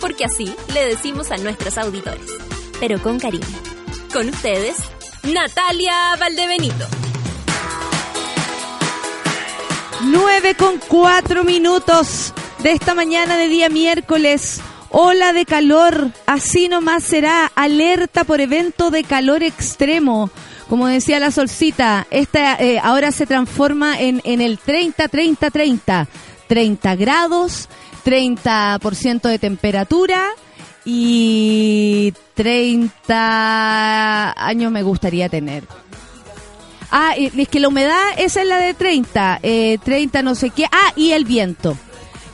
Porque así le decimos a nuestros auditores. Pero con cariño. Con ustedes, Natalia Valdebenito. 9 con 4 minutos de esta mañana de día miércoles. Ola de calor, así nomás será. Alerta por evento de calor extremo. Como decía la solcita, esta eh, ahora se transforma en, en el 30-30-30. 30 grados, 30% de temperatura y 30 años me gustaría tener. Ah, es que la humedad, esa es la de 30, eh, 30 no sé qué. Ah, y el viento.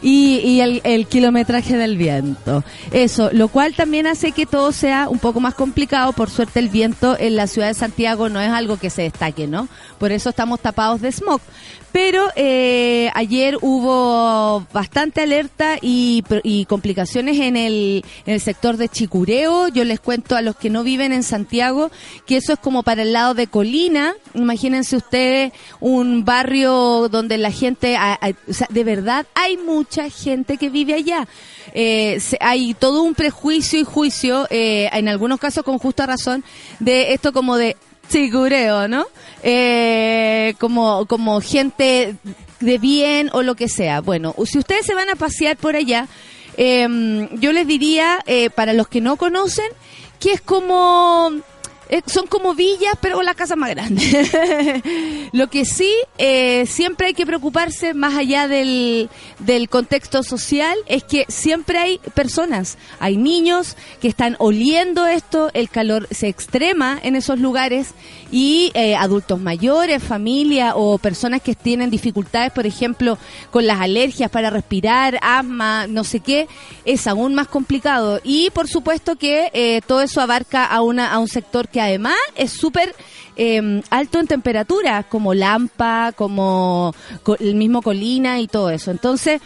Y, y el, el, kilometraje del viento. Eso, lo cual también hace que todo sea un poco más complicado. Por suerte el viento en la ciudad de Santiago no es algo que se destaque, ¿no? Por eso estamos tapados de smog. Pero eh, ayer hubo bastante alerta y, y complicaciones en el, en el sector de Chicureo. Yo les cuento a los que no viven en Santiago que eso es como para el lado de Colina. Imagínense ustedes un barrio donde la gente, o sea, de verdad hay mucha gente que vive allá. Eh, hay todo un prejuicio y juicio, eh, en algunos casos con justa razón, de esto como de Chicureo, ¿no? Eh, como, como gente de bien o lo que sea. Bueno, si ustedes se van a pasear por allá, eh, yo les diría, eh, para los que no conocen, que es como eh, son como villas, pero con la casa más grande. Lo que sí, eh, siempre hay que preocuparse, más allá del, del contexto social, es que siempre hay personas, hay niños que están oliendo esto, el calor se extrema en esos lugares y eh, adultos mayores, familia o personas que tienen dificultades, por ejemplo, con las alergias para respirar, asma, no sé qué, es aún más complicado. Y por supuesto que eh, todo eso abarca a, una, a un sector que además es súper eh, alto en temperatura, como Lampa, como el mismo Colina y todo eso. Entonces,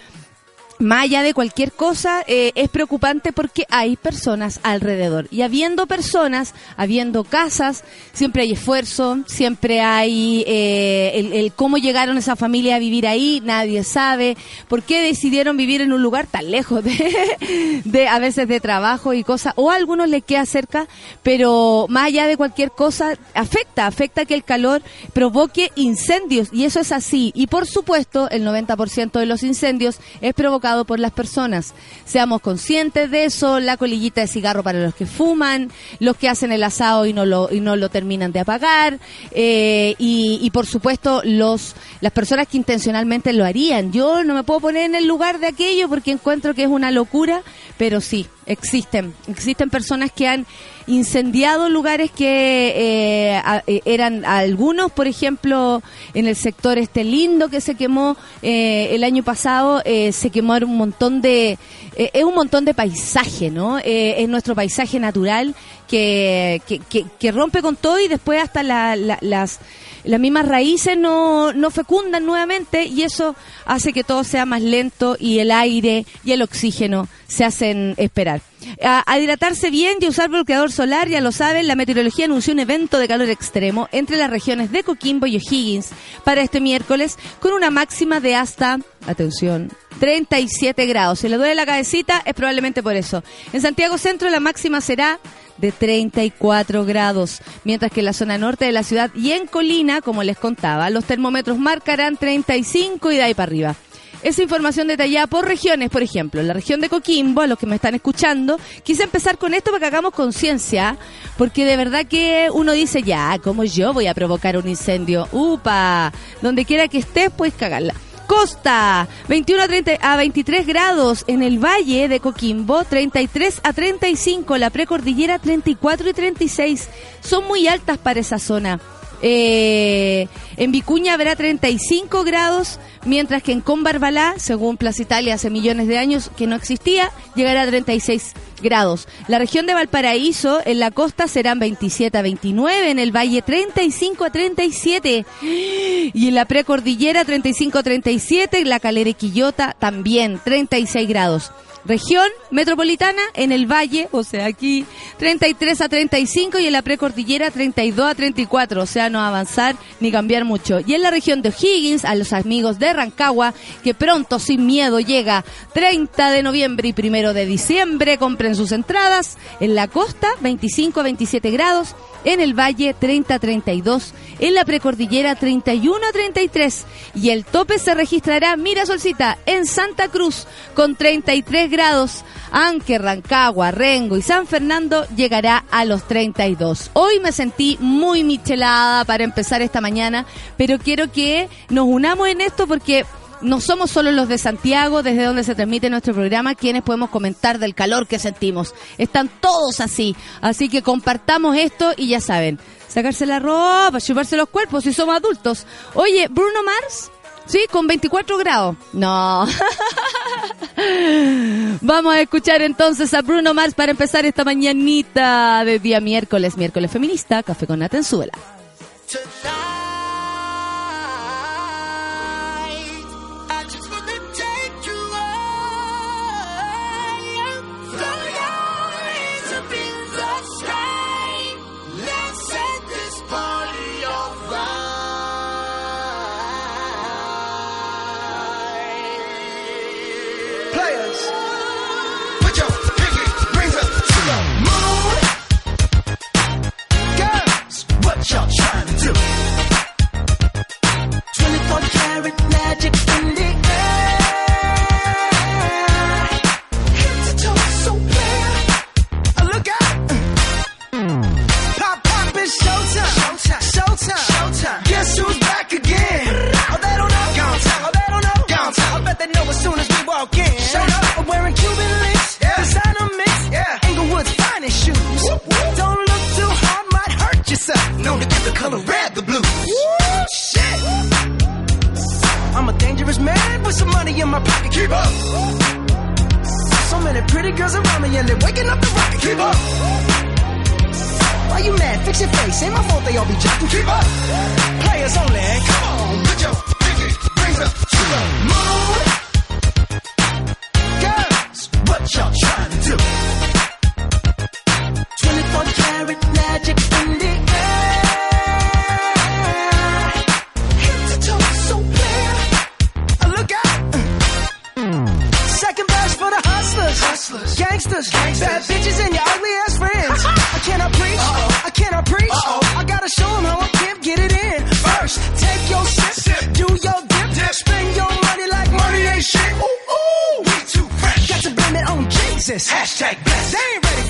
más allá de cualquier cosa, eh, es preocupante porque hay personas alrededor. Y habiendo personas, habiendo casas, siempre hay esfuerzo, siempre hay eh, el, cómo llegaron esa familia a vivir ahí, nadie sabe. ¿Por qué decidieron vivir en un lugar tan lejos de, de a veces de trabajo y cosas? O a algunos les queda cerca, pero más allá de cualquier cosa, afecta, afecta que el calor provoque incendios. Y eso es así. Y por supuesto, el 90% de los incendios es provocado por las personas. Seamos conscientes de eso, la colillita de cigarro para los que fuman, los que hacen el asado y no lo, y no lo terminan de apagar, eh, y, y por supuesto los, las personas que intencionalmente lo harían. Yo no me puedo poner en el lugar de aquello porque encuentro que es una locura, pero sí, existen, existen personas que han incendiado lugares que eh, eh, eran algunos, por ejemplo, en el sector este lindo que se quemó eh, el año pasado, eh, se quemó un montón de, es un montón de paisaje, ¿no? es nuestro paisaje natural que, que, que, rompe con todo y después hasta la, las las mismas raíces no, no fecundan nuevamente y eso hace que todo sea más lento y el aire y el oxígeno se hacen esperar. A, a, hidratarse bien y usar bloqueador solar, ya lo saben, la meteorología anunció un evento de calor extremo entre las regiones de Coquimbo y O'Higgins para este miércoles con una máxima de hasta, atención, 37 grados. Si le duele la cabecita es probablemente por eso. En Santiago Centro la máxima será de 34 grados, mientras que en la zona norte de la ciudad y en Colina, como les contaba, los termómetros marcarán 35 y de ahí para arriba. Esa información detallada por regiones, por ejemplo, en la región de Coquimbo, a los que me están escuchando, quise empezar con esto para que hagamos conciencia, porque de verdad que uno dice, ya, ¿cómo yo voy a provocar un incendio? ¡Upa! Donde quiera que estés, puedes cagarla. Costa, 21 a, 30, a 23 grados en el Valle de Coquimbo, 33 a 35, la precordillera 34 y 36. Son muy altas para esa zona. Eh, en Vicuña habrá 35 grados, mientras que en Combarbalá, según Plaza Italia hace millones de años que no existía, llegará a 36 grados. La región de Valparaíso, en la costa, serán 27 a 29, en el valle 35 a 37, y en la precordillera 35 a 37, en la calera y Quillota también 36 grados. Región metropolitana en el valle, o sea, aquí 33 a 35 y en la precordillera 32 a 34, o sea, no avanzar ni cambiar mucho. Y en la región de O'Higgins, a los amigos de Rancagua, que pronto sin miedo llega 30 de noviembre y primero de diciembre, compren sus entradas. En la costa 25 a 27 grados, en el valle 30 a 32, en la precordillera 31 a 33 y el tope se registrará, mira Solcita, en Santa Cruz con 33 grados, aunque Rancagua, Rengo y San Fernando llegará a los 32. Hoy me sentí muy michelada para empezar esta mañana, pero quiero que nos unamos en esto porque no somos solo los de Santiago, desde donde se transmite nuestro programa, quienes podemos comentar del calor que sentimos. Están todos así. Así que compartamos esto y ya saben, sacarse la ropa, chuparse los cuerpos si somos adultos. Oye, Bruno Mars, sí, con 24 grados. No. Vamos a escuchar entonces a Bruno Mars para empezar esta mañanita de día miércoles, miércoles feminista, café con Natenzuela. was mad with some money in my pocket. Keep up. So many pretty girls around me and they're waking up the rocket. Keep up. Why you mad? Fix your face. Ain't my fault they all be jacking. Keep up. Players only. Come on, put your pinky rings up to the moon. Girls, what y'all trying to do?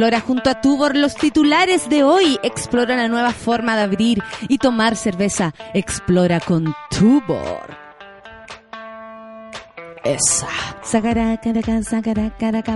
Explora junto a Tubor los titulares de hoy. Explora la nueva forma de abrir y tomar cerveza. Explora con Tubor. Esa.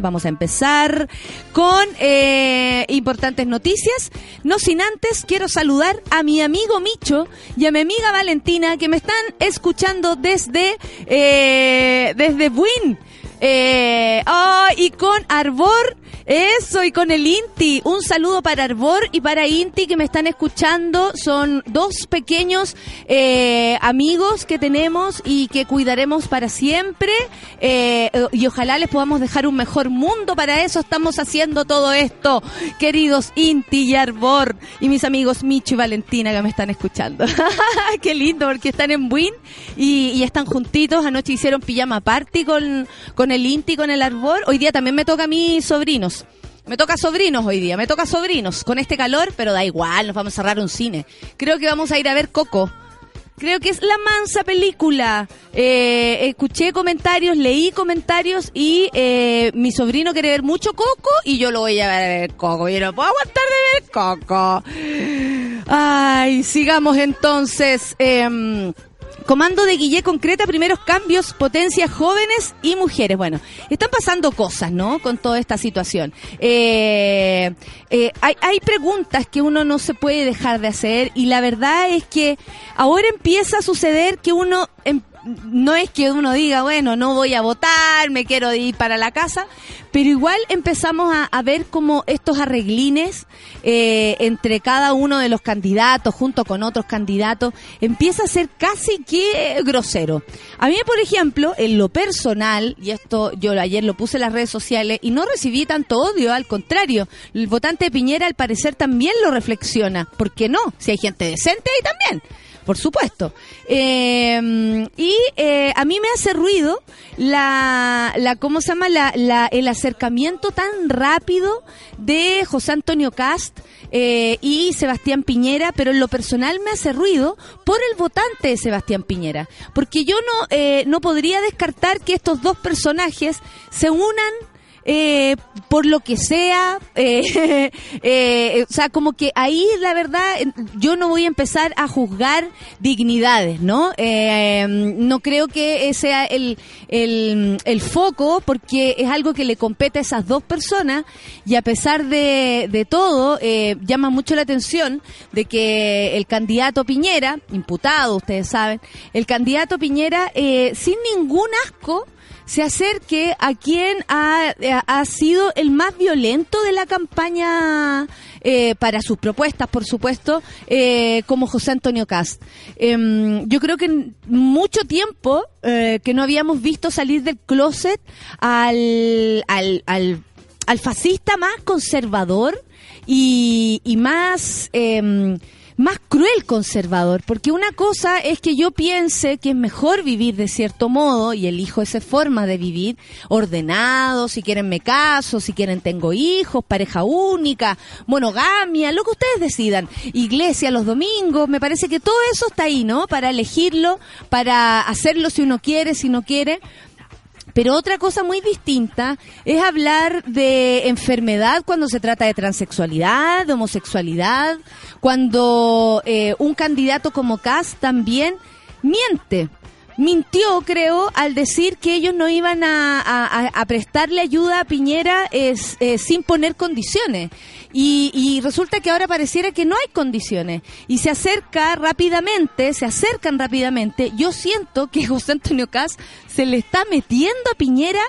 Vamos a empezar con eh, importantes noticias. No sin antes, quiero saludar a mi amigo Micho y a mi amiga Valentina que me están escuchando desde, eh, desde Buin. Eh, oh, y con Arbor, eso, y con el Inti. Un saludo para Arbor y para Inti que me están escuchando. Son dos pequeños eh, amigos que tenemos y que cuidaremos para siempre. Eh, y ojalá les podamos dejar un mejor mundo. Para eso estamos haciendo todo esto, queridos Inti y Arbor. Y mis amigos Micho y Valentina que me están escuchando. Qué lindo, porque están en Buin y, y, están juntitos. Anoche hicieron pijama party con, con el Inti, con el Arbor. Hoy día también me toca a mis sobrinos. Me toca sobrinos hoy día, me toca sobrinos. Con este calor, pero da igual, nos vamos a cerrar un cine. Creo que vamos a ir a ver Coco. Creo que es la mansa película. Eh, escuché comentarios, leí comentarios y eh, mi sobrino quiere ver mucho Coco y yo lo voy a ver Coco. Yo no puedo aguantar de ver Coco. Ay, sigamos entonces. Eh, Comando de Guille concreta primeros cambios, potencias jóvenes y mujeres. Bueno, están pasando cosas, ¿no? Con toda esta situación. Eh, eh, hay, hay preguntas que uno no se puede dejar de hacer y la verdad es que ahora empieza a suceder que uno em, no es que uno diga, bueno, no voy a votar, me quiero ir para la casa, pero igual empezamos a, ver como estos arreglines eh, entre cada uno de los candidatos, junto con otros candidatos, empieza a ser casi que grosero. A mí, por ejemplo, en lo personal, y esto yo ayer lo puse en las redes sociales y no recibí tanto odio, al contrario, el votante de Piñera al parecer también lo reflexiona. ¿Por qué no? Si hay gente decente ahí también por supuesto. Eh, y eh, a mí me hace ruido la, la ¿cómo se llama? La, la, el acercamiento tan rápido de José Antonio Cast eh, y Sebastián Piñera, pero en lo personal me hace ruido por el votante de Sebastián Piñera, porque yo no, eh, no podría descartar que estos dos personajes se unan eh, por lo que sea, eh, eh, o sea, como que ahí la verdad yo no voy a empezar a juzgar dignidades, ¿no? no creo que sea el, el, el, foco porque es algo que le compete a esas dos personas y a pesar de, de todo llama mucho la atención de que el candidato Piñera, imputado, ustedes saben, el candidato Piñera sin ningún asco se acerque a quien ha, ha sido el más violento de la campaña eh, para sus propuestas, por supuesto, eh, como José Antonio Cast. Em, yo creo que mucho tiempo eh, que no habíamos visto salir del closet al, al, al, al fascista más conservador y, y más... Más cruel conservador, porque una cosa es que yo piense que es mejor vivir de cierto modo y elijo esa forma de vivir, ordenado, si quieren me caso, si quieren tengo hijos, pareja única, monogamia, lo que ustedes decidan, iglesia los domingos, me parece que todo eso está ahí, ¿no? Para elegirlo, para hacerlo si uno quiere, si no quiere, pero otra cosa muy distinta es hablar de enfermedad cuando se trata de transexualidad, de homosexualidad, cuando eh, un candidato como Cass también miente mintió, creo, al decir que ellos no iban a, prestarle ayuda a Piñera es, eh, sin poner condiciones. Y, resulta que ahora pareciera que no hay condiciones. Y se acerca rápidamente, se acercan rápidamente. Yo siento que José Antonio Cas se le está metiendo a Piñera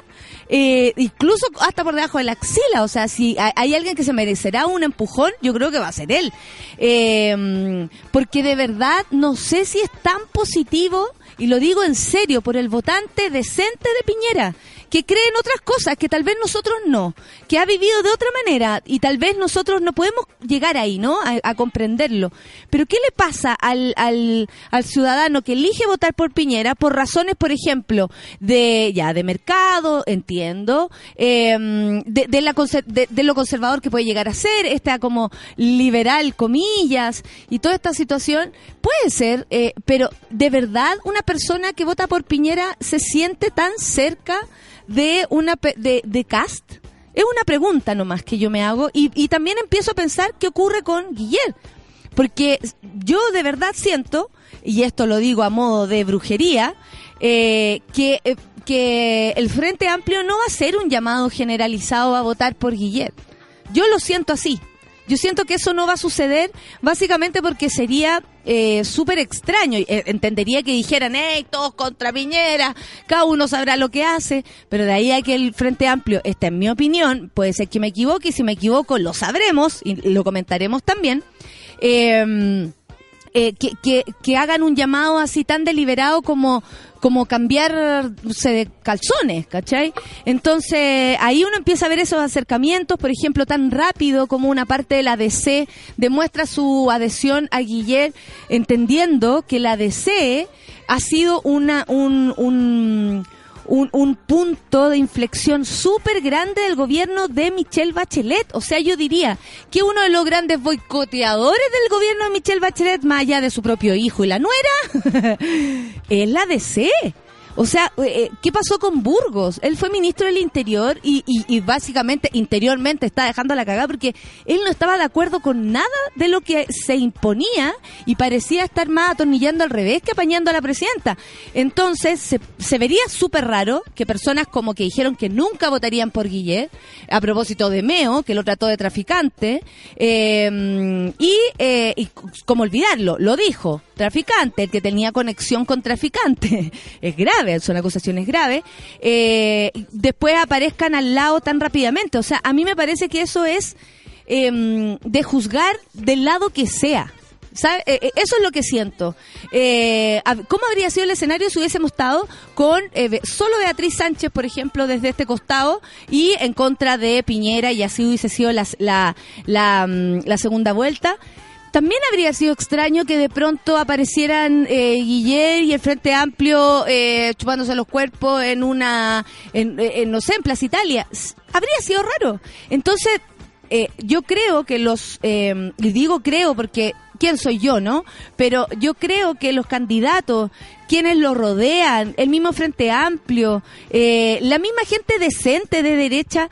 eh, incluso hasta por debajo de la axila. O sea, si hay alguien que se merecerá un empujón, yo creo que va a ser él. Eh, porque de verdad no sé si es tan positivo y lo digo en serio, por el votante decente de Piñera, que cree en otras cosas que tal vez nosotros no, que ha vivido de otra manera y tal vez nosotros no podemos llegar ahí, ¿no? A, comprenderlo. Pero ¿qué le pasa al, al, al, ciudadano que elige votar por Piñera por razones, por ejemplo, de ya de mercado, entiendo, em, de, de, la, de, de, lo conservador que puede llegar a ser, esta como liberal, comillas, y toda esta situación? Puede ser, eh, pero de verdad una persona que vota por Piñera se siente tan cerca de una de, de cast? Es una pregunta nomás que yo me hago y, y también empiezo a pensar qué ocurre con Guillermo. Porque yo de verdad siento, y esto lo digo a modo de brujería, eh, que, eh, que el Frente Amplio no va a ser un llamado generalizado a votar por Guillermo. Yo lo siento así. Yo siento que eso no va a suceder básicamente porque sería eh, súper extraño. Eh, entendería que dijeran, hey, todos contra Piñera, cada uno sabrá lo que hace, pero de ahí a que el Frente Amplio, esta es mi opinión, puede ser que me equivoque y si me equivoco lo sabremos y lo comentaremos también. Eh, eh, que, que, que, hagan un llamado así tan deliberado como, como cambiarse de calzones, ¿cachai? Entonces, ahí uno empieza a ver esos acercamientos, por ejemplo, tan rápido como una parte de la DC demuestra su adhesión a Guillermo, entendiendo que la DC ha sido una, un, un un, un punto de inflexión súper grande del gobierno de Michelle Bachelet. O sea, yo diría que uno de los grandes boicoteadores del gobierno de Michelle Bachelet, más allá de su propio hijo y la nuera, es la DC. O sea, eh, eh, ¿qué pasó con Burgos? Él fue ministro del Interior y, y, básicamente interiormente está dejando la cagada porque él no estaba de acuerdo con nada de lo que se imponía y parecía estar más atornillando al revés que apañando a la presidenta. Entonces, se, se vería súper raro que personas como que dijeron que nunca votarían por Guillet, a propósito de Meo, que lo trató de traficante, eh, y, eh, y como olvidarlo, lo dijo, traficante, el que tenía conexión con traficante. es grave son acusaciones graves, eh, después aparezcan al lado tan rápidamente. O sea, a mí me parece que eso es eh, de juzgar del lado que sea. ¿Sabe? Eh, eh, eso es lo que siento. Eh, ¿Cómo habría sido el escenario si hubiésemos estado con eh, solo Beatriz Sánchez, por ejemplo, desde este costado y en contra de Piñera y así hubiese sido la, la, la, mm, la segunda vuelta? También habría sido extraño que de pronto aparecieran eh, y el Frente Amplio eh, chupándose los cuerpos en una, en, en, no sé, en Plaza Italia. Habría sido raro. Entonces, eh, yo creo que los, eh, y digo creo porque quién soy yo, ¿no? Pero yo creo que los candidatos, quienes lo rodean, el mismo Frente Amplio, eh, la misma gente decente de derecha,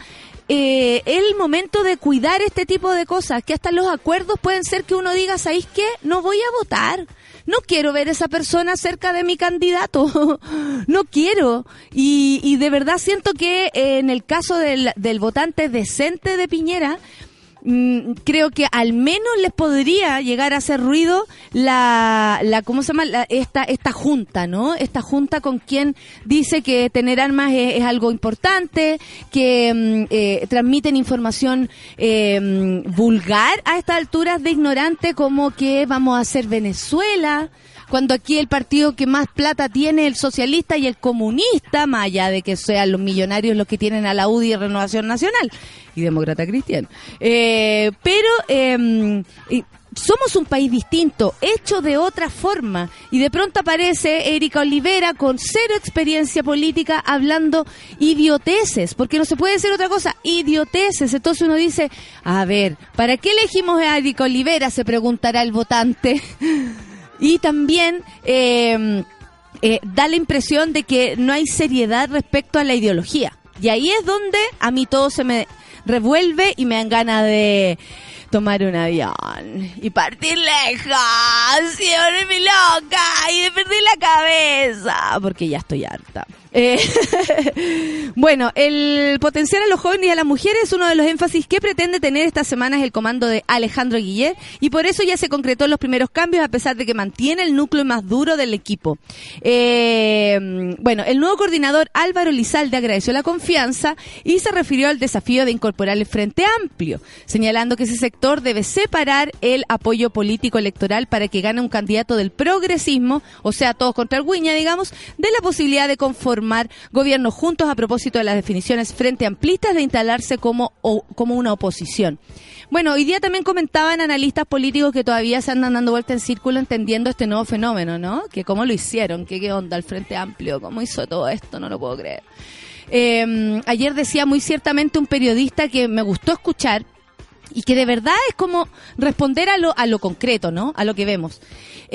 eh, el momento de cuidar este tipo de cosas, que hasta los acuerdos pueden ser que uno diga, ¿sabéis qué? No voy a votar. No quiero ver esa persona cerca de mi candidato. no quiero. Y, y, de verdad siento que eh, en el caso del, del votante decente de Piñera, Mm, creo que al menos les podría llegar a hacer ruido la, la ¿cómo se llama? La, esta, esta junta, ¿no? Esta junta con quien dice que tener armas es, es algo importante, que mm, eh, transmiten información eh, vulgar a estas alturas de ignorante como que vamos a hacer Venezuela cuando aquí el partido que más plata tiene el socialista y el comunista, más allá de que sean los millonarios los que tienen a la UDI y Renovación Nacional y Demócrata Cristiano. Eh, pero eh, somos un país distinto, hecho de otra forma. Y de pronto aparece Erika Olivera con cero experiencia política hablando idioteces, porque no se puede decir otra cosa, idioteces. Entonces uno dice, a ver, ¿para qué elegimos a Erika Olivera? Se preguntará el votante. Y también eh, eh, da la impresión de que no hay seriedad respecto a la ideología. Y ahí es donde a mí todo se me revuelve y me dan ganas de tomar un avión y partir lejos, y mi loca, y de perder la cabeza, porque ya estoy harta. Eh, bueno, el potenciar a los jóvenes y a las mujeres es uno de los énfasis que pretende tener estas semanas el comando de Alejandro Guillet y por eso ya se concretó los primeros cambios a pesar de que mantiene el núcleo más duro del equipo. Eh, bueno, el nuevo coordinador Álvaro Lizalde agradeció la confianza y se refirió al desafío de incorporar el Frente Amplio, señalando que ese sector debe separar el apoyo político electoral para que gane un candidato del progresismo, o sea, todos contra el Guiña, digamos, de la posibilidad de conformar gobiernos juntos a propósito de las definiciones frente amplistas de instalarse como, o, como una oposición. Bueno, hoy día también comentaban analistas políticos que todavía se andan dando vuelta en círculo entendiendo este nuevo fenómeno, ¿no? Que cómo lo hicieron, que qué onda el Frente Amplio, cómo hizo todo esto, no lo puedo creer. Eh, ayer decía muy ciertamente un periodista que me gustó escuchar, y que de verdad es como responder a lo, a lo concreto, ¿no? A lo que vemos.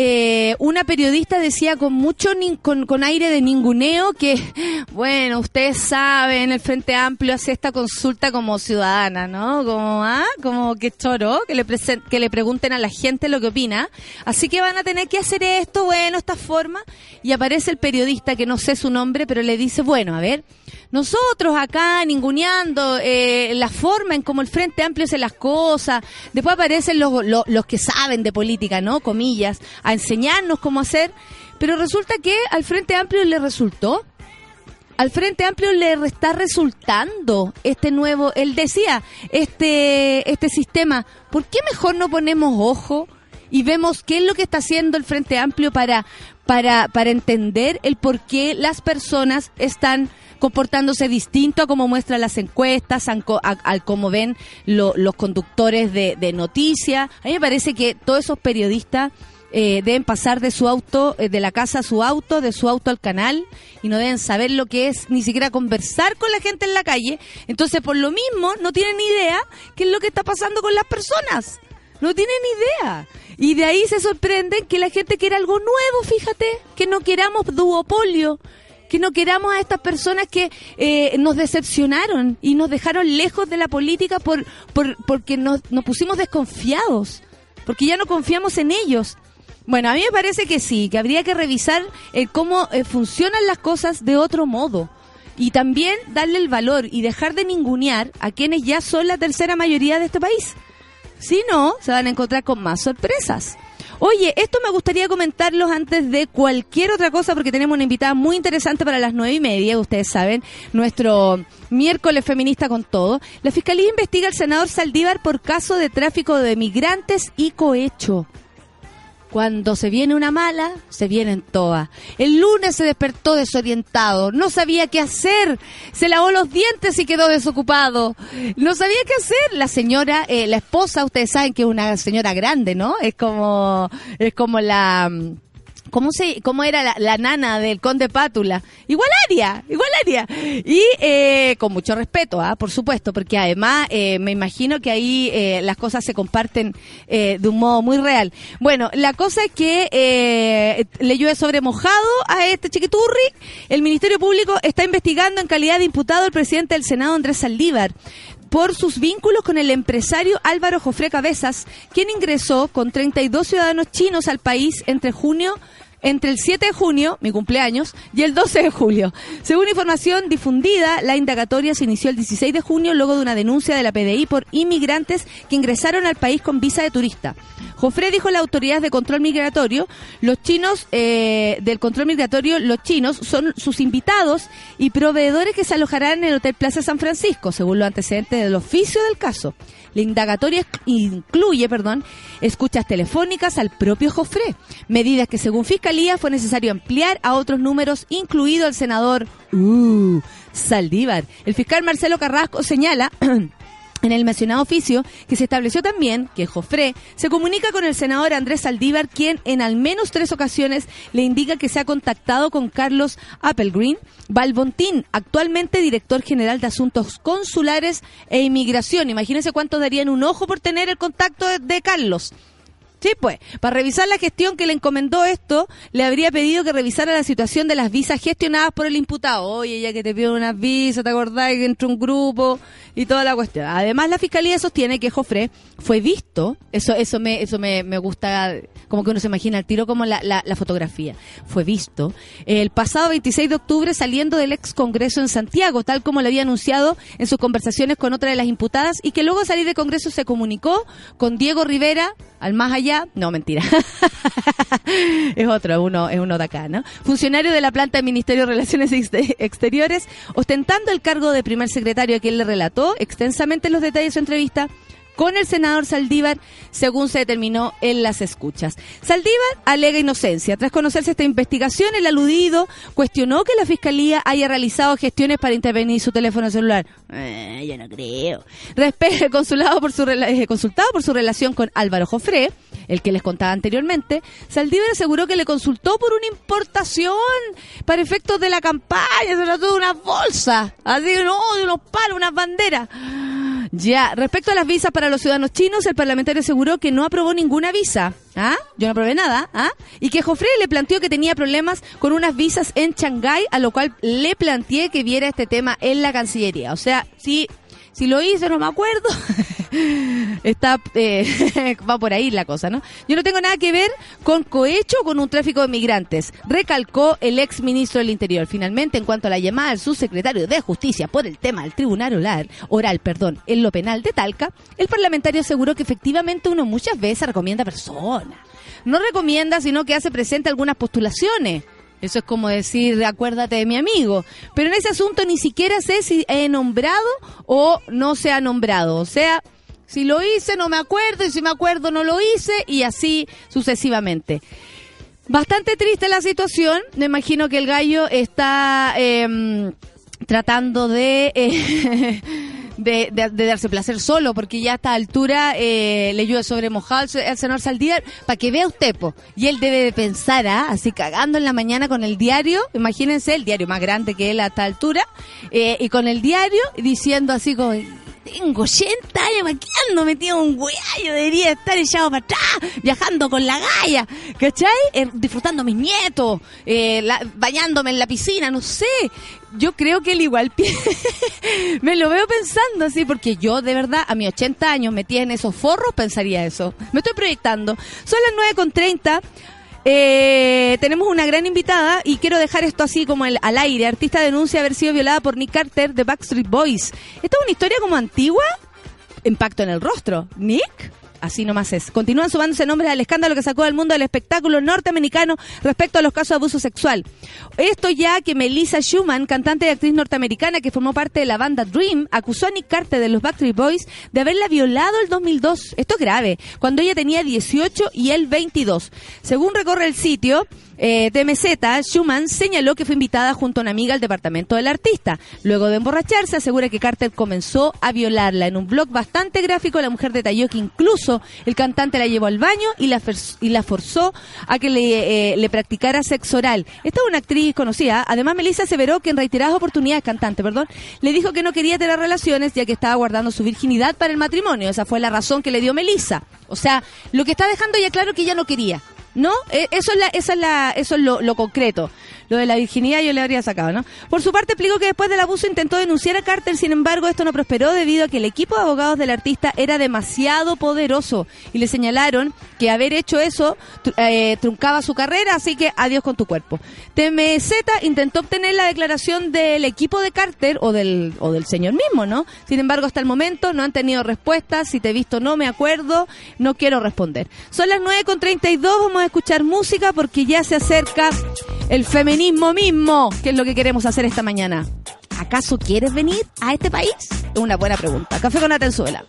Eh, una periodista decía con mucho con, aire de ninguneo que, bueno, ustedes saben, el Frente Amplio hace esta consulta como ciudadana, ¿no? Como, ah, como que choro, que le, que le pregunten a la gente lo que opina. Así que van a tener que hacer esto, bueno, esta forma. Y aparece el periodista, que no sé su nombre, pero le dice, bueno, a ver, nosotros acá ninguneando eh, la forma en cómo el Frente Amplio hace las cosas. Después aparecen los, los, que saben de política, ¿no? Comillas, a enseñarnos cómo hacer. Pero resulta que al Frente Amplio le resultó. Al Frente Amplio le está resultando este nuevo, él decía, este, este sistema. ¿Por qué mejor no ponemos ojo y vemos qué es lo que está haciendo el Frente Amplio para, para, para entender el por qué las personas están comportándose distinto a como muestran las encuestas, al, como ven los conductores de, noticias. A mí me parece que todos esos periodistas eh, deben pasar de su auto, eh, de la casa a su auto, de su auto al canal, y no deben saber lo que es ni siquiera conversar con la gente en la calle. Entonces, por lo mismo, no tienen idea qué es lo que está pasando con las personas. No tienen idea. Y de ahí se sorprenden que la gente quiera algo nuevo, fíjate, que no queramos duopolio, que no queramos a estas personas que eh, nos decepcionaron y nos dejaron lejos de la política por, por porque nos, nos pusimos desconfiados, porque ya no confiamos en ellos. Bueno, a mí me parece que sí, que habría que revisar eh, cómo eh, funcionan las cosas de otro modo. Y también darle el valor y dejar de ningunear a quienes ya son la tercera mayoría de este país. Si no, se van a encontrar con más sorpresas. Oye, esto me gustaría comentarlos antes de cualquier otra cosa porque tenemos una invitada muy interesante para las nueve y media, ustedes saben, nuestro miércoles feminista con todo. La Fiscalía investiga al senador Saldívar por caso de tráfico de migrantes y cohecho. Cuando se viene una mala, se vienen todas. El lunes se despertó desorientado, no sabía qué hacer, se lavó los dientes y quedó desocupado. No sabía qué hacer. La señora, eh, la esposa, ustedes saben que es una señora grande, ¿no? Es como, es como la ¿Cómo, se, cómo era la, nana del conde Pátula? Igualaria, igualaria. Y eh, con mucho respeto, ¿ah? por supuesto, porque además eh, me imagino que ahí eh, las cosas se comparten de un modo muy real. Bueno, la cosa es que le llueve sobre mojado a este chiquiturri. El Ministerio Público está investigando en calidad de imputado al presidente del Senado, Andrés Saldívar por sus vínculos con el empresario Álvaro Jofre Cabezas, quien ingresó con 32 ciudadanos chinos al país entre junio entre el 7 de junio, mi cumpleaños, y el 12 de julio. Según información difundida, la indagatoria se inició el 16 de junio luego de una denuncia de la PDI por inmigrantes que ingresaron al país con visa de turista. Jofre dijo a las autoridades de control migratorio, los chinos eh, del control migratorio, los chinos son sus invitados y proveedores que se alojarán en el Hotel Plaza San Francisco, según los antecedentes del oficio del caso. La indagatoria incluye, perdón, escuchas telefónicas al propio Jofré, medidas que según Fiscalía fue necesario ampliar a otros números, incluido el senador uh, Saldívar. El fiscal Marcelo Carrasco señala en el mencionado oficio que se estableció también que Jofré se comunica con el senador Andrés Saldívar, quien en al menos tres ocasiones le indica que se ha contactado con Carlos Applegreen Balbontín, actualmente director general de Asuntos Consulares e Inmigración. Imagínense cuánto darían un ojo por tener el contacto de Carlos. Sí, pues, para revisar la gestión que le encomendó esto, le habría pedido que revisara la situación de las visas gestionadas por el imputado. Oye, ya que te pido unas visas, ¿te acordás que entró un grupo y toda la cuestión? Además, la fiscalía sostiene que Jofre fue visto, eso eso me eso me, me gusta, como que uno se imagina el tiro como la, la, la, fotografía, fue visto el pasado 26 de octubre saliendo del ex Congreso en Santiago, tal como le había anunciado en sus conversaciones con otra de las imputadas, y que luego de salir de Congreso se comunicó con Diego Rivera, al más allá, no mentira, es otro, uno, es uno de acá, ¿no? Funcionario de la planta del Ministerio de Relaciones Exteriores, ostentando el cargo de primer secretario a quien le relató extensamente los detalles de su entrevista con el senador Saldívar, según se determinó en las escuchas. Saldívar alega inocencia. Tras conocerse esta investigación, el aludido cuestionó que la Fiscalía haya realizado gestiones para intervenir su teléfono celular. Eh, yo no creo. Respecto, consulado por su, eh, consultado por su relación con Álvaro Jofré, el que les contaba anteriormente, Saldívar aseguró que le consultó por una importación para efectos de la campaña, se trató de una bolsa, así, no, de unos palos, unas banderas. Ya, respecto a las visas para los ciudadanos chinos, el parlamentario aseguró que no aprobó ninguna visa. ¿Ah? Yo no aprobé nada. ¿Ah? Y que Jofre le planteó que tenía problemas con unas visas en Shanghái, a lo cual le planteé que viera este tema en la Cancillería. O sea, sí lo hice, no me acuerdo. Está, eh, va por ahí la cosa, ¿no? Yo no tengo nada que ver con cohecho o con un tráfico de migrantes, recalcó el ex ministro del Interior. Finalmente, en cuanto a la llamada del subsecretario de Justicia por el tema del tribunal oral, oral, perdón, en lo penal de Talca, el parlamentario aseguró que efectivamente uno muchas veces recomienda personas. No recomienda, sino que hace presente algunas postulaciones eso es como decir, acuérdate de mi amigo. Pero en ese asunto ni siquiera sé si he nombrado o no se ha nombrado. O sea, si lo hice no me acuerdo y si me acuerdo no lo hice y así sucesivamente. Bastante triste la situación. Me imagino que el gallo está em, tratando de... Eh, de, darse placer solo, porque ya a esta altura eh, le llueve sobre mojado al señor Saldívar, para que vea usted, po. Y él debe de pensar, ¿ah? así cagando en la mañana con el diario, imagínense, el diario más grande que él a esta altura, eh, y con el diario diciendo así como tengo 80 años, ¿para qué ando metido un Yo Debería estar echado para atrás, viajando con la galla, ¿cachai? Eh, disfrutando a mis nietos, eh, bañándome en la piscina, no sé. Yo creo que él igual me lo veo pensando así, porque yo de verdad a mis 80 años metida en esos forros pensaría eso. Me estoy proyectando. Son las 9.30. Eh, tenemos una gran invitada y quiero dejar esto así como el, al aire. Artista denuncia haber sido violada por Nick Carter de Backstreet Boys. ¿Esta es una historia como antigua? Impacto en el rostro. ¿Nick? Así nomás es. Continúan sumándose nombres al escándalo que sacó del mundo del espectáculo norteamericano respecto a los casos de abuso sexual. Esto ya que Melissa Schumann, cantante y actriz norteamericana que formó parte de la banda Dream, acusó a Nick Carter de los Backstreet Boys de haberla violado el 2002. Esto es grave, cuando ella tenía 18 y él 22. Según recorre el sitio, eh, TMZ, Schumann señaló que fue invitada junto a una amiga al departamento del artista. Luego de emborracharse, asegura que Carter comenzó a violarla. En un blog bastante gráfico, la mujer detalló que incluso el cantante la llevó al baño y la, y la forzó a que le, eh, le practicara sexo oral. Esta es una actriz conocida. Además, Melissa aseveró que en reiteradas oportunidades, cantante, perdón, le dijo que no quería tener relaciones ya que estaba guardando su virginidad para el matrimonio. Esa fue la razón que le dio Melissa. O sea, lo que está dejando ya claro que ella no quería. ¿No? Eh, eso es, la, esa es la, eso es lo, lo concreto. Lo de la virginidad yo le habría sacado, ¿no? Por su parte, explicó que después del abuso intentó denunciar a Carter, sin embargo, esto no prosperó debido a que el equipo de abogados del artista era demasiado poderoso y le señalaron que haber hecho eso eh, truncaba su carrera, así que adiós con tu cuerpo. TMZ intentó obtener la declaración del equipo de Carter o del, o del señor mismo, ¿no? Sin embargo, hasta el momento no han tenido respuesta. Si te he visto, no me acuerdo, no quiero responder. Son las 9.32, vamos a escuchar música porque ya se acerca el femenino mismo, que es lo que queremos hacer esta mañana. ¿Acaso quieres venir a este país? Es una buena pregunta. Café con Atenzuela.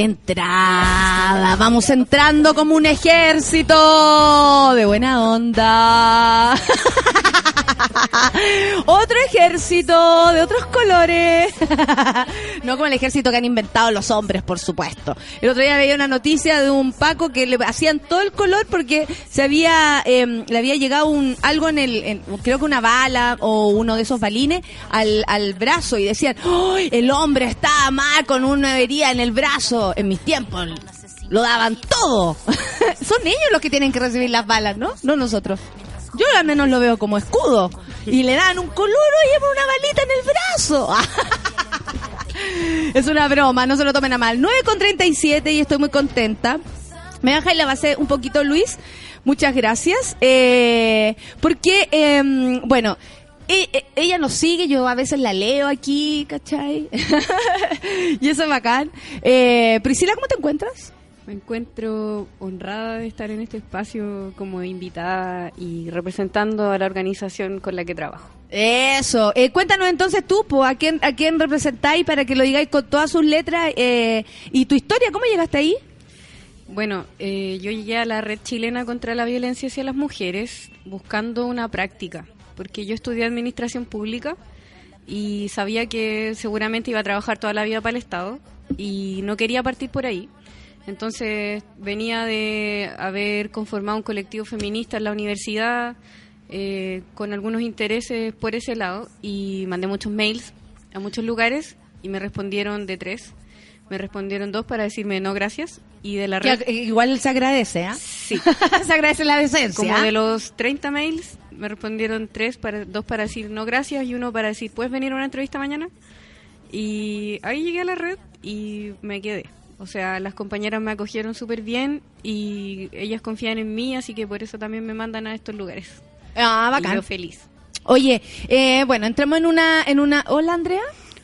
¡Qué entrada! Vamos entrando como un ejército de buena onda. Otro ejército de otros colores. no como el ejército que han inventado los hombres, por supuesto. El otro día veía una noticia de un Paco que le hacían todo el color porque se había, em, le había llegado un, algo en el, creo que una bala o uno de esos balines al, al brazo y decían, el hombre está mal con una herida en el brazo. En mis tiempos lo daban todo. Son ellos los que tienen que recibir las balas, ¿no? No nosotros. Yo al menos lo veo como escudo. Y le dan un color, oye, una balita en el brazo. es una broma, no se lo tomen a mal. 9 con 37 y estoy muy contenta. Me baja y la base un poquito, Luis. Muchas gracias. Eh, porque, em, bueno, e, e, ella nos sigue, yo a veces la leo aquí, ¿cachai? y eso es bacán. Eh, Priscila, ¿cómo te encuentras? Me encuentro honrada de estar en este espacio como invitada y representando a la organización con la que trabajo. Eso. Eh, cuéntanos entonces tú, ¿a quién, a quién representáis para que lo digáis con todas sus letras eh, y tu historia? ¿Cómo llegaste ahí? Bueno, eh, yo llegué a la Red Chilena contra la Violencia hacia las Mujeres buscando una práctica, porque yo estudié Administración Pública y sabía que seguramente iba a trabajar toda la vida para el Estado y no quería partir por ahí entonces venía de haber conformado un colectivo feminista en la universidad eh, con algunos intereses por ese lado y mandé muchos mails a muchos lugares y me respondieron de tres. Me respondieron dos para decirme no gracias y de la red... igual se agradece, ¿ah? Sí. se agradece la decencia. Como de los 30 mails me respondieron tres, para, dos para decir no gracias y uno para decir ¿puedes venir a una entrevista mañana? Y ahí llegué a la red y me quedé. O sea, las compañeras me acogieron súper bien y ellas confían en mí, así que por eso también me mandan a estos lugares. Ah, bacán. Y yo feliz. Oye, eh, bueno, entramos en una, en una. Hola, Andrea.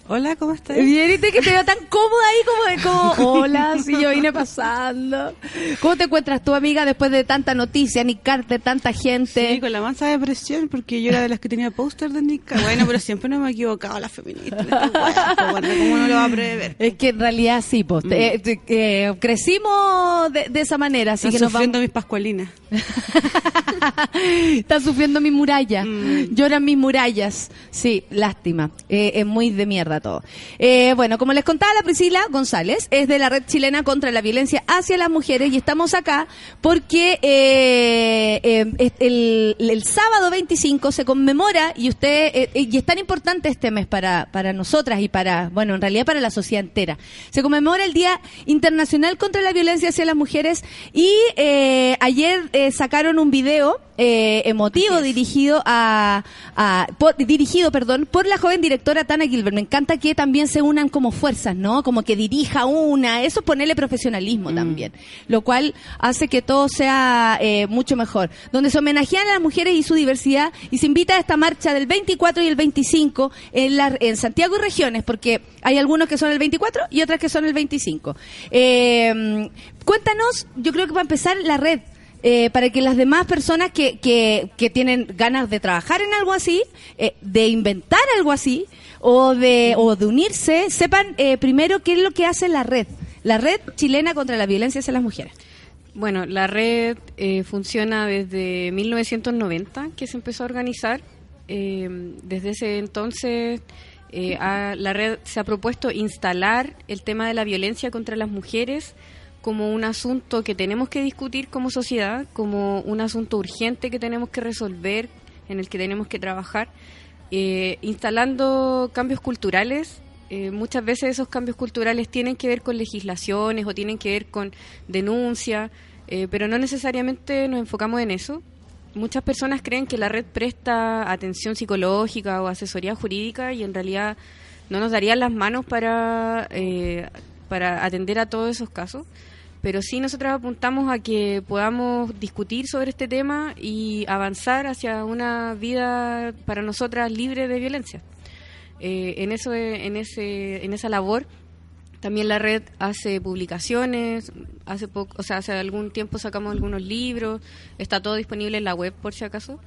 Hola, ¿cómo estás? Bien, y que te veo tan cómoda ahí como de como, hola, sí, yo vine pasando. ¿Cómo te encuentras tú, amiga, después de tanta noticia, Nick Carter, tanta gente? Sí, con la mansa depresión, porque yo era de las que tenía póster de Nick Carter. Bueno, pero siempre no me he equivocado la feminista. bueno, ¿cómo no lo va a prever? Es que en realidad sí, pues, eh, crecimos de, esa manera, así que nos sufriendo mis pascualinas. Está sufriendo mi muralla. Mm. Lloran mis murallas. Sí, lástima. Eh, es muy de mierda todo. Eh, bueno, como les contaba la Priscila González, es de la Red Chilena contra la Violencia hacia las Mujeres y estamos acá porque eh, el, sábado 25 se conmemora y usted y es tan importante este mes para, para nosotras y para, bueno, en realidad para la sociedad entera. Se conmemora el Día Internacional contra la Violencia hacia las Mujeres y ayer sacaron un video eh, emotivo dirigido a, dirigido perdón por la joven directora Tana Gilbert. Me encanta que también se unan como fuerzas no como que dirija una. Eso es ponerle profesionalismo mm. también lo cual hace que todo sea eh, mucho mejor. Donde se homenajean a las mujeres y su diversidad y se invita a esta marcha del 24 y el 25 en, la, en Santiago y regiones porque hay algunos que son el 24 y otras que son el 25 eh, cuéntanos yo creo que va a empezar la red eh, para que las demás personas que, que, tienen ganas de trabajar en algo así, eh, de inventar algo así, o de, o de unirse, sepan eh, primero qué es lo que hace la red, la red chilena contra la violencia hacia las mujeres. Bueno, la red funciona desde 1990, que se empezó a organizar. desde ese entonces la red se ha propuesto instalar el tema de la violencia contra las mujeres como un asunto que tenemos que discutir como sociedad, como un asunto urgente que tenemos que resolver, en el que tenemos que trabajar, eh, instalando cambios culturales. Eh, muchas veces esos cambios culturales tienen que ver con legislaciones o tienen que ver con denuncia, eh, pero no necesariamente nos enfocamos en eso. Muchas personas creen que la red presta atención psicológica o asesoría jurídica y en realidad no nos darían las manos para, para atender a todos esos casos pero sí nosotros apuntamos a que podamos discutir sobre este tema y avanzar hacia una vida para nosotras libre de violencia. Eh, en eso, en ese, en esa labor, también la red hace publicaciones, hace poco, o sea, hace algún tiempo sacamos algunos libros, está todo disponible en la web por si acaso.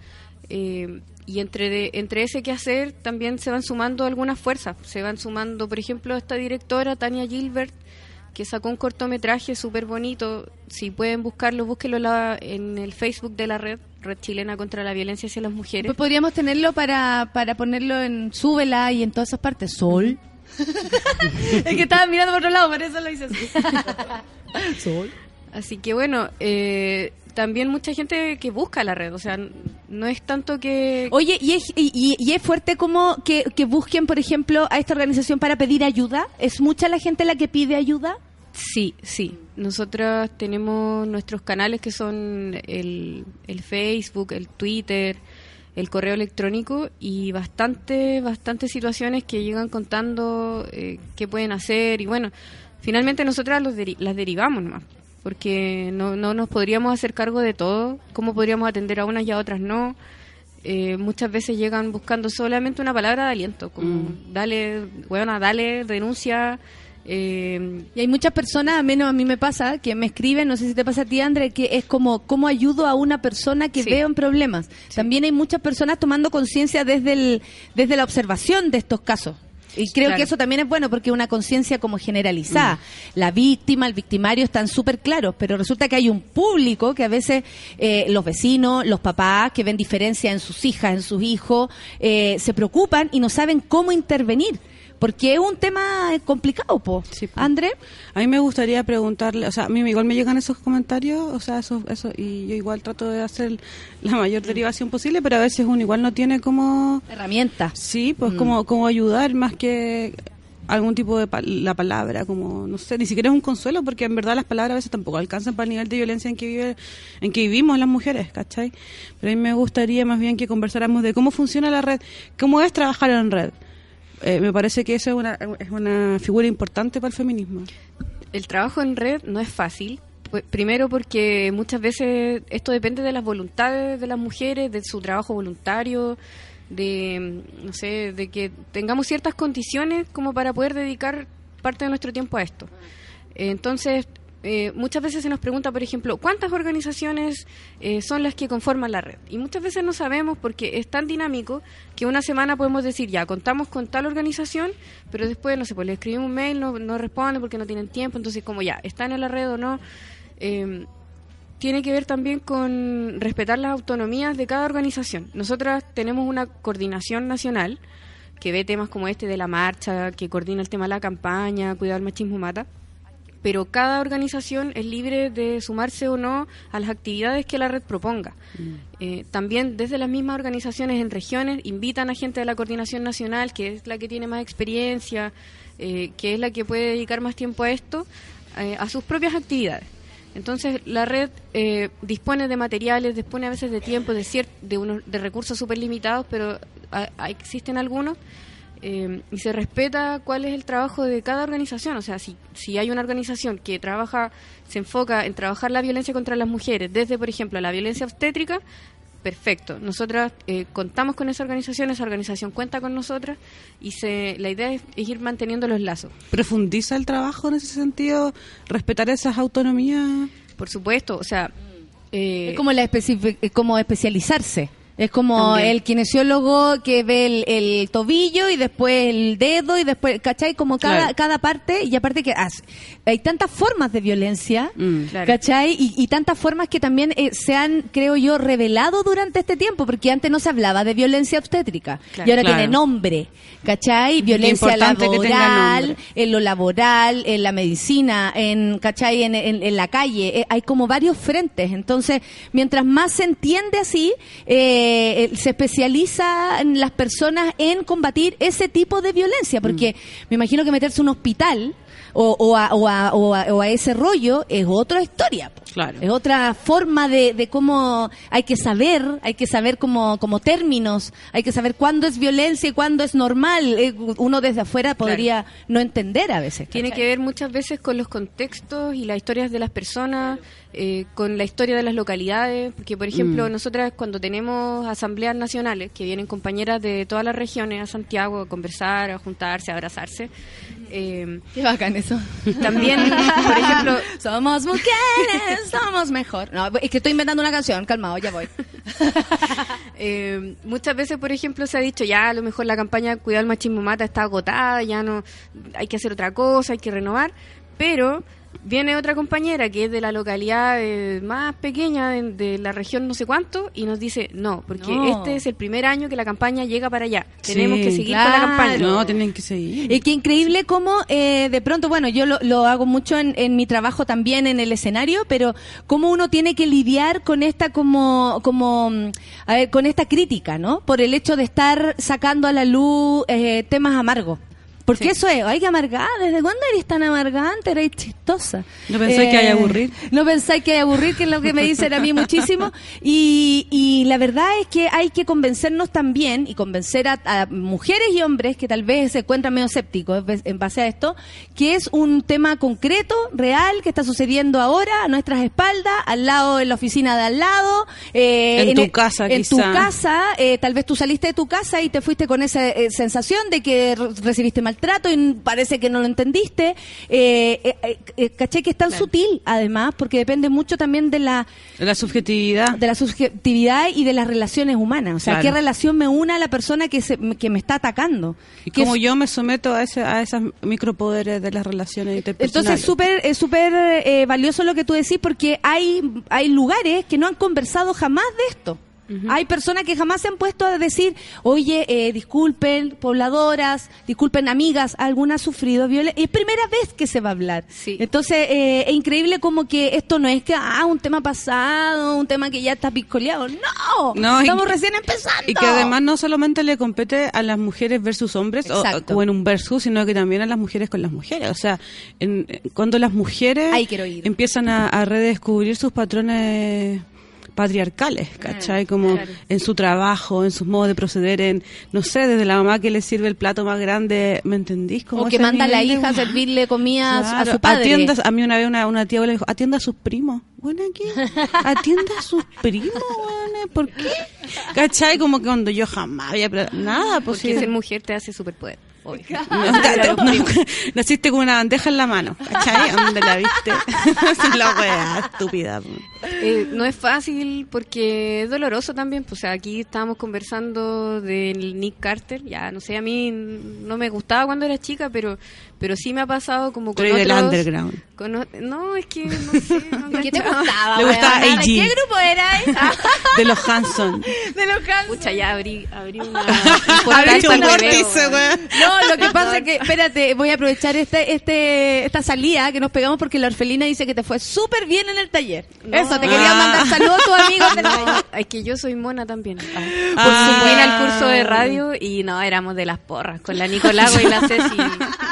Eh, y entre, de, entre ese que hacer también se van sumando algunas fuerzas. Se van sumando, por ejemplo, esta directora, Tania Gilbert, que sacó un cortometraje súper bonito. Si pueden buscarlo, búsquelo la- en el Facebook de la red, Red Chilena contra la Violencia hacia las Mujeres. Pues podríamos tenerlo para, para ponerlo en Súbela y en todas esas partes. Sol. es que estaba mirando por otro lado, por eso lo hice así. Sol. Así que bueno, eh, también mucha gente que busca la red, o sea, no es tanto que... Oye, ¿y es, y, es fuerte como que, que busquen, por ejemplo, a esta organización para pedir ayuda? ¿Es mucha la gente la que pide ayuda? Sí, sí. Nosotras tenemos nuestros canales que son el, el Facebook, el Twitter, el correo electrónico y bastante, bastantes situaciones que llegan contando eh, qué pueden hacer y bueno, finalmente nosotras los deri- las derivamos nomás porque no, no nos podríamos hacer cargo de todo, cómo podríamos atender a unas y a otras no. Eh, muchas veces llegan buscando solamente una palabra de aliento, como dale, bueno, dale, denuncia. Eh, Y hay muchas personas, al menos a mí me pasa, que me escriben, no sé si te pasa a ti, André, que es como, ¿cómo ayudo a una persona que Sí. veo en problemas? También hay muchas personas tomando conciencia desde, el, desde la observación de estos casos. Y creo Claro. que eso también es bueno porque es una conciencia como generalizada. La víctima, el victimario están súper claros, pero resulta que hay un público que a veces eh, los vecinos, los papás que ven diferencia en sus hijas, en sus hijos, eh, se preocupan y no saben cómo intervenir. Porque es un tema complicado, po. Sí, po. André. A mí me gustaría preguntarle, o sea, a mí igual me llegan esos comentarios, o sea, eso, eso, y yo igual trato de hacer la mayor derivación posible, pero a veces uno igual no tiene como, Herramientas. sí, pues como, como ayudar más que algún tipo de pa- la palabra, como, no sé, ni siquiera es un consuelo, porque en verdad las palabras a veces tampoco alcanzan para el nivel de violencia en que, vive, en que vivimos las mujeres, ¿cachai? Pero a mí me gustaría más bien que conversáramos de cómo funciona la red, cómo es trabajar en red. Eh, me parece que eso es una, es una figura importante para el feminismo. el trabajo en red no es fácil. Pues, Primero porque muchas veces esto depende de las voluntades de las mujeres, de su trabajo voluntario, de, mm, no sé, de que tengamos ciertas condiciones como para poder dedicar parte de nuestro tiempo a esto. Entonces, eh, muchas veces se nos pregunta, por ejemplo, ¿cuántas organizaciones eh, son las que conforman la red? Y muchas veces no sabemos porque es tan dinámico que una semana podemos decir, ya, contamos con tal organización, pero después, no sé, pues le escribimos un mail, no, no responde porque no tienen tiempo, entonces como ya, ¿están en la red o no? Eh, tiene que ver también con respetar las autonomías de cada organización. Nosotras tenemos una coordinación nacional que ve temas como este de la marcha, que coordina el tema de la campaña, cuidar el machismo mata, pero cada organización es libre de sumarse o no a las actividades que la red proponga. Eh, también desde las mismas organizaciones en regiones invitan a gente de la coordinación nacional, que es la que tiene más experiencia, eh, que es la que puede dedicar más tiempo a esto, eh, a sus propias actividades. Entonces la red eh, dispone de materiales, dispone a veces de tiempo, de, de, unos, de recursos súper limitados, pero a- a- existen algunos eh, y se respeta cuál es el trabajo de cada organización. O sea, si, si hay una organización que trabaja, se enfoca en trabajar la violencia contra las mujeres, desde, por ejemplo, la violencia obstétrica, perfecto. Nosotras eh, contamos con esa organización, esa organización cuenta con nosotras y se, la idea es, es ir manteniendo los lazos. profundiza el trabajo en ese sentido, respetar esas autonomías. Por supuesto, o sea... eh, Es como, la eh, como especializarse. Es como También. el kinesiólogo que ve el, el tobillo y después el dedo y después, ¿cachai? Como cada, Claro. cada parte y aparte que hace- hay tantas formas de violencia, Mm. Claro. ¿cachai? Y, y tantas formas que también eh, se han, creo yo, revelado durante este tiempo, porque antes no se hablaba de violencia obstétrica Claro. y ahora tiene nombre, ¿cachai? Violencia laboral, en lo laboral, en la medicina, en, ¿cachai? En, en- en la calle. Eh, hay como varios frentes. Entonces, mientras más se entiende así, eh, eh, se especializa en las personas en combatir ese tipo de violencia. Porque me imagino que meterse a un hospital o, o a, o a- o a- o a ese rollo es otra historia. Claro. Es otra forma de, de cómo hay que saber, hay que saber como, como términos, hay que saber cuándo es violencia y cuándo es normal. Eh, Uno desde afuera podría no entender a veces. Tiene que ver muchas veces con los contextos y las historias de las personas, eh, con la historia de las localidades, porque por ejemplo Mm. nosotras cuando tenemos asambleas nacionales, que vienen compañeras de todas las regiones a Santiago a conversar, a juntarse, a abrazarse, eh, Qué bacán eso. también, por ejemplo, Somos mujeres, somos mejor. No, es que estoy inventando una canción, calmado, ya voy. Eh, muchas veces, por ejemplo, se ha dicho ya a lo mejor la campaña Cuidar el machismo mata está agotada, ya no hay que hacer otra cosa, hay que renovar. Pero viene otra compañera que es de la localidad eh, más pequeña de, de la región no sé cuánto y nos dice no, porque No. este es el primer año que la campaña llega para allá. Sí, Tenemos que seguir con la campaña. No, tienen que seguir. Y qué increíble cómo eh, de pronto, bueno, yo lo, lo hago mucho en, en mi trabajo también en el escenario, pero cómo uno tiene que lidiar con esta como, como, mm, a ver, con esta crítica, ¿no? Por el hecho de estar sacando a la luz eh, temas amargos. Porque Sí. eso es, ay, que amargada, ¿desde cuándo eres tan amargada? Antes eres chistosa. ¿No pensáis que hay aburrir? No pensáis que hay aburrir, que es lo que me dicen a mí muchísimo. Y, y la verdad es que hay que convencernos también y convencer a, a mujeres y hombres que tal vez se encuentran medio escépticos en base a esto, que es un tema concreto, real, que está sucediendo ahora a nuestras espaldas, al lado, en la oficina de al lado. eh, En tu el- casa, En tu casa, eh, tal vez tú saliste de tu casa y te fuiste con esa eh, sensación de que re- recibiste maltrato y parece que no lo entendiste. Eh, eh, eh, caché que es tan sutil, además, porque depende mucho también de la La subjetividad. de la subjetividad y de las relaciones humanas. O sea, Claro. qué relación me une a la persona que, se, que me está atacando. Y como es- yo me someto a, ese, a esos micropoderes de las relaciones interpersonales. Entonces súper es súper eh, valioso lo que tú decís porque hay hay lugares que no han conversado jamás de esto. Hay personas que jamás se han puesto a decir, oye, eh, disculpen, pobladoras, disculpen, amigas, alguna ha sufrido violencia. Es primera vez que se va a hablar. Sí. Entonces, eh, es increíble como que esto no es que, ah, un tema pasado, un tema que ya está piscoleado. No, No, y- estamos recién empezando. Y que además no solamente le compete a las mujeres versus hombres o, en un versus, sino que también a las mujeres con las mujeres. O sea, en- cuando las mujeres Ahí empiezan a, a redescubrir sus patrones patriarcales, ¿cachai? Como claro. en su trabajo, en sus modos de proceder, en, no sé, desde la mamá que le sirve el plato más grande, ¿me entendís? Como O que manda a la hija a servirle comida a su- a Claro, su padre. atienda- a mí una vez una, una tía abuela me dijo, atienda a sus primos. Bueno, ¿qué? Atienda a sus primos, weón, ¿por qué? ¿Cachai? Como que cuando yo jamás había... Nada, pues Porque ser mujer te hace superpoder. Naciste con una bandeja en la mano, ¿cachai? ¿Dónde la viste? La wea estúpida. Eh, no es fácil porque es doloroso también. Pues, o sea, aquí estábamos conversando del Nick Carter. Ya, no sé, a mí no me gustaba cuando era chica, pero pero sí me ha pasado como con Pero y del otros... underground. con o- no, es que no sé. no ¿Qué te gustaba? Le gustaba? ¿De qué grupo era? De los Hanson. De los Hanson. Pucha, ya abrí, abrí una... un Abrí un vórtice. No, lo que pasa es que, espérate, voy a aprovechar este, este, esta salida que nos pegamos porque la orfelina dice que te fue súper bien en el taller. No. Eso, te quería Ah. mandar saludos a tus amigos del taller. No, es que yo soy mona también. Ah. Ah. Por subir al curso de radio y no, éramos de las porras, con la Nicolago y la Ceci.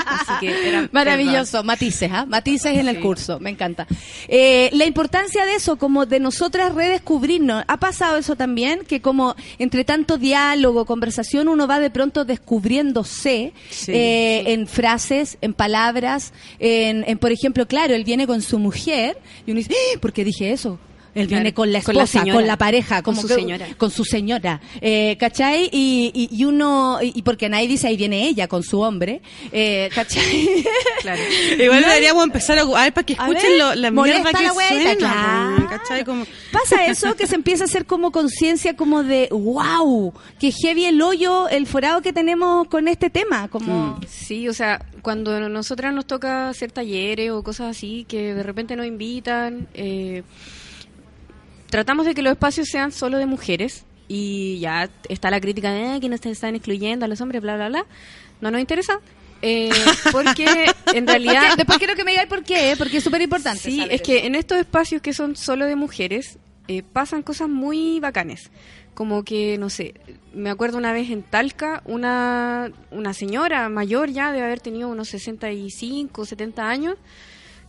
Así era Maravilloso, matices, ¿ah? Matices en el curso, me encanta. Eh, la importancia de eso, como de nosotras redescubrirnos, ¿ha pasado eso también? Que como entre tanto diálogo, conversación, uno va de pronto descubriéndose Sí, eh, en frases, en palabras, en, en, por ejemplo, claro, él viene con su mujer y uno dice, ¡Ah! ¿por qué dije eso? Él Claro, viene con la con la esposa, con la, pareja, con su que- señora. con su señora, eh, ¿cachai? Y, y, y uno, y y porque nadie dice ahí viene ella con su hombre, eh, ¿cachai? Claro. Igual deberíamos empezar a, a ver para que escuchen ver, lo- la molesta mierda que la suena. claro. ¿cachai? Como, Pasa eso que se empieza a hacer como conciencia como de wow, que heavy el hoyo, el forado que tenemos con este tema, como Sí, o sea, cuando a nosotras nos toca hacer talleres o cosas así, que de repente nos invitan, eh, tratamos de que los espacios sean solo de mujeres y ya está la crítica de "Ah, que nos están excluyendo a los hombres, bla, bla, bla. No nos interesa. eh, porque en realidad Porque- después quiero que me digáis por qué, ¿eh? porque es súper importante. Sí, saber es que en estos espacios que son solo de mujeres eh, pasan cosas muy bacanes. Como que, no sé, me acuerdo una vez en Talca, una, una señora mayor ya, debe haber tenido unos 65, 70 años,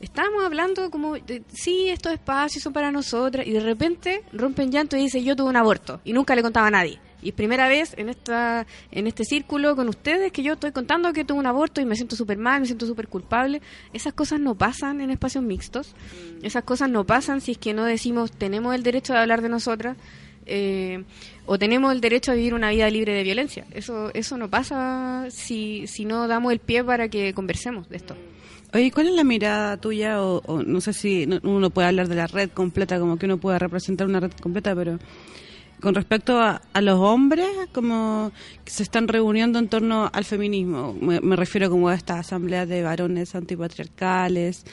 estábamos hablando como, de, sí, estos espacios son para nosotras, y de repente rompen llanto y dice, yo tuve un aborto, y nunca le contaba a nadie. Y primera vez en esta en este círculo con ustedes que yo estoy contando que tuve un aborto y me siento súper mal, me siento súper culpable. Esas cosas no pasan en espacios mixtos. Esas cosas no pasan si es que no decimos tenemos el derecho de hablar de nosotras eh, o tenemos el derecho a vivir una vida libre de violencia. Eso eso no pasa si, si no damos el pie para que conversemos de esto. Oye, ¿cuál es la mirada tuya? O, o no sé si no- uno puede hablar de la red completa, como que uno puede representar una red completa, pero con respecto a, a los hombres, como que se están reuniendo en torno al feminismo. Me, me refiero como a estas asambleas de varones antipatriarcales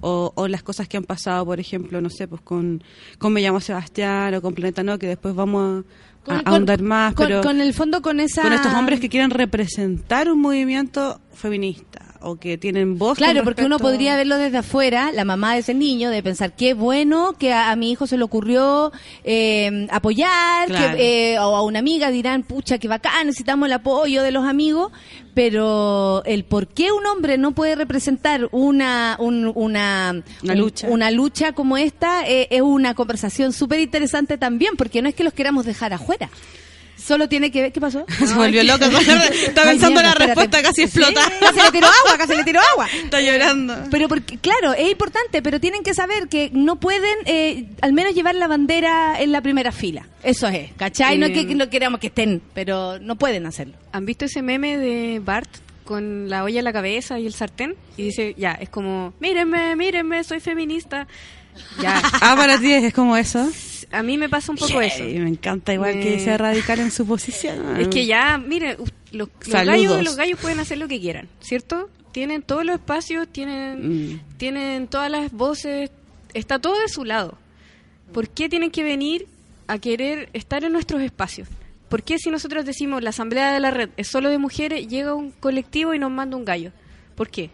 o, o las cosas que han pasado, por ejemplo, no sé, pues con, con Me llamo Sebastián o con Planeta No, que después vamos a, a ahondar más, con, pero con el fondo con esa con estos hombres que quieren representar un movimiento feminista o que tienen voz. Claro, porque uno podría verlo desde afuera, la mamá de ese niño, de pensar qué bueno que a, a mi hijo se le ocurrió eh, apoyar, Claro. que, eh, o a una amiga dirán, pucha, qué bacán, necesitamos el apoyo de los amigos, pero el por qué un hombre no puede representar una un- una, Una un- lucha. una lucha como esta eh, es una conversación súper interesante también, porque no es que los queramos dejar afuera. Solo tiene que ver, ¿qué pasó? Se volvió loca. Está pensando en la respuesta, casi explota. Sí, casi le tiró agua, casi le tiró agua. Está llorando. Pero porque, claro, es importante, pero tienen que saber que no pueden eh, al menos llevar la bandera en la primera fila. Eso es, ¿cachai? no es que, Eh, que no queramos que estén, pero no pueden hacerlo. ¿Han visto ese meme de Bart con la olla en la cabeza y el sartén? Y dice, ya, es como, mírenme, mírenme, soy feminista. Ya, Ah, para ti es como eso. A mí me pasa un poco eso. Yay, me encanta igual que sea radical en su posición. Es que ya, miren, u- los, los gallos, los gallos pueden hacer lo que quieran, ¿cierto? Tienen todos los espacios, tienen, Mm. tienen todas las voces, está todo de su lado. ¿Por qué tienen que venir a querer estar en nuestros espacios? ¿Por qué si nosotros decimos la asamblea de la red es solo de mujeres, llega un colectivo y nos manda un gallo? ¿Por qué?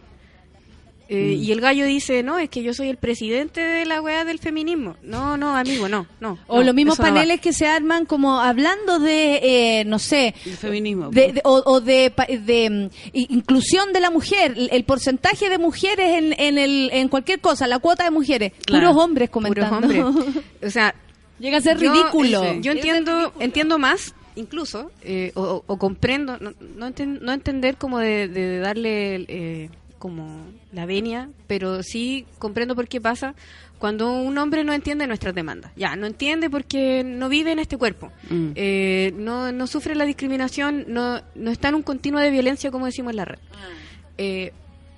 Eh, Mm. Y el gallo dice, no, es que yo soy el presidente de la weá del feminismo. No, no, amigo, no, no. O no, los mismos no paneles que se arman como hablando de, eh, no sé, El feminismo. de- de- o, o de, pa- de, mm, inclusión de la mujer, el, el porcentaje de mujeres en, en, el, en cualquier cosa, la cuota de mujeres, Claro. puros hombres Puros comentando. hombres. O sea, Llega a ser Yo, ridículo. eh, Yo entiendo, entiendo más, incluso, eh, o, o- o comprendo, no, no, enten- no entender como de, de darle eh, como la venia, pero sí comprendo por qué pasa cuando un hombre no entiende nuestras demandas. Ya, no entiende porque no vive en este cuerpo, Mm. eh, no, no sufre la discriminación, no, no está en un continuo de violencia como decimos en la red. Eh,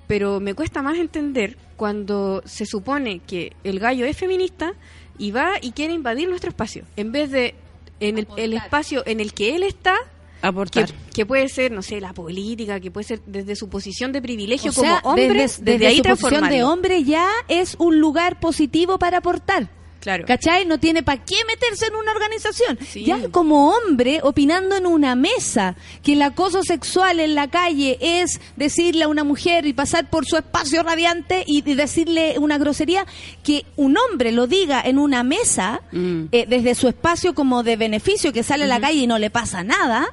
pero me cuesta más entender cuando se supone que el gallo es feminista y va y quiere invadir nuestro espacio, en vez de en el, el espacio en el que él está, Aportar. que puede ser, no sé, la política, que puede ser desde su posición de privilegio O sea, como hombre, desde, desde, desde ahí su posición de hombre ya es un lugar positivo para aportar. Claro. ¿Cachai? No tiene para qué meterse en una organización. Sí. Ya como hombre, opinando en una mesa, que el acoso sexual en la calle es decirle a una mujer y pasar por su espacio radiante y y decirle una grosería, que un hombre lo diga en una mesa, Mm. eh, desde su espacio como de beneficio, que sale a la calle y no le pasa nada,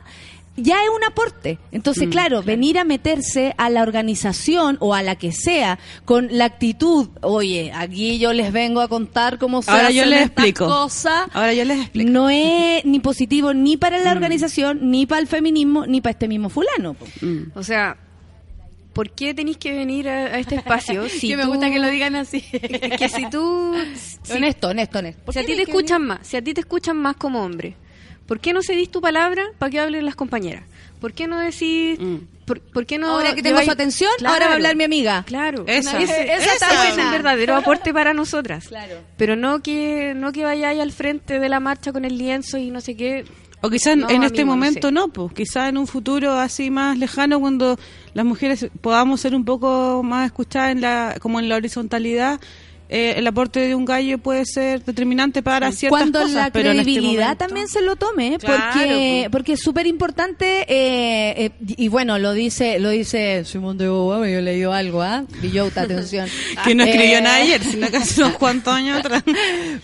ya es un aporte. Entonces, Mm, claro, venir a meterse a la organización o a la que sea con la actitud, oye, aquí yo les vengo a contar cómo se Ahora yo hacen les estas explico. cosas. Ahora yo les explico. No es ni positivo ni para Mm. la organización, ni para el feminismo, ni para este mismo fulano. Mm. O sea, ¿por qué tenéis que venir a, a este espacio si que me tú- gusta que lo digan así. Es que si tú... si- honesto, honesto, honesto. ¿Por si a ti te escuchan más, si a ti te escuchan más como hombre, ¿por qué no cedís tu palabra para que hablen las compañeras? ¿Por qué no decís, Mm. por, por qué no Ahora que tengo su atención, Claro, ahora va a hablar mi amiga. Claro, Esa. Esa esa es buena. un verdadero aporte para nosotras. Claro. Pero no que no que vayáis al frente de la marcha con el lienzo y no sé qué. O quizás No, en este no momento sé. no, pues quizás en un futuro así más lejano cuando las mujeres podamos ser un poco más escuchadas en la como en la horizontalidad, eh, el aporte de un gallo puede ser determinante para ciertas Cuando cosas, la pero en este credibilidad también se lo tome, Claro, porque pues. porque es súper importante eh, eh, y bueno lo dice lo dice Simón de Beauvoir, yo leí algo, ¿ah? Villota, atención, que no escribió Eh, nada ayer, sino que hace unos cuantos años atrás.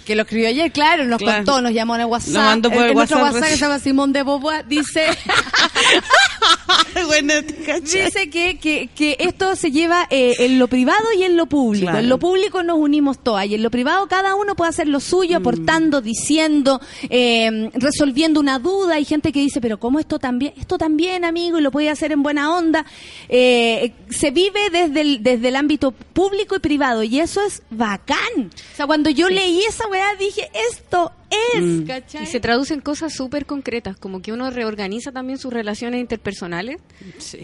que lo escribió ayer, claro, nos Claro. contó, nos llamó en el WhatsApp, Lo mandó por el nuestro WhatsApp WhatsApp que se llama Simón de Beauvoir, dice bueno, dice que, que, que esto se lleva eh, en lo privado y en lo público. Claro. En lo público nos unimos todas y en lo privado cada uno puede hacer lo suyo, Mm. aportando, diciendo, eh, resolviendo una duda. Hay gente que dice, pero ¿cómo esto también? Esto también, amigo, y lo puede hacer en buena onda. Eh, se vive desde el, desde el ámbito público y privado y eso es bacán. O sea, cuando yo leí esa weá dije, esto es, Mm. ¿cachai? Y se traducen cosas súper concretas, como que uno reorganiza también sus relaciones interpersonales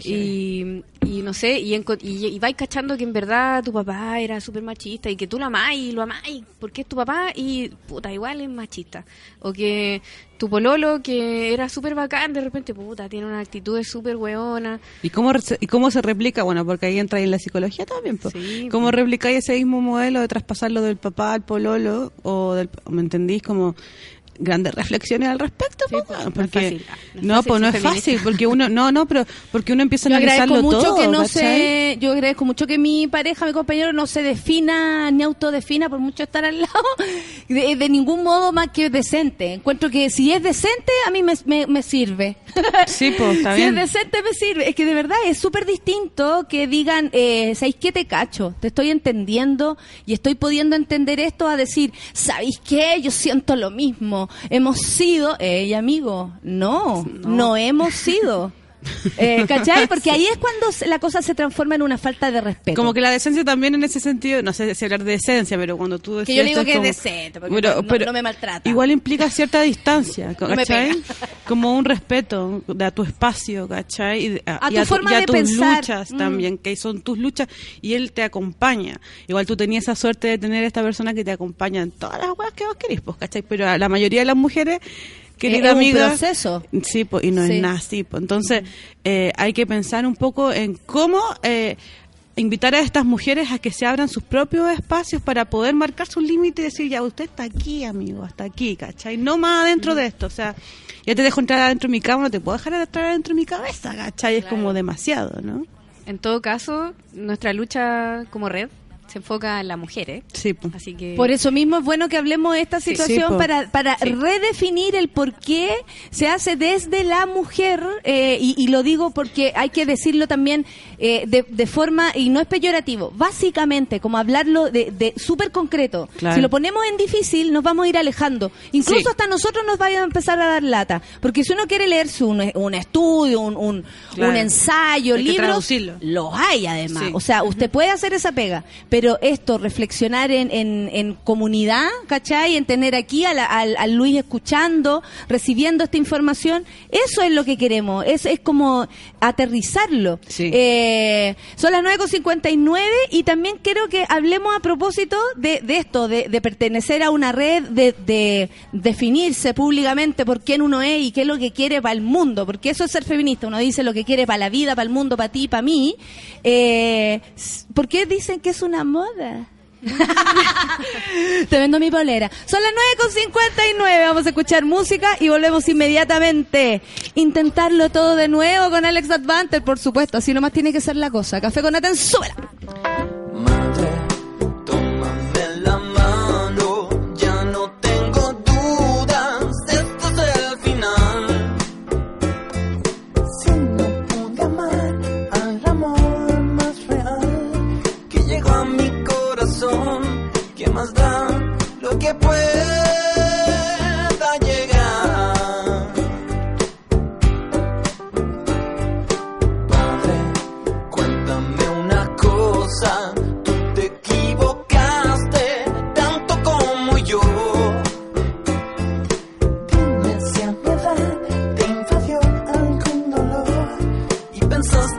y, y no sé, y, enco- y, y vais cachando que en verdad tu papá era súper machista y que tú lo amás y lo amás porque es tu papá y puta, igual es machista. O que tu pololo que era súper bacán, de repente, puta, tiene una actitud súper weona. ¿Y cómo, ¿Y cómo se replica? Bueno, porque ahí entra en la psicología también. po. Sí, ¿Cómo replicáis ese mismo modelo de traspasarlo del papá al pololo? o del, ¿Me entendís? Como grandes reflexiones al respecto. Sí, pues, no porque, no es no, fácil pues no es fácil, porque uno, no, no, pero porque uno empieza a Yo agradezco analizarlo mucho todo. que no se, yo agradezco mucho que mi pareja, mi compañero, no se defina ni autodefina por mucho estar al lado de, de ningún modo más que decente. Encuentro que si es decente a mí me, me, me sirve. Sí, pues, está si bien. es decente me sirve. Es que de verdad es súper distinto que digan, eh, ¿sabéis qué te cacho? Te estoy entendiendo y estoy pudiendo entender esto a decir, ¿sabéis qué? Yo siento lo mismo. Hemos sido, ella amigo, no, no, hemos sido. Eh, ¿Cachai? Porque ahí es cuando se- la cosa se transforma en una falta de respeto. Como que la decencia también en ese sentido, no sé si hablar de decencia, pero cuando tú Que yo digo esto que es como- decente, porque no- no me maltrata. Igual implica cierta distancia, ¿cachai? como un respeto de a tu espacio, ¿cachai? Y, de- A y tu forma y a de tus pensar. luchas Mm. también, que son tus luchas y él te acompaña. Igual tú tenías esa suerte de tener esta persona que te acompaña en todas las weas que vos querés, pues, ¿cachai? Pero a la mayoría de las mujeres, querida es un amiga, proceso. Sí, pues, y no Sí. es nada así. Entonces, eh, hay que pensar un poco en cómo eh, invitar a estas mujeres a que se abran sus propios espacios para poder marcar sus límites y decir, ya, usted está aquí, amigo, hasta aquí, ¿cachai? No más adentro de esto, o sea, ya te dejo entrar adentro de mi cama, no te puedo dejar entrar adentro de mi cabeza, ¿cachai? Es como demasiado, ¿no? En todo caso, nuestra lucha como red se enfoca en la mujer, ¿eh? Sí. Así que... Por eso mismo es bueno que hablemos de esta situación sí, para, para Sí. redefinir el por qué se hace desde la mujer, eh, y, y lo digo porque hay que decirlo también eh, de, de forma, y no es peyorativo, básicamente, como hablarlo de, de súper concreto. Claro. Si lo ponemos en difícil, nos vamos a ir alejando. Incluso Sí. hasta nosotros nos vaya a empezar a dar lata. Porque si uno quiere leerse un, un estudio, un, un, Claro. un ensayo, Hay libros, los hay además. Sí. O sea, usted puede hacer esa pega, pero esto, reflexionar en, en, en comunidad, ¿cachai? En tener aquí a la- al, al Luis escuchando, recibiendo esta información, eso es lo que queremos, es, es como aterrizarlo. Sí. Eh, son las 9.59 y también quiero que hablemos a propósito de, de esto, de, de pertenecer a una red, de, de definirse públicamente por quién uno es y qué es lo que quiere para el mundo, porque eso es ser feminista, uno dice lo que quiere para la vida, para el mundo, para ti, para mí. Eh, ¿Por qué dicen que es una moda? Te vendo mi polera. Son las 9.59, vamos a escuchar música y volvemos inmediatamente. Intentarlo todo de nuevo con Alex Advanter, por supuesto, así nomás tiene que ser la cosa. Café con Nathan, súbela. Lo que pueda llegar? Padre, cuéntame una cosa, tú te equivocaste tanto como yo. Dime si a mi edad te invadió algún dolor y pensaste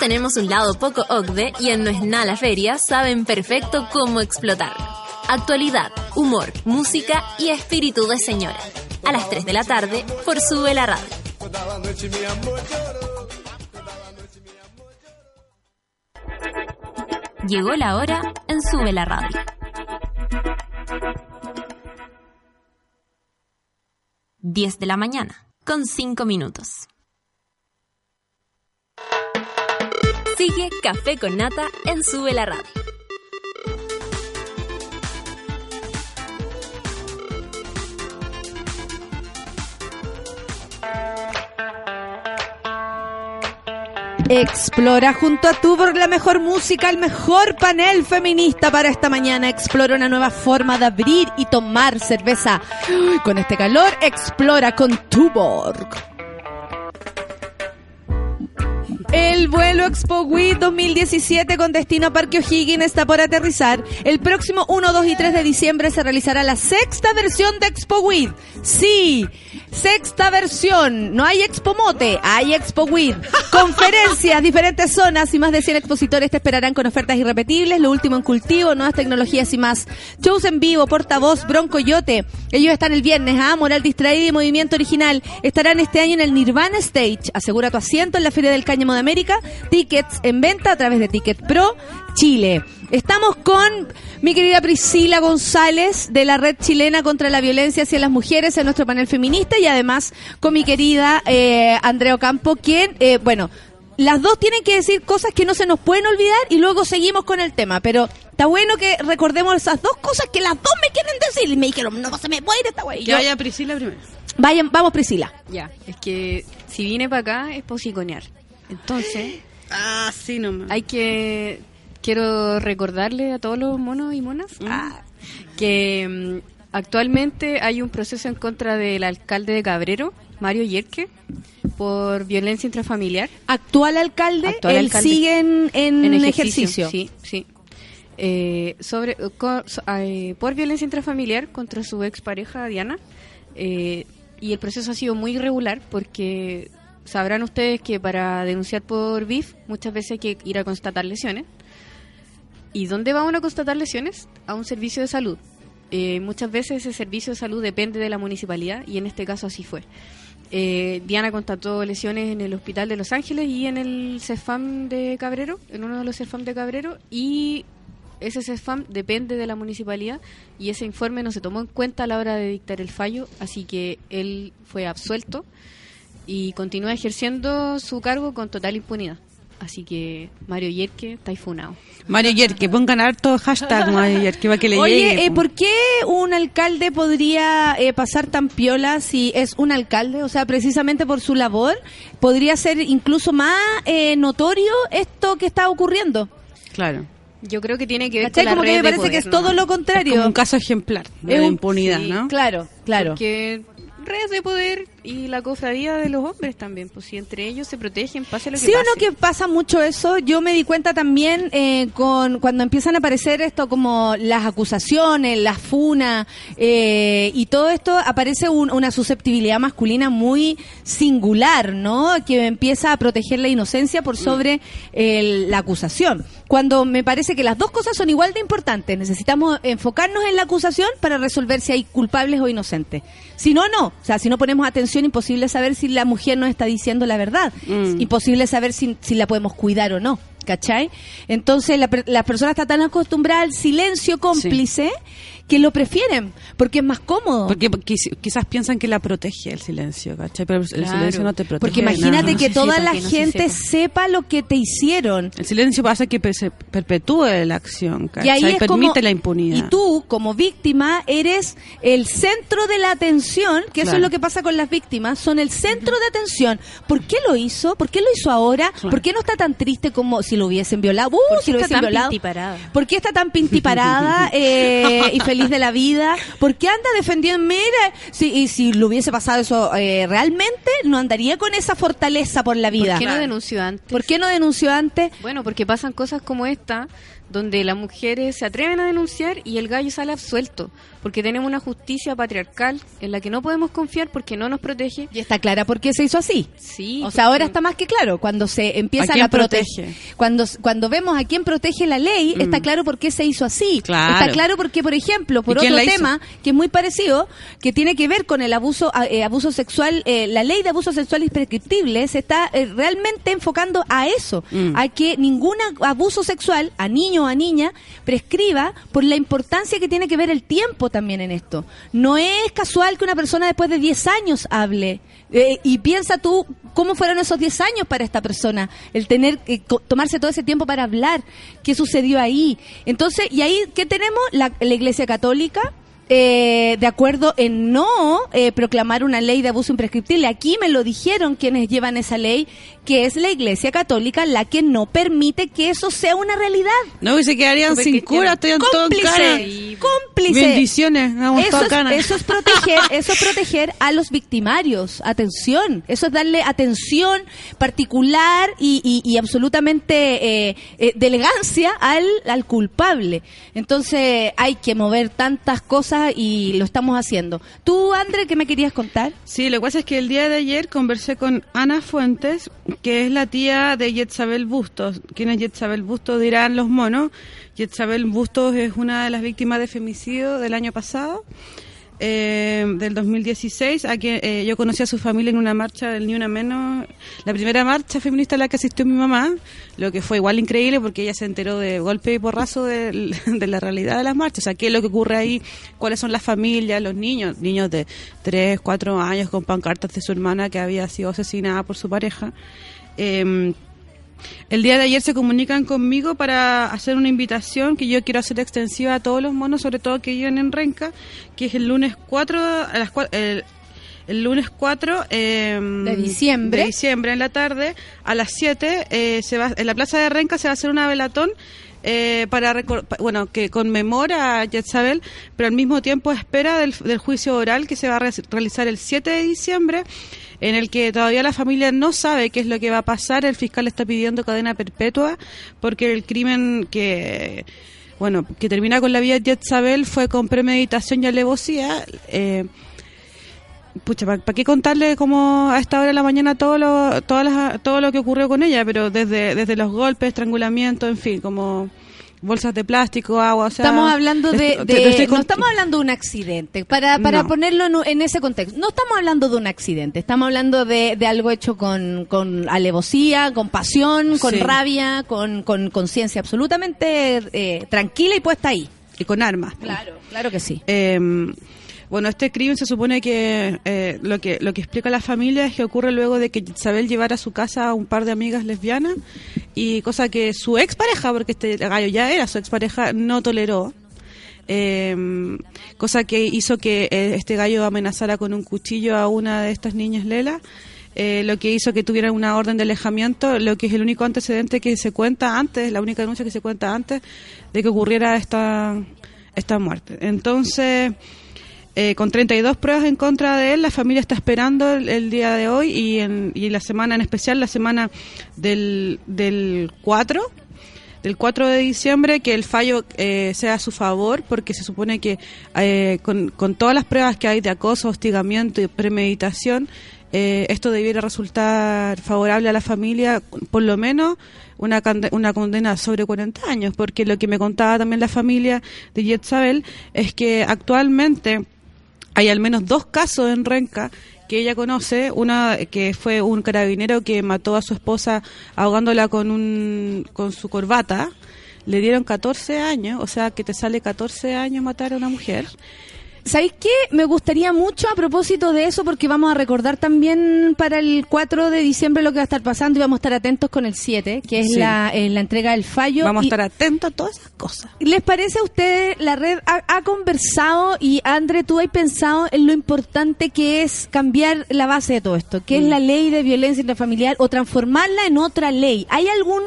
Tenemos un lado poco OCDE y en No es nada la feria saben perfecto cómo explotarlo. Actualidad, humor, música y espíritu de señora. A las 3 de la tarde por Sube la Radio. Llegó la hora en Sube la Radio. Diez de la mañana, con cinco minutos. Sigue Café con Nata en Sube la Radio. Explora junto a tú por la mejor música, el mejor panel feminista para esta mañana. Explora una nueva forma de abrir y tomar cerveza. Con este calor, explora con Tuborg. El vuelo Expo Week 2017 con destino a Parque O'Higgins está por aterrizar. El próximo 1, 2 y 3 de diciembre se realizará la sexta versión de Expo Week. Sí, sexta versión. No hay Expo Mote, hay Expo Week. Conferencias, diferentes zonas y más de 100 expositores te esperarán con ofertas irrepetibles, lo último en cultivo, nuevas tecnologías y más. Shows en vivo, portavoz, Bronco Yote. Ellos están el viernes, ¿ah? Moral Distraída y Movimiento Original. Estarán este año en el Nirvana Stage. Asegura tu asiento en la Feria del Cáñamo de América. Tickets en venta a través de Ticket Pro Chile. Estamos con mi querida Priscila González de la Red Chilena contra la Violencia hacia las Mujeres en nuestro panel feminista y además con mi querida eh, Andrea Ocampo, quien, eh, bueno, las dos tienen que decir cosas que no se nos pueden olvidar y luego seguimos con el tema, pero está bueno que recordemos esas dos cosas que las dos me quieren decir y me dijeron, no se me puede ir esta wey. Que vaya Priscila primero. Vayan, vamos Priscila. Ya, es que si vine para acá es posiconear. Entonces, Ah, sí, nomás. hay que. Quiero recordarle a todos los monos y monas ah, que mm, actualmente hay un proceso en contra del alcalde de Cabrero, Mario Yerke, por violencia intrafamiliar. Actual alcalde, Actual él alcalde. sigue en, en en ejercicio. Sí, sí. Eh, sobre, co- so- eh, por violencia intrafamiliar contra su expareja Diana. Eh, y el proceso ha sido muy irregular porque sabrán ustedes que para denunciar por BIF muchas veces hay que ir a constatar lesiones. ¿Y dónde vamos a constatar lesiones? A un servicio de salud. Eh, muchas veces ese servicio de salud depende de la municipalidad y en este caso así fue. Eh, Diana constató lesiones en el hospital de Los Ángeles y en el CEFAM de Cabrero, en uno de los CEFAM de Cabrero, y ese CEFAM depende de la municipalidad y ese informe no se tomó en cuenta a la hora de dictar el fallo, así que él fue absuelto y continúa ejerciendo su cargo con total impunidad. Así que Mario Yerke está funado. Mario Yerke, pongan harto hashtag Mario Yerke para que le Oye, llegue. eh, po. ¿por qué un alcalde podría eh, pasar tan piola si es un alcalde? O sea, precisamente por su labor, podría ser incluso más eh, notorio esto que está ocurriendo. Claro. Yo creo que tiene que ver ¿Cachai? con la Como que me parece que es todo lo contrario. Como un caso ejemplar de Es un- impunidad, sí, ¿no? Claro, claro. Porque red de poder y la cofradía de los hombres también, pues si entre ellos se protegen, pase lo que ¿Sí o pase. no que pasa mucho eso? Yo me di cuenta también eh, con cuando empiezan a aparecer esto como las acusaciones, las funas eh, y todo esto aparece un- una susceptibilidad masculina muy singular, ¿no? Que empieza a proteger la inocencia por sobre el- la acusación. Cuando me parece que las dos cosas son igual de importantes. Necesitamos enfocarnos en la acusación para resolver si hay culpables o inocentes. Si no, no. O sea, si no ponemos atención, imposible saber si la mujer nos está diciendo la verdad. Mm. Imposible saber si, si la podemos cuidar o no. ¿Cachai? Entonces la, la persona está tan acostumbrada al silencio cómplice que lo prefieren porque es más cómodo. Porque quizás piensan que la protege el silencio, ¿cachai? Pero el Claro. silencio no te protege. Porque imagínate. No que toda sepa, la que no se gente sepa. sepa lo que te hicieron. El silencio hace que se perpetúe la acción, Y ¿cachai? ahí es Permite como, la impunidad. Y tú, como víctima, eres el centro de la atención, que eso Claro. es lo que pasa con las víctimas, son el centro de atención. ¿Por qué lo hizo? ¿Por qué lo hizo ahora? Claro. ¿Por qué no está tan triste como si lo hubiesen violado? ¡Uh! ¿Por qué si lo está hubiesen tan violado. pintiparada? ¿Por qué está tan pintiparada eh, y feliz de la vida? ¿Por qué anda defendiendo? Mira, si, y si lo hubiese pasado eso eh, realmente, no andaría con esa fortaleza por la vida. ¿Por qué no denunció antes? ¿Por qué no denunció antes? Bueno, porque pasan cosas como esta, donde las mujeres se atreven a denunciar y el gallo sale absuelto, porque tenemos una justicia patriarcal en la que no podemos confiar porque no nos protege. Y está clara por qué se hizo así. Sí. O sea, ahora está más que claro. Cuando se empieza ¿A protege, cuando cuando vemos a quién protege la ley, Mm. está claro por qué se hizo así. Claro. Está claro porque, por ejemplo, por ¿Y quién otro tema que es muy parecido, que tiene que ver con el abuso eh, abuso sexual, eh, la ley de abuso sexual imprescriptible se está eh, realmente enfocando a eso, Mm. a que ningún abuso sexual a niño a niña prescriba por la importancia que tiene que ver el tiempo también en esto. No es casual que una persona después de 10 años hable. Eh, y piensa tú cómo fueron esos 10 años para esta persona, el tener que co- tomarse todo ese tiempo para hablar, qué sucedió ahí. Entonces, y ahí, ¿qué tenemos? La Iglesia Católica, eh, de acuerdo en no eh, proclamar una ley de abuso imprescriptible. Aquí me lo dijeron quienes llevan esa ley, que es la Iglesia Católica la que no permite que eso sea una realidad. No, y se quedarían Súper sin cura, estoy. Cómplice, cómplice. Bendiciones, vamos Eso es, eso es proteger, eso es proteger a los victimarios. Atención, eso es darle atención particular y, y- y absolutamente eh, eh, de elegancia al, al culpable. Entonces hay que mover tantas cosas y lo estamos haciendo. Tú, André, ¿qué me querías contar? Sí, lo que pasa es que el día de ayer conversé con Ana Fuentes, que es la tía de Yetzabel Bustos. ¿Quién es Yetzabel Bustos? Dirán los monos. Yetzabel Bustos es una de las víctimas de femicidio del año pasado, eh, del 2016. A que, eh, yo conocí a su familia en una marcha del Ni Una Menos, la primera marcha feminista a la que asistió mi mamá, lo que fue igual increíble porque ella se enteró de golpe y porrazo del- de, la realidad de las marchas. O sea, qué es lo que ocurre ahí, cuáles son las familias, los niños, niños de 3, 4 años con pancartas de su hermana que había sido asesinada por su pareja. Eh, el día de ayer se comunican conmigo para hacer una invitación que yo quiero hacer extensiva a todos los monos, sobre todo que viven en Renca, que es el lunes 4, a las el, el lunes 4 eh, De diciembre. de diciembre en la tarde, a las 7, eh, se va, en la plaza de Renca se va a hacer una velatón eh, para bueno que conmemora a Yetzabel, pero al mismo tiempo espera del, del juicio oral que se va a re- realizar el 7 de diciembre, en el que todavía la familia no sabe qué es lo que va a pasar. El fiscal está pidiendo cadena perpetua porque el crimen que bueno que termina con la vida de Yetzabel fue con premeditación y alevosía. Eh, Pucha, ¿para qué contarle como a esta hora de la mañana todo lo, todas las- todo lo que ocurrió con ella? Pero desde, desde los golpes, estrangulamiento, en fin, como bolsas de plástico, agua, o sea... estamos hablando de, no estamos hablando de un accidente para para No. ponerlo en, ese contexto no estamos hablando de un accidente estamos hablando de, de algo hecho con, con alevosía con pasión con Sí. rabia con con conciencia absolutamente eh, tranquila y puesta ahí Y con armas. claro claro que sí Eh, bueno, este crimen se supone que eh, lo que lo que explica la familia es que ocurre luego de que Isabel llevara a su casa a un par de amigas lesbianas y cosa que su expareja, porque este gallo ya era su expareja, no toleró. Eh, cosa que hizo que eh, este gallo amenazara con un cuchillo a una de estas niñas Lela. eh, lo que hizo que tuviera una orden de alejamiento, lo que es el único antecedente que se cuenta antes, la única denuncia que se cuenta antes de que ocurriera esta, esta muerte. Entonces, eh, con 32 pruebas en contra de él, la familia está esperando el, día de hoy y, en, y la semana en especial, la semana del, del 4, del 4 de diciembre, que el fallo eh, sea a su favor, porque se supone que eh, con, todas las pruebas que hay de acoso, hostigamiento y premeditación, eh, esto debiera resultar favorable a la familia, por lo menos una, una condena sobre 40 años, porque lo que me contaba también la familia de Yetzabel es que actualmente hay al menos dos casos en Renca que ella conoce, una que fue un carabinero que mató a su esposa ahogándola con un con su corbata. Le dieron 14 años, o sea, que te sale 14 años matar a una mujer. ¿Sabéis qué? Me gustaría mucho a propósito de eso, porque vamos a recordar también para el 4 de diciembre lo que va a estar pasando y vamos a estar atentos con el 7, que es Sí. la, eh, la entrega del fallo. Vamos a estar atentos a todas esas cosas. ¿Les parece a ustedes, la red ha, ha conversado y André, tú has pensado en lo importante que es cambiar la base de todo esto, que es la ley de violencia intrafamiliar o transformarla en otra ley? ¿Hay algún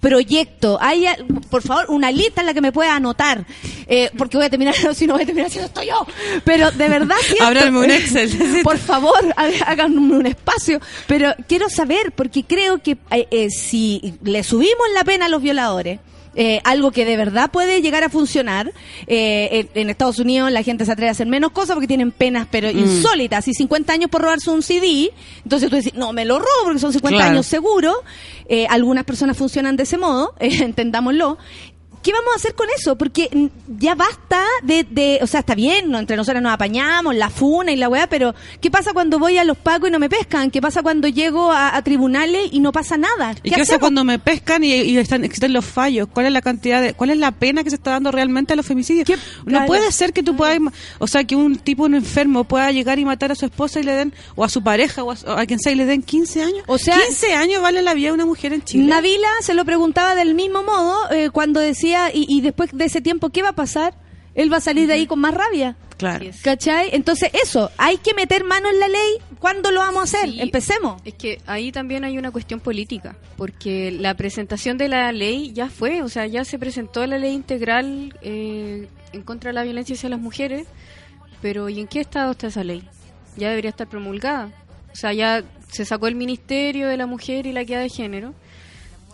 proyecto? ¿Hay, por favor, una lista en la que me pueda anotar? Eh, porque voy a terminar, si no voy a terminar haciendo esto yo. Pero de verdad Ábranme un Excel. por favor, háganme un espacio. Pero quiero saber, porque creo que eh, eh, si le subimos la pena a los violadores, eh, algo que de verdad puede llegar a funcionar. eh, en, en Estados Unidos la gente se atreve a hacer menos cosas porque tienen penas, pero Mm. insólitas. Y 50 años por robarse un CD, entonces tú dices, no, me lo robo porque son 50 Claro. años seguro. Eh, algunas personas funcionan de ese modo, eh, entendámoslo. ¿Qué vamos a hacer con eso? Porque ya basta de, de- o sea, está bien, no, entre nosotras nos apañamos, la funa y la weá, pero ¿qué pasa cuando voy a los pacos y no me pescan? ¿Qué pasa cuando llego a, a tribunales y no pasa nada? ¿Y qué pasa cuando me pescan y, y están, existen los fallos? ¿Cuál es la cantidad de, cuál es la pena que se está dando realmente a los femicidios? ¿Qué- No claro. puede ser que tú puedas, o sea, que un tipo, un enfermo pueda llegar y matar a su esposa y le den, o a su pareja, o a, o a quien sea, y le den 15 años. O sea- 15 años vale la vida de una mujer en Chile. Navila se lo preguntaba del mismo modo eh, cuando decía, y, y después de ese tiempo, ¿qué va a pasar? Él va a salir de ahí con más rabia. Claro. ¿Cachai? Entonces, eso, hay que meter mano en la ley. ¿Cuándo lo vamos a hacer? Sí. Empecemos. Es que ahí también hay una cuestión política, porque la presentación de la ley ya fue, o sea, ya se presentó la ley integral eh, en contra de la violencia hacia las mujeres, pero ¿y en qué estado está esa ley? Ya debería estar promulgada. O sea, ya se sacó el Ministerio de la Mujer y la Equidad de Género.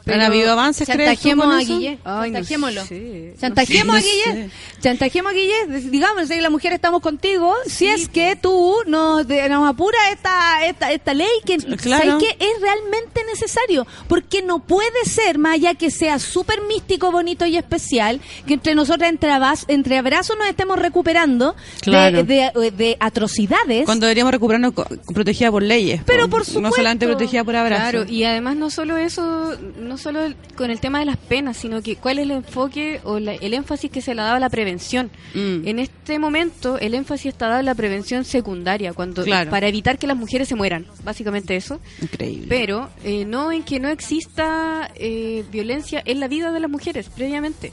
¿Han habido avances, crees tú, Chantajemos con a? Guille. Ay, no Chantajémoslo. sé. Chantajemos No a sé. Guille. Chantajemos a Guille. Digamos, si la mujer estamos contigo. Si es que tú nos, nos apura esta, esta, esta ley que Claro. ¿sabes qué? es realmente necesario. Porque no puede ser, más allá que sea súper místico, bonito y especial, que entre nosotras, entre, entre abrazos, nos estemos recuperando de- Claro. de, de atrocidades. Cuando deberíamos recuperarnos protegida por leyes. Pero po. por No supuesto. solamente protegida por abrazo. Claro, y además no solo eso, no solo con el tema de las penas, sino que cuál es el enfoque o la- el énfasis que se le ha dado a la prevención. Mm. En este momento el énfasis está dado en la prevención secundaria, cuando Claro. para evitar que las mujeres se mueran, básicamente eso. Increíble. Pero eh, no en que no exista eh, violencia en la vida de las mujeres previamente.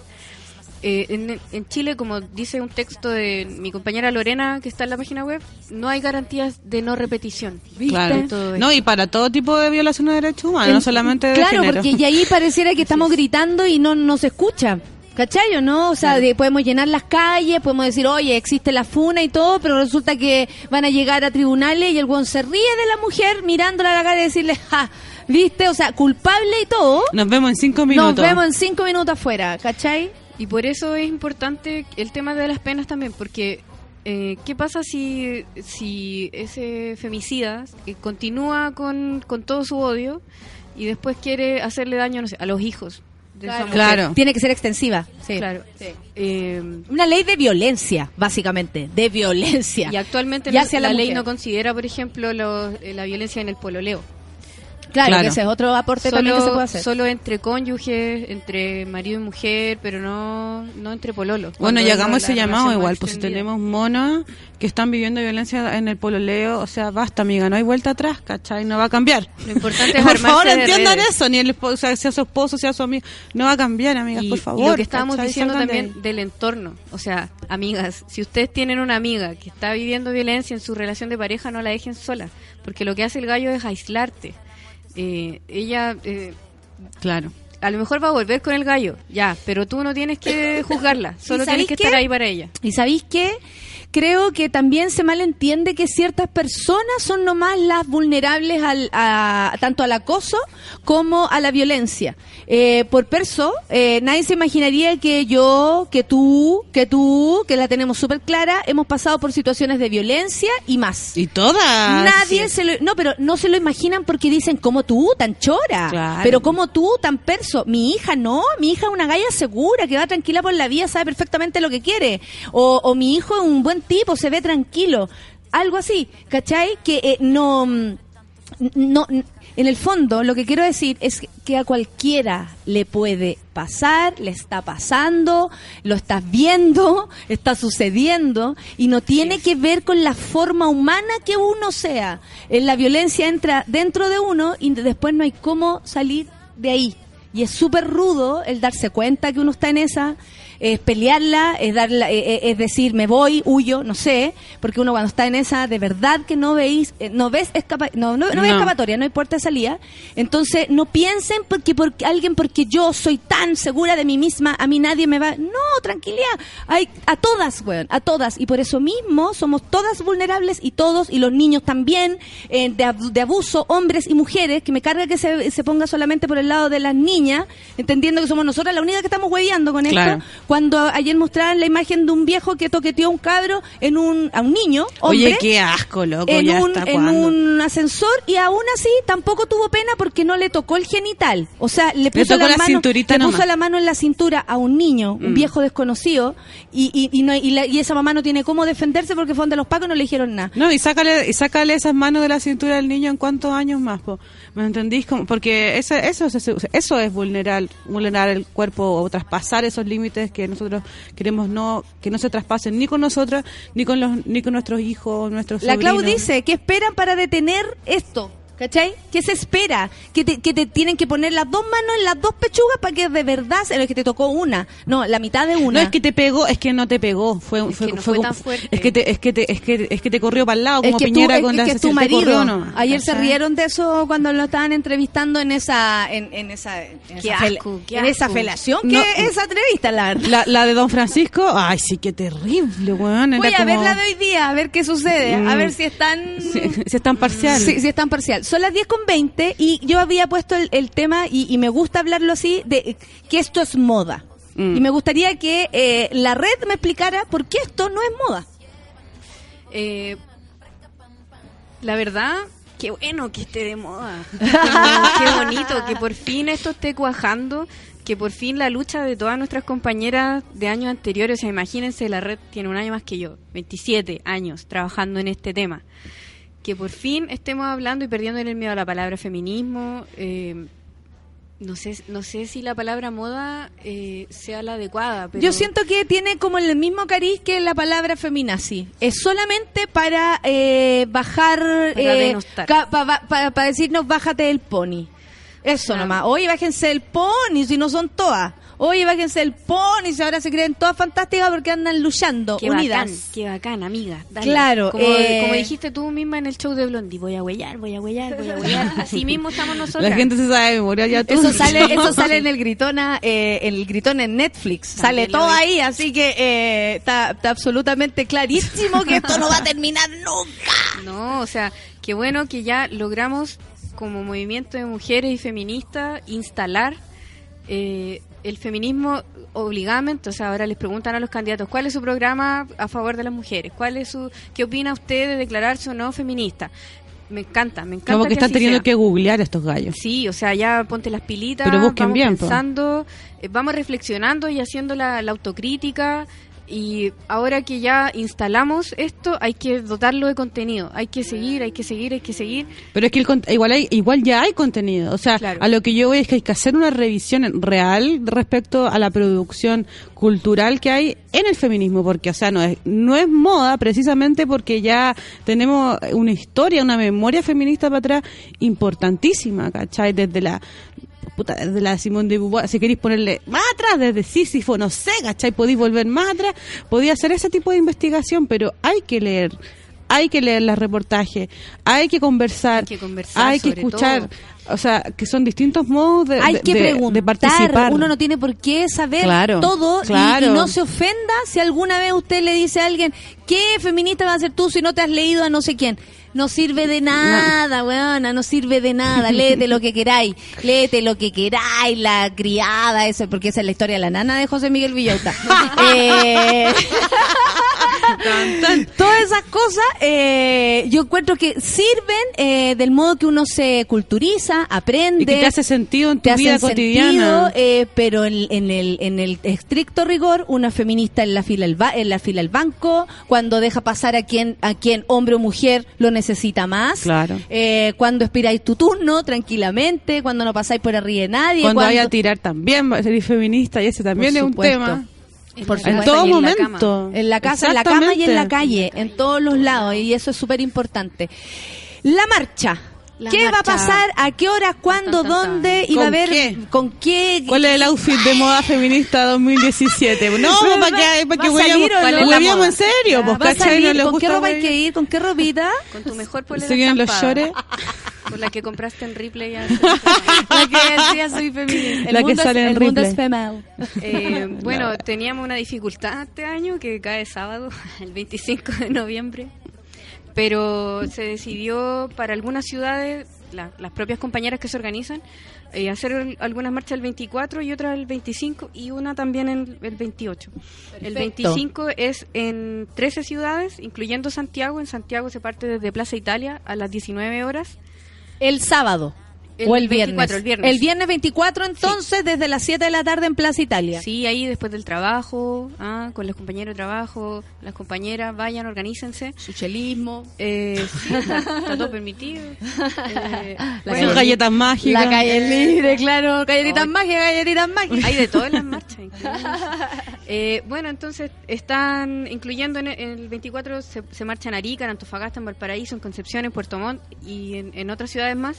Eh, en, en Chile, como dice un texto de mi compañera Lorena que está en la página web, no hay garantías de no repetición. ¿Viste? Claro. Todo No, y para todo tipo de violación de derechos humanos, no solamente de Claro, género. porque y ahí pareciera que estamos gritando y no nos escucha. ¿Cachai o no? O sea, de- podemos llenar las calles, podemos decir, oye, existe la funa y todo, pero resulta que van a llegar a tribunales y el weón se ríe de la mujer mirándola a la cara y decirle, ja, ¿viste? O sea, culpable y todo. Nos vemos en cinco minutos. Nos vemos en cinco minutos afuera, ¿cachai? Y por eso es importante el tema de las penas también, porque eh, ¿qué pasa si, si ese femicida eh, continúa con, con todo su odio y después quiere hacerle daño, no sé, a los hijos de esa mujer? Claro. Tiene que ser extensiva. Sí. Claro. Eh, Una ley de violencia, básicamente, de violencia. y actualmente Y no- hacia la, la ley no considera, por ejemplo, lo- eh, la violencia en el pololeo. Claro, Claro. que ese es otro aporte también que se puede hacer. solo entre cónyuges, entre marido y mujer, pero no, no entre pololos. Bueno, y hagamos la ese llamado igual, pues si tenemos monas que están viviendo violencia en el pololeo, o sea, basta, amiga, no hay vuelta atrás, ¿cachai? No va a cambiar. Lo importante es por favor, de entiendan redes. eso, ni el esposo, o sea, sea su esposo, sea su amigo, no va a cambiar, amigas, Y, por y favor. lo que estábamos ¿cachai? diciendo Salgan también del entorno. O sea, amigas, si ustedes tienen una amiga que está viviendo violencia en su relación de pareja, no la dejen sola. Porque lo que hace el gallo es aislarte. Eh, ella eh, Claro. a lo mejor va a volver con el gallo, ya, pero tú no tienes que juzgarla. Solo tienes que qué? estar ahí para ella. ¿Y sabéis qué? Creo que también se malentiende que ciertas personas son nomás las vulnerables al, a, tanto al acoso como a la violencia. Eh, por perso, eh, nadie se imaginaría que yo, que tú, que tú, que la tenemos súper clara, hemos pasado por situaciones de violencia y más. Y todas. Nadie se lo, no, pero no se lo imaginan porque dicen como tú, tan chora, Claro. pero como tú, tan perso. Mi hija no, mi hija es una galla segura que va tranquila por la vida, sabe perfectamente lo que quiere. O, o mi hijo es un buen tipo, se ve tranquilo. algo así, ¿cachai? Que eh, no, mm, no, en el fondo lo que quiero decir es que a cualquiera le puede pasar, le está pasando, lo estás viendo, está sucediendo y no tiene que ver con la forma humana que uno sea. Eh, La violencia entra dentro de uno y después no hay cómo salir de ahí. Y es súper rudo el darse cuenta que uno está en esa, es pelearla, es, darla, eh, eh, es decir, me voy, huyo, no sé, porque uno cuando está en esa, de verdad que no veis, eh, no ves escapa, no, no, no ves No. escapatoria, no hay puerta de salida. Entonces, no piensen porque, porque alguien, porque yo soy tan segura de mí misma, a mí nadie me va. No, tranquilidad. Hay a todas, weón, a todas. Y por eso mismo somos todas vulnerables y todos, y los niños también, eh, de, ab- de abuso, hombres y mujeres, que me carga que se, se ponga solamente por el lado de las niñas, entendiendo que somos nosotras las únicas que estamos hueveando con Claro. esto. Cuando ayer mostraban la imagen de un viejo que toqueteó a un cabro en un, a un niño, hombre, Oye, qué asco, loco, en, ya un, está en un ascensor y aún así tampoco tuvo pena porque no le tocó el genital. O sea, le puso, tocó la mano, cinturita le puso nomás. la mano en la cintura a un niño, un Mm. viejo desconocido, y, y, y, no, y, la- y esa mamá no tiene cómo defenderse porque fue donde los pacos no le dijeron nada. No, y sácale, y sácale esas manos de la cintura del niño en cuántos años más, po. ¿me entendís? Como- porque eso, eso, es- eso es vulnerar, vulnerar el cuerpo o traspasar esos límites que nosotros queremos no que no se traspasen ni con nosotras, ni con los ni con nuestros hijos, nuestros La Clau sobrinos. dice que esperan para detener esto. ¿Cachai? ¿Qué se espera? Que te, que te tienen que poner las dos manos en las dos pechugas para que de verdad se es que te tocó una. No, la mitad de una. No es que te pegó, es que no te pegó, fue, Es fue, que no fue tan fuerte. Es que te, es que te, es que, es que te corrió para el lado Es como que tú- Piñera es- con es la que es tu marido. corrió Ayer se rieron de eso cuando lo estaban entrevistando en esa en, en esa en Qué esa, asco, en esa felación No. que esa entrevista la verdad. La, la de Don Francisco, ay, sí, qué terrible, weón. Voy a ver como- la de hoy día, a ver qué sucede, a ver si están Si, si es tan parcial. Sí, sí, es tan parcial. Son las 10 con 20 y yo había puesto el, el tema y, y me gusta hablarlo así de que esto es moda. Mm. Y me gustaría que eh, la red me explicara por qué esto no es moda. Eh, la verdad, qué bueno que esté de moda. qué bonito que por fin esto esté cuajando, que por fin la lucha de todas nuestras compañeras de años anteriores, o sea, imagínense, la red tiene un año más que yo, 27 años trabajando en este tema. Que por fin estemos hablando y perdiendo el miedo a la palabra feminismo. eh, no sé, no sé si la palabra moda eh, sea la adecuada, pero Yo siento que tiene como el mismo cariz que la palabra feminazi. Es solamente para eh, bajar, Para eh, denostar. para decirnos bájate el pony. Eso nomás. Oye, bájense el pony si no son todas. Oye, bájense el pony si ahora se creen todas fantásticas porque andan luchando, Qué unidas. bacán, qué bacán, amiga. dale. Claro, Como, eh, como dijiste tú misma en el show de Blondie, voy a huellar, voy a huellar, voy a huellar. Así mismo estamos nosotros. La gente se sabe de memoria ya todo. Eso sale, eso sale en el gritona, eh, el gritón en Netflix. Sale También todo vi. ahí, así que eh, está, está absolutamente clarísimo que esto no va a terminar nunca. No, o sea, qué bueno que ya logramos como movimiento de mujeres y feministas instalar eh, el feminismo obligadamente, o sea, ahora les preguntan a los candidatos cuál es su programa a favor de las mujeres, cuál es su, qué opina usted de declararse o no feminista. Me encanta, me encanta. Como que están teniendo sea. que googlear estos gallos. Sí, o sea, ya ponte las pilitas, Pero busquen vamos bien, pensando, eh, vamos reflexionando y haciendo la, la autocrítica. Y ahora que ya instalamos esto, hay que dotarlo de contenido. Hay que seguir, hay que seguir, hay que seguir. Pero es que el igual hay, igual ya hay contenido. O sea, Claro. a lo que yo voy es que hay que hacer una revisión real respecto a la producción cultural que hay en el feminismo, porque, o sea, no es, no es moda precisamente porque ya tenemos una historia, una memoria feminista para atrás importantísima, ¿cachai? Desde la puta, desde la Simón de Beauvoir, si queréis ponerle más atrás, desde Sísifo, no sé, ¿cachai? Podéis volver más atrás, podía hacer ese tipo de investigación, pero hay que leer, hay que leer los reportajes, hay que conversar, Hay que conversar hay que sobre escuchar, todo. o sea, que son distintos modos de, Hay de- que de- de preguntar. participar. Uno no tiene por qué saber Claro, todo y, no se ofenda si alguna vez usted le dice a alguien, ¿qué feminista vas a ser tú si no te has leído a no sé quién? No sirve de nada, weona, no sirve de nada. Léete lo que queráis, léete lo que queráis, la criada, eso, porque esa es la historia de la nana de José Miguel Villauta. Eh, Todas esas cosas eh, yo encuentro que sirven eh, del modo que uno se culturiza, aprende. Y que te hace sentido en tu vida sentido, cotidiana. eh, pero en, en el, en el estricto rigor, una feminista en la fila ba- en la fila del banco, cuando deja pasar a quien, a quien hombre o mujer lo necesita más, Claro. eh, cuando esperáis tu turno tranquilamente, cuando no pasáis por arriba de nadie, Cuando cuando, vaya a tirar también, va a ser feminista y ese también Por es un tema. En Por. En todo la momento. en la casa, en la cama y en la calle, en todos los lados, y eso es súper importante. La marcha. La ¿Qué va a marcha. pasar? ¿A qué hora? ¿Cuándo? Tan, tan, tan. ¿Dónde? ¿Y va a ¿Con haber qué? con qué? ¿Cuál es el outfit de moda feminista 2017? No, ¿Va- para que, para que huevíamos- no? ¿Cuál es en serio, pues. No ¿Con qué gusta ropa hay que ir? ¿Con qué ropita? Con tu mejor polera Se vienen los llores. Con la que compraste en Ripley. ya- La que decía soy feminista. La que mundo es- sale en el mundo Ripley. es female. Eh, bueno, teníamos una dificultad este año que cae sábado, el 25 de noviembre, pero se decidió para algunas ciudades, la- las propias compañeras que se organizan, eh, hacer el- algunas marchas el 24 y otras el 25 y una también en el 28. El Perfecto. 25 es en 13 ciudades, incluyendo Santiago. En Santiago se parte desde Plaza Italia a las 19 horas. El sábado. El o el 24, viernes. el viernes. 24, entonces, desde las 7 de la tarde en Plaza Italia. Sí, ahí después del trabajo, ah, con los compañeros de trabajo, las compañeras, vayan, organícense. Suchelismo. Eh, sí, está, está todo permitido. Eh, La bueno, Sus galletas mágicas. La calle libre, claro. Galletitas mágicas, galletitas mágicas. hay de todo en las marchas. Eh, bueno, entonces están incluyendo en el, en el 24 se, se marcha en Arica, en Antofagasta, en Valparaíso, en Concepción, en Puerto Montt y en, en otras ciudades más.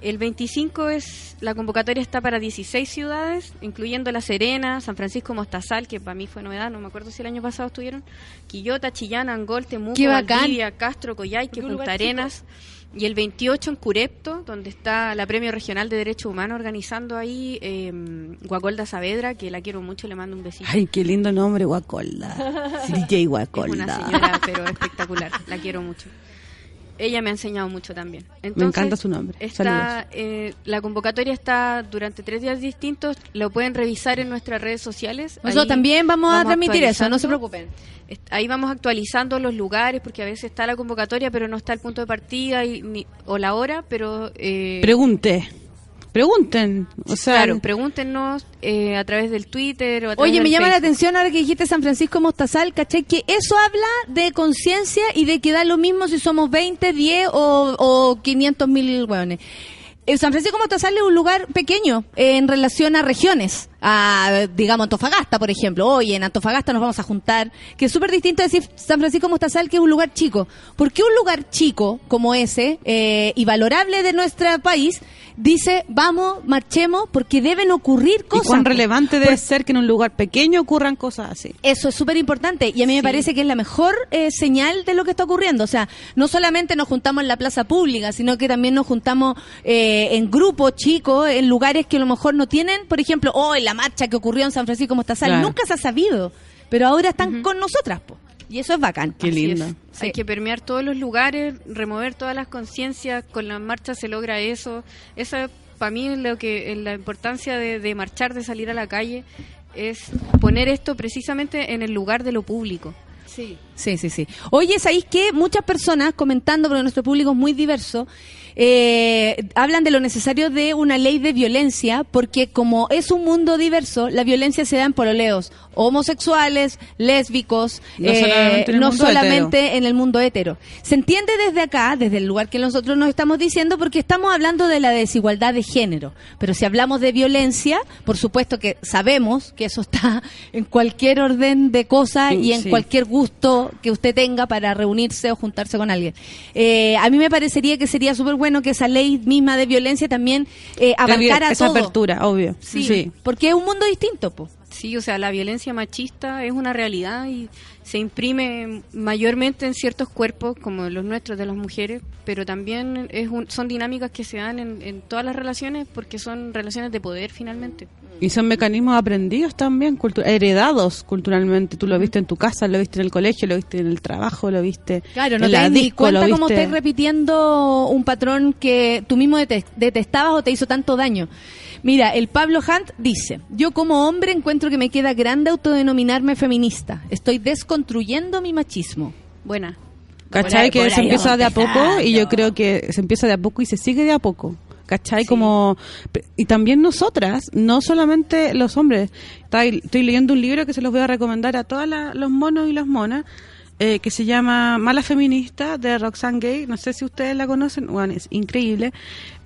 El 25 es la convocatoria está para 16 ciudades, incluyendo La Serena, San Francisco Mostazal, que para mí fue novedad, no me acuerdo si el año pasado estuvieron, Quillota, Chillán, Angol, Temuco. Valdivia, Castro, Coyhaique, Punta Arenas. Y el 28 en Curepto, donde está la Premio Regional de Derechos Humanos organizando ahí eh, Guacolda Saavedra, que la quiero mucho, le mando un besito. Ay, qué lindo nombre, Guacolda. DJ es una Guacolda. señora, pero espectacular, la quiero mucho. Ella me ha enseñado mucho también. Entonces, encanta su nombre. Está, eh, la convocatoria está durante tres días distintos. Lo pueden revisar en nuestras redes sociales. Nosotros Ahí también vamos, a transmitir eso, no se preocupen. Ahí vamos actualizando los lugares porque a veces está la convocatoria pero no está el punto de partida y, ni- o la hora, pero eh, Pregunte. Pregunten. O sea, claro, pregúntenos eh, a través del Twitter o a través Oye, del me llama la atención ahora que dijiste San Francisco Mostazal, ¿cachai? Que eso habla de conciencia y de que da lo mismo si somos 20, 10 o, o 500 mil hueones. San Francisco Mostazal es un lugar pequeño en relación a regiones, a, digamos, Antofagasta, por ejemplo. Hoy en Antofagasta nos vamos a juntar, que es súper distinto decir San Francisco Mostazal, que es un lugar chico. ¿Por qué un lugar chico como ese eh, y valorable de nuestro país dice, vamos, marchemos, porque deben ocurrir ¿Y cosas? cuán po? relevante debe ser que en un lugar pequeño ocurran cosas así? Eso es súper importante y a mí me parece que es la mejor eh, señal de lo que está ocurriendo. O sea, no solamente nos juntamos en la plaza pública, sino que también nos juntamos eh, en grupos chicos, en lugares que a lo mejor no tienen, por ejemplo, oh, en la marcha que ocurrió en San Francisco Mostazal, Claro. nunca se ha sabido, pero ahora están con nosotras. po. Y eso es bacán. Qué Así lindo. es. Sí. Hay que permear todos los lugares, remover todas las conciencias. Con la marcha se logra eso. Esa, para mí, es lo que es la importancia de, de marchar, de salir a la calle, es poner esto precisamente en el lugar de lo público. Sí, sí, sí. sí. Oye, ¿sabéis que muchas personas comentando, porque nuestro público es muy diverso, eh, hablan de lo necesario de una ley de violencia, porque como es un mundo diverso, la violencia se da en pololeos homosexuales, lésbicos, No eh, solamente en el no mundo solamente en el mundo hetero. Se entiende desde acá, desde el lugar que nosotros nos estamos diciendo, porque estamos hablando de la desigualdad de género. Pero si hablamos de violencia, por supuesto que sabemos que eso está en cualquier orden de cosas y en Sí. cualquier gusto que usted tenga para reunirse o juntarse con alguien. Eh, a mí me parecería que sería súper bueno que esa ley misma de violencia también eh, abarcara Esa todo. apertura, obvio. Sí, sí. porque es un mundo distinto, po. Sí, o sea, la violencia machista es una realidad y se imprime mayormente en ciertos cuerpos, como los nuestros de las mujeres, pero también es un- son dinámicas que se dan en, en todas las relaciones porque son relaciones de poder finalmente. Y son mecanismos aprendidos también, cultu- heredados culturalmente. Tú lo viste en tu casa, lo viste en el colegio, lo viste en el trabajo, lo viste Claro, no en te la disco, lo cuenta cómo viste... estás repitiendo un patrón que tú mismo dete- detestabas o te hizo tanto daño. Mira, el Pablo Hunt dice, yo como hombre encuentro que me queda grande autodenominarme feminista. Estoy desconstruyendo mi machismo. Buena. ¿Cachai? Que se empieza de a poco y yo creo que se empieza de a poco y se sigue de a poco. ¿cachai? Como, y también nosotras, no solamente los hombres. Estoy leyendo un libro que se los voy a recomendar a todos los monos y las monas, eh, que se llama Mala Feminista, de Roxane Gay. No sé si ustedes la conocen, bueno, es increíble.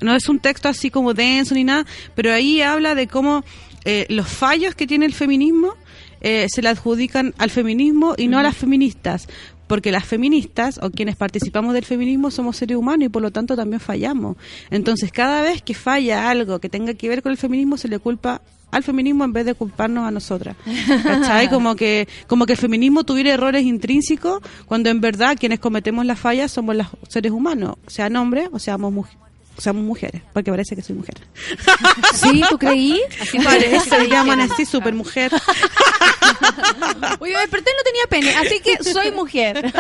No es un texto así como denso ni nada, pero ahí habla de cómo eh, los fallos que tiene el feminismo eh, se le adjudican al feminismo y no a las feministas. Porque las feministas o quienes participamos del feminismo somos seres humanos y por lo tanto también fallamos. Entonces, cada vez que falla algo que tenga que ver con el feminismo, se le culpa al feminismo en vez de culparnos a nosotras. ¿Cachai? Como que, como que el feminismo tuviera errores intrínsecos, cuando en verdad quienes cometemos las fallas somos los seres humanos, sean hombres o seamos, muj- seamos mujeres, porque parece que soy mujer. ¿Sí? ¿Tú creí? Así Parece, me llaman así, super mujer. Oye, me desperté y no tenía pene, así que soy mujer.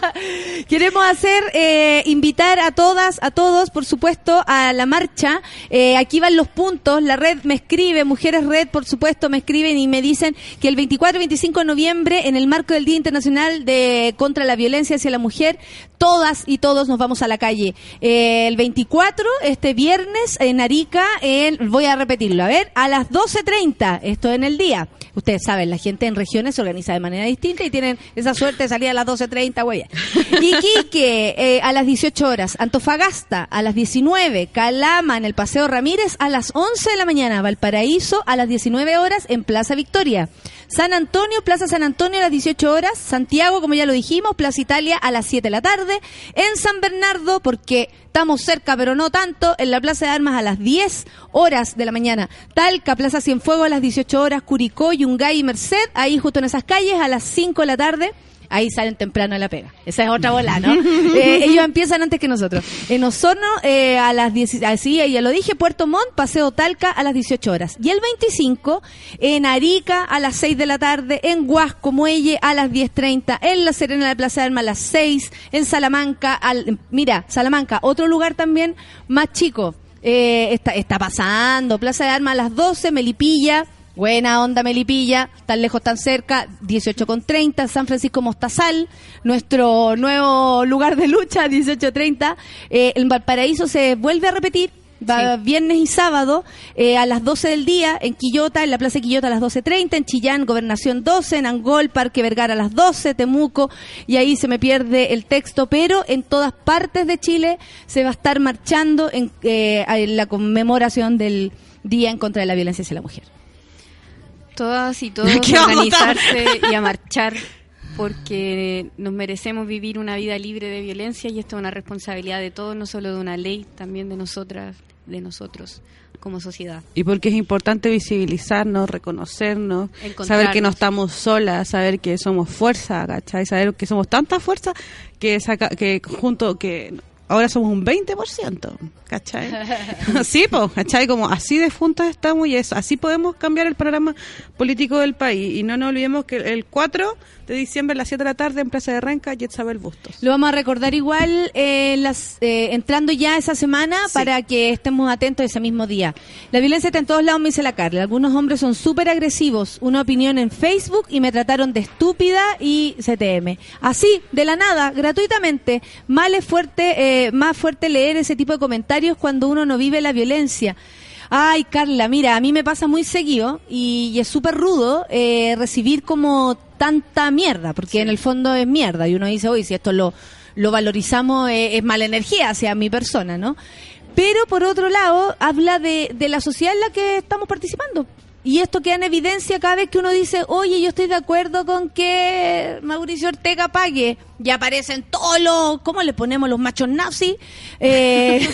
Queremos hacer, eh, invitar a todas, a todos, por supuesto, a la marcha. Eh, aquí van los puntos. La red me escribe, Mujeres Red, por supuesto, me escriben y me dicen que el 24 y 25 de noviembre, en el marco del Día Internacional de contra la Violencia hacia la Mujer, todas y todos nos vamos a la calle. Eh, el 24, este viernes, en Arica, en, voy a repetirlo, a ver, a las 12.30, esto en el día. Ustedes saben, la gente en regiones se organiza de manera distinta y tienen esa suerte de salir a las 12.30, güey. Iquique, eh, a las 18 horas. Antofagasta, a las 19. Calama, en el Paseo Ramírez, a las 11 de la mañana. Valparaíso, a las 19 horas, en Plaza Victoria. San Antonio, Plaza San Antonio, a las 18 horas. Santiago, como ya lo dijimos, Plaza Italia, a las 7 de la tarde. En San Bernardo, porque estamos cerca, pero no tanto, en la Plaza de Armas a las 10 horas de la mañana. Talca, Plaza Cienfuegos a las 18 horas. Curicó, Yungay y Merced, ahí justo en esas calles, a las 5 de la tarde. Ahí salen temprano a la pega. Esa es otra bola, ¿no? Eh, ellos empiezan antes que nosotros. En Osorno, eh, a las 10, así ya lo dije, Puerto Montt, Paseo Talca a las 18 horas. Y el 25, en Arica a las 6 de la tarde, en Huasco Muelle a las 10.30, en La Serena de Plaza de Armas a las 6, en Salamanca, al, mira, Salamanca, otro lugar también más chico. Eh, está, está pasando, Plaza de Armas a las 12, Melipilla, Buena onda, Melipilla, tan lejos, tan cerca, 18 con 30, San Francisco Mostazal, nuestro nuevo lugar de lucha, 18.30. Eh, en Valparaíso se vuelve a repetir, va viernes y sábado, eh, a las 12 del día, en Quillota, en la Plaza de Quillota a las 12.30, en Chillán, Gobernación 12, en Angol, Parque Vergara a las 12, Temuco, y ahí se me pierde el texto, pero en todas partes de Chile se va a estar marchando en, eh, en la conmemoración del Día en contra de la Violencia hacia la Mujer. Todas y todos ¿Qué a vamos a organizarse y a marchar porque nos merecemos vivir una vida libre de violencia y esto es una responsabilidad de todos, no solo de una ley, también de nosotras, de nosotros como sociedad. Y porque es importante visibilizarnos, reconocernos, saber que no estamos solas, saber que somos fuerza, ¿cachai? Saber que somos tanta fuerza que, saca, que junto, que ahora somos un 20%, ¿cachai? sí, pues, ¿cachai? Como así de juntos estamos y eso, así podemos cambiar el programa político del país. Y no nos olvidemos que el 4 de diciembre a las 7 de la tarde en Plaza de Renca, Yetzabel Bustos. Lo vamos a recordar igual eh, las, eh, entrando ya esa semana para que estemos atentos ese mismo día. La violencia está en todos lados, me dice la Carla. Algunos hombres son súper agresivos. Una opinión en Facebook y me trataron de estúpida y CTM. Así, de la nada, gratuitamente. Mal es fuerte, eh, más fuerte leer ese tipo de comentarios cuando uno no vive la violencia. Ay, Carla, mira, a mí me pasa muy seguido y, y es súper rudo eh, recibir como tanta mierda, porque en el fondo es mierda y uno dice, oye, si esto lo, lo valorizamos eh, es mala energía hacia mi persona, ¿no? Pero por otro lado, habla de, de la sociedad en la que estamos participando. Y esto queda en evidencia cada vez que uno dice, oye, yo estoy de acuerdo con que Mauricio Ortega pague. Ya aparecen todos los, ¿cómo le ponemos los machos nazis? Eh,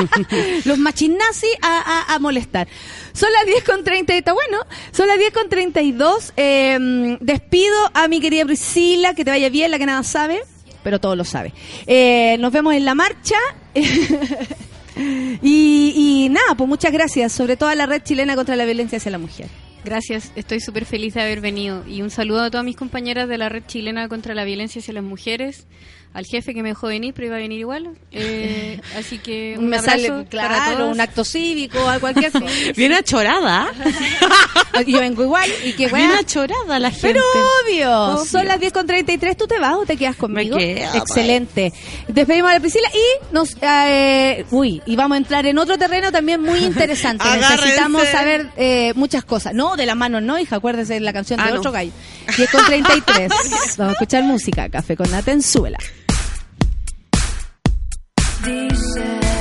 los machis nazis a, a- molestar. Son las 10 con 30, está bueno. Son las 10 con 32. Eh, despido a mi querida Priscila, que te vaya bien, la que nada sabe, pero todo lo sabe. Eh, nos vemos en la marcha. y, y nada, pues muchas gracias, sobre todo a la red chilena contra la violencia hacia la mujer. Gracias, estoy súper feliz de haber venido. Y un saludo a todas mis compañeras de la Red Chilena contra la Violencia hacia las Mujeres, al jefe que me dejó venir, pero iba a venir igual. Eh, así que un Me abrazo sale, para claro, todos. un acto cívico, o cualquier cosa. Bien achorada. Yo vengo igual y que Bien achorada la gente. Pero obvio. Obvio. son las 10 con 33, ¿tú te vas o te quedas conmigo? quedo, Excelente. Despedimos a la Priscila y nos, eh, uy, y vamos a entrar en otro terreno también muy interesante. Necesitamos saber eh, muchas cosas. No, de las manos no, hija, acuérdese de la canción de Ah, no. otro gallo. 10 con 33. vamos a escuchar música, Café con Natenzuela. Dices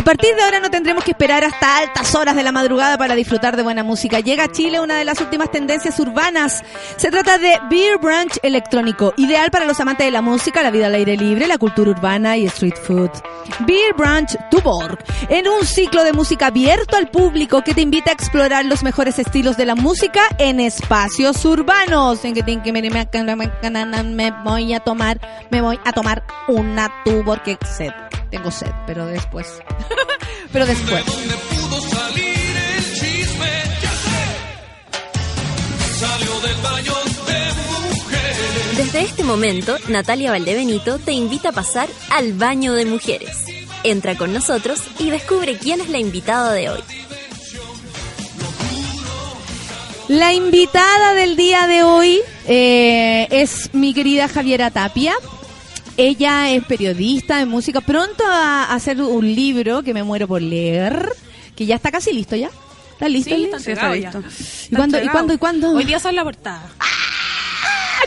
A partir de ahora no tendremos que esperar hasta altas horas de la madrugada para disfrutar de buena música. Llega a Chile una de las últimas tendencias urbanas. Se trata de Beer Brunch electrónico, ideal para los amantes de la música, la vida al aire libre, la cultura urbana y street food. Beer Brunch Tuborg, en un ciclo de música abierto al público que te invita a explorar los mejores estilos de la música en espacios urbanos. En que me voy a tomar, me voy a tomar una Tuborg que sed. Tengo sed, pero después. pero después. Desde este momento, Natalia Valdebenito te invita a pasar al baño de mujeres. Entra con nosotros y descubre quién es la invitada de hoy. La invitada del día de hoy eh, es mi querida Javiera Tapia. Ella es periodista de música, pronto a hacer un libro que me muero por leer, que ya está casi listo ya. ¿Está listo? Sí, está libro? entregado ya. ¿Y Está cuándo, ¿Y cuándo? ¿Y cuándo? Hoy día sale la portada.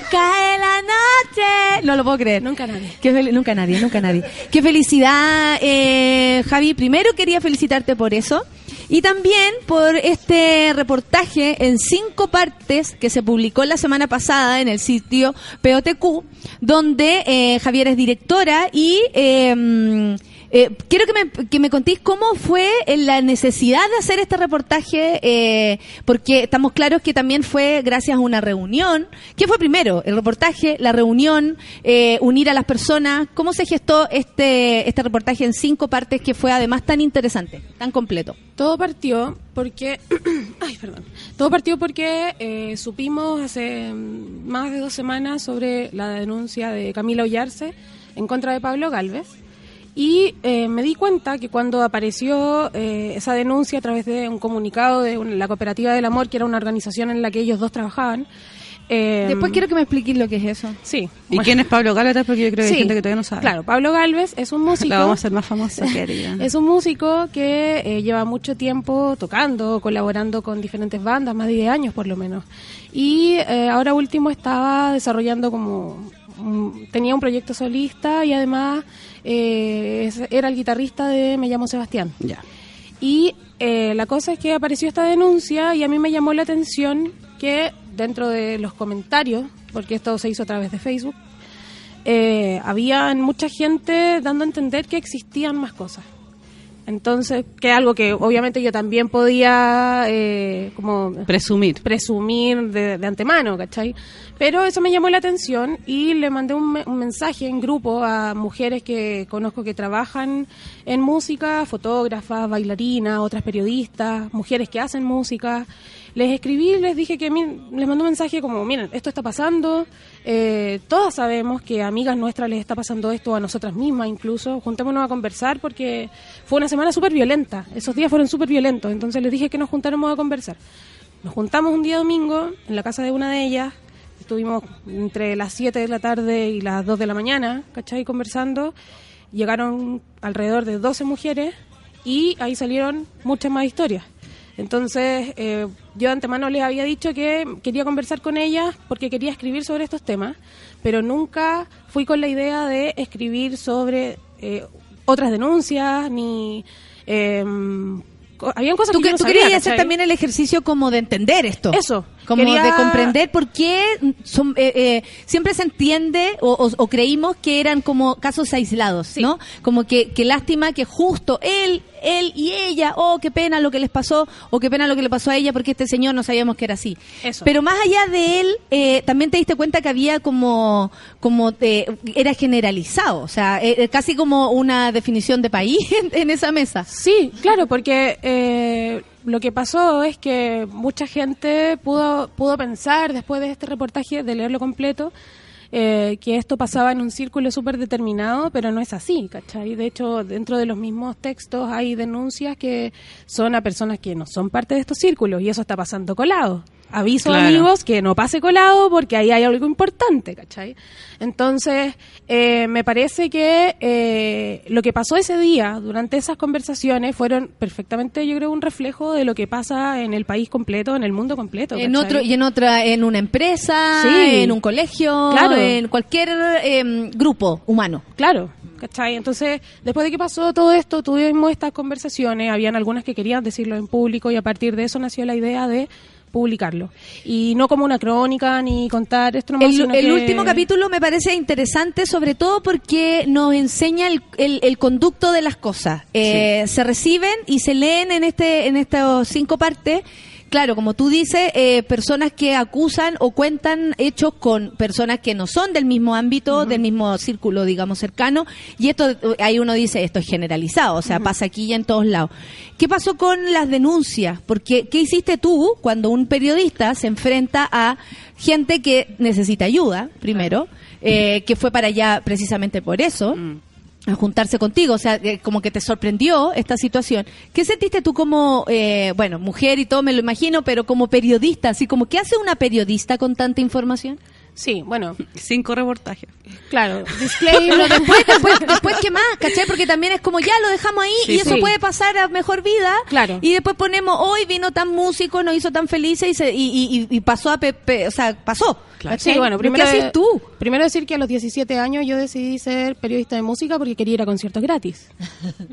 Cae la noche. No lo puedo creer. Nunca nadie. Qué nunca nadie, nunca nadie. Qué felicidad, eh, Javi. Primero quería felicitarte por eso. Y también por este reportaje en cinco partes que se publicó la semana pasada en el sitio POTQ, donde eh, Javier es directora y eh, mm, eh, quiero que me, que me contéis cómo fue la necesidad de hacer este reportaje, eh, porque estamos claros que también fue gracias a una reunión. ¿Qué fue primero? ¿El reportaje, la reunión, eh, unir a las personas? ¿Cómo se gestó este, este reportaje en cinco partes que fue además tan interesante, tan completo? Todo partió porque. Ay, perdón. Todo partió porque eh, supimos hace mm, más de dos semanas sobre la denuncia de Camila Ollarse en contra de Pablo Galvez. Y eh, me di cuenta que cuando apareció eh, esa denuncia a través de un comunicado de un- la Cooperativa del Amor, que era una organización en la que ellos dos trabajaban. eh, Después quiero que me expliques lo que es eso. Sí. ¿Y bueno. quién es Pablo Gálatas? Porque yo creo que Sí, hay gente que todavía no sabe. Claro, Pablo Galvez es un músico. La vamos a hacer más famosa, querida. Es un músico que eh, lleva mucho tiempo tocando, colaborando con diferentes bandas, más de 10 años por lo menos. Y eh, ahora último estaba desarrollando como... mm, tenía un proyecto solista y además eh, era el guitarrista de Me llamo Sebastián. Ya. Y eh, la cosa es que apareció esta denuncia y a mí me llamó la atención que dentro de los comentarios, porque esto se hizo a través de Facebook, eh, había mucha gente dando a entender que existían más cosas. Entonces, que algo que obviamente yo también podía eh, como Presumir. presumir de, de antemano, ¿cachai? Pero eso me llamó la atención y le mandé un, un mensaje en grupo a mujeres que conozco que trabajan en música, fotógrafas, bailarinas, otras periodistas, mujeres que hacen música. Les escribí les dije que, les mandé un mensaje como, miren, esto está pasando, eh, todas sabemos que amigas nuestras les está pasando esto, a nosotras mismas incluso, juntémonos a conversar porque fue una semana súper violenta, esos días fueron súper violentos, entonces les dije que nos juntáramos a conversar. Nos juntamos un día domingo en la casa de una de ellas, estuvimos entre las 7 de la tarde y las 2 de la mañana, ¿cachai? Conversando, llegaron alrededor de 12 mujeres y ahí salieron muchas más historias. Entonces, eh, yo de antemano les había dicho que quería conversar con ellas porque quería escribir sobre estos temas, pero nunca fui con la idea de escribir sobre eh, otras denuncias ni... eh, habían cosas Tú, que que, yo no tú sabía, querías hacer también el ejercicio como de entender esto. Eso. Como Quería- de comprender por qué son, eh, eh, siempre se entiende o, o- o creímos que eran como casos aislados, Sí. ¿no? Como que, que lástima que justo él, él y ella, oh, qué pena lo que les pasó, o qué pena lo que le pasó a ella porque este señor no sabíamos que era así. Eso. Pero más allá de él, eh, también te diste cuenta que había como, como eh, era generalizado, o sea, eh, eh, casi como una definición de país en, en esa mesa. Sí, claro, porque eh, lo que pasó es que mucha gente pudo, pudo pensar después de este reportaje, de leerlo completo, eh, que esto pasaba en un círculo súper determinado, pero no es así, ¿cachai? De hecho, dentro de los mismos textos hay denuncias que son a personas que no son parte de estos círculos y eso está pasando colado. Aviso Claro. amigos que no pase colado porque ahí hay algo importante, ¿cachai? Entonces, eh, me parece que eh, lo que pasó ese día durante esas conversaciones fueron perfectamente, yo creo, un reflejo de lo que pasa en el país completo, en el mundo completo. En otro y en otra, en una empresa, Sí. en un colegio, Claro. en cualquier em, grupo humano. Claro, ¿Cachai? Entonces, después de que pasó todo esto, tuvimos estas conversaciones, habían algunas que querían decirlo en público y a partir de eso nació la idea de publicarlo. Y no como una crónica ni contar esto nomás, El, sino el que- último capítulo me parece interesante, sobre todo porque nos enseña el, el- el conducto de las cosas. Eh, Se reciben y se leen en este en estas cinco partes. Claro, como tú dices, eh, personas que acusan o cuentan hechos con personas que no son del mismo ámbito, del mismo círculo, digamos, cercano. Y esto, eh, ahí uno dice, esto es generalizado, o sea, pasa aquí y en todos lados. ¿Qué pasó con las denuncias? Porque, ¿qué hiciste tú cuando un periodista se enfrenta a gente que necesita ayuda, primero, eh, que fue para allá precisamente por eso? A juntarse contigo, o sea, eh, como que te sorprendió esta situación. ¿Qué sentiste tú como, eh, bueno, mujer y todo, me lo imagino, pero como periodista, así como, ¿qué hace una periodista con tanta información? Sí, bueno, Cinco reportajes. claro, disclaimer, después, después, después, ¿qué más? ¿Cachai? Porque también es como, ya lo dejamos ahí Sí, y eso sí. puede pasar a mejor vida. Claro. Y después ponemos, hoy vino tan músico, nos hizo tan felices y, se, y, y- y pasó a Pepe, o sea, pasó. ¿cachai? Sí, bueno, ¿Pero primero, ¿Qué haces tú? Primero decir que a los 17 años yo decidí ser periodista de música porque quería ir a conciertos gratis.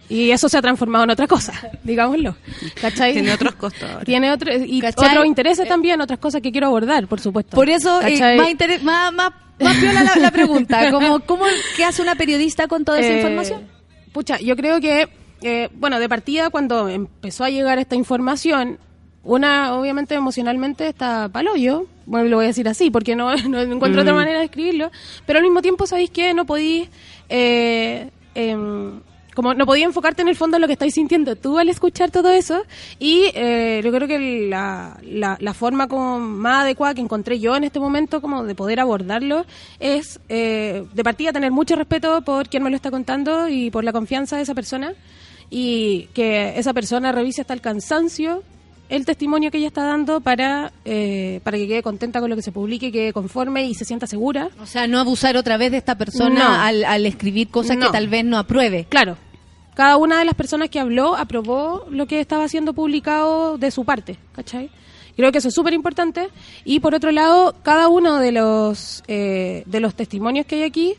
Y eso se ha transformado en otra cosa, digámoslo. ¿Cachai? Tiene otros costos ahora. Tiene otro, y ¿Cachai? otros intereses también, otras cosas que quiero abordar, por supuesto. Por eso, eh, más, más, más, más piola la, la pregunta. Como, ¿Cómo qué hace una periodista con toda esa Eh, información? Pucha, yo creo que, eh, bueno, de partida cuando empezó a llegar esta información, una obviamente emocionalmente está paloyo, bueno, lo voy a decir así porque no, no encuentro otra manera de escribirlo, pero al mismo tiempo sabéis que no podéis, eh, em, como no podía enfocarte en el fondo en lo que estáis sintiendo tú al escuchar todo eso y eh, yo creo que la, la, forma como más adecuada que encontré yo en este momento como de poder abordarlo es eh, de partida tener mucho respeto por quien me lo está contando y por la confianza de esa persona y que esa persona revise hasta el cansancio el testimonio que ella está dando para, eh, para que quede contenta con lo que se publique, quede conforme y se sienta segura. O sea, no abusar otra vez de esta persona No. al, al escribir cosas que tal vez no apruebe. Claro, cada una de las personas que habló aprobó lo que estaba siendo publicado de su parte, ¿cachai? Creo que eso es súper importante. Y por otro lado, cada uno de los, eh, de los testimonios que hay aquí